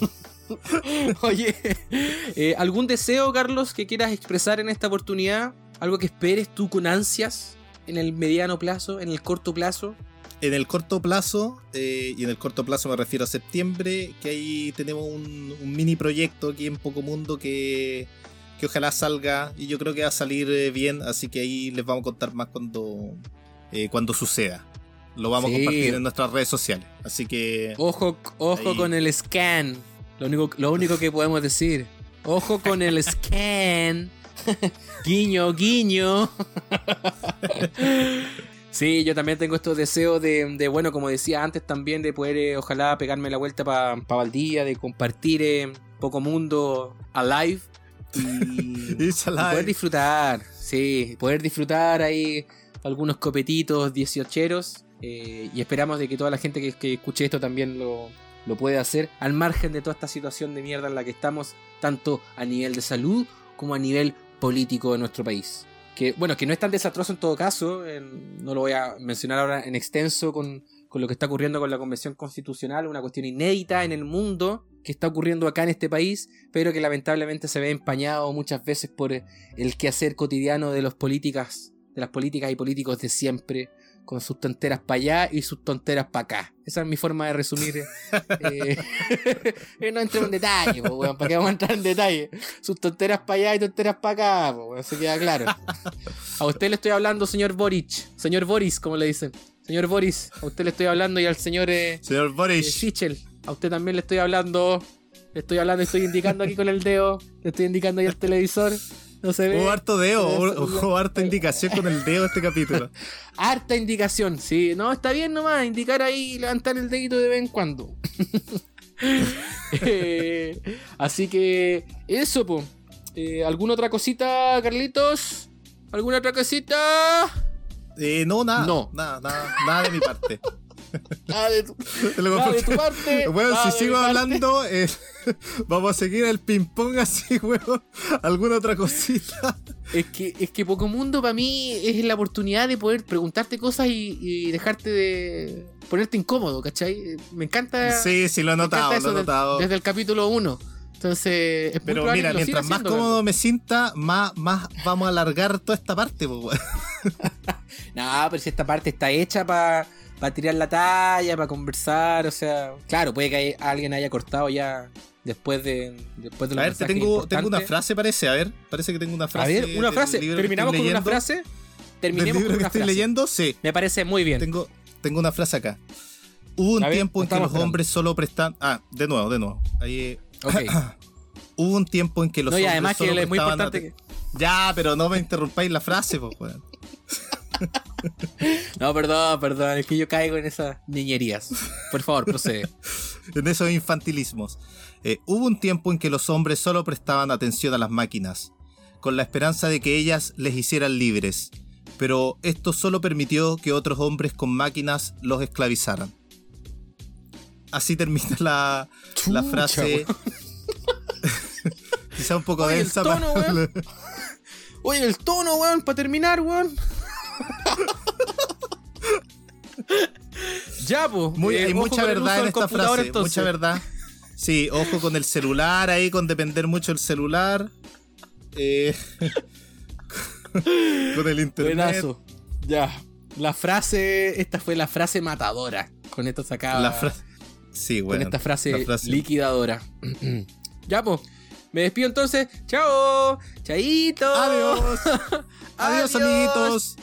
Oye, eh, ¿algún deseo, Carlos, que quieras expresar en esta oportunidad? ¿Algo que esperes tú con ansias en el mediano plazo, en el corto plazo? En el corto plazo, eh, y en el corto plazo me refiero a septiembre, que ahí tenemos un, un mini proyecto aquí en Poco Mundo que, que ojalá salga y yo creo que va a salir eh, bien, así que ahí les vamos a contar más cuando, eh, cuando suceda. Lo vamos Sí. a compartir en nuestras redes sociales. Así que Ojo, ojo Ahí. con el scan. Lo único, lo único que podemos decir. Ojo con el scan. Guiño, guiño. sí, yo también tengo estos deseos de, de, bueno, como decía antes también, de poder, eh, ojalá, pegarme la vuelta para pa Valdía, de compartir eh, Poco Mundo alive. Y, y poder disfrutar, sí, poder disfrutar ahí algunos copetitos dieciocheros. eh, y esperamos de que toda la gente que, que escuche esto también lo, lo pueda hacer al margen de toda esta situación de mierda en la que estamos, tanto a nivel de salud como a nivel político de nuestro país. Que, bueno, que no es tan desastroso en todo caso, no lo voy a mencionar ahora en extenso con, con lo que está ocurriendo con la Convención Constitucional, una cuestión inédita en el mundo que está ocurriendo acá en este país, pero que lamentablemente se ve empañado muchas veces por el quehacer cotidiano de los políticas, de las políticas y políticos de siempre, con sus tonteras para allá y sus tonteras para acá. Esa es mi forma de resumir. eh, eh, no entro en detalle, po, weón, ¿para qué vamos a entrar en detalle? Sus tonteras para allá y tonteras para acá, po, weón, se queda claro. A usted le estoy hablando, señor Boric. Señor Boris, como le dicen. Señor Boris, a usted le estoy hablando y al señor... Eh, Señor Boris. eh, Sichel, a usted también le estoy hablando. Le estoy hablando, estoy indicando aquí con el dedo. Le estoy indicando ahí al televisor. No se ve. Hubo harto dedo, celular. hubo harta indicación con el dedo este capítulo. Harta indicación, sí. No, está bien nomás, indicar ahí y levantar el dedito de vez en cuando. Eh, así que, eso, po. Eh, ¿Alguna otra cosita, Carlitos? ¿Alguna otra cosita? Eh, no, nada. No. Nada, nada, nada de mi parte. Nada de tu, nada de tu parte. Bueno, nada si sigo hablando, eh, vamos a seguir el ping-pong así, weón. ¿Alguna otra cosita? Es que, es que Pocomundo para mí es la oportunidad de poder preguntarte cosas y, y dejarte de ponerte incómodo, ¿cachai? Me encanta. Sí, sí, lo he notado, lo he notado. desde el capítulo 1. Entonces, es Pero mira, mientras más haciendo, cómodo me sienta, más, más vamos a alargar toda esta parte, pues, weón. No, pero si esta parte está hecha para tirar la talla, para conversar, o sea, claro, puede que hay- alguien haya cortado ya después de después de A ver, te tengo, tengo una frase, parece. A ver, parece que tengo una A frase. ver, una frase. que Terminamos con una frase. Terminemos libro con que una estoy frase. leyendo, sí. Me parece muy bien. Tengo, tengo una frase acá. Hubo un A ver, tiempo en que los esperando. hombres solo prestan. Ah, de nuevo, de nuevo. Ahí. eh, Ok. Hubo un tiempo en que los No, y hombres además que solo es muy importante ate- Ya, pero no me interrumpáis la frase, pues, weón. No, perdón, perdón, es que yo caigo en esas niñerías. Por favor, procede. en esos infantilismos. Eh, hubo un tiempo en que los hombres solo prestaban atención a las máquinas, con la esperanza de que ellas les hicieran libres, pero esto solo permitió que otros hombres con máquinas los esclavizaran. Así termina la, frase. Quizá un poco Oye, el densa. tono, para- weón. Oye, el tono, weón, para terminar, weón. ya, pues. Muy- eh, hay mucha con verdad en esta frase, entonces. mucha verdad. Sí, ojo con el celular ahí, con depender mucho del celular. Eh, con el internet. Buenazo. Ya. La frase, esta fue la frase matadora. Con esto sacaba. La fra- Sí, con bueno. esta frase, frase- liquidadora. ya, pues. Me despido entonces. Chao. Chaito. Adiós. Adiós, amiguitos.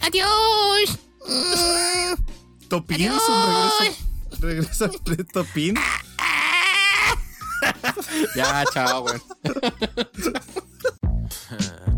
Adiós. Topin, un regreso. Regresa Topin. Ya, chao, weón.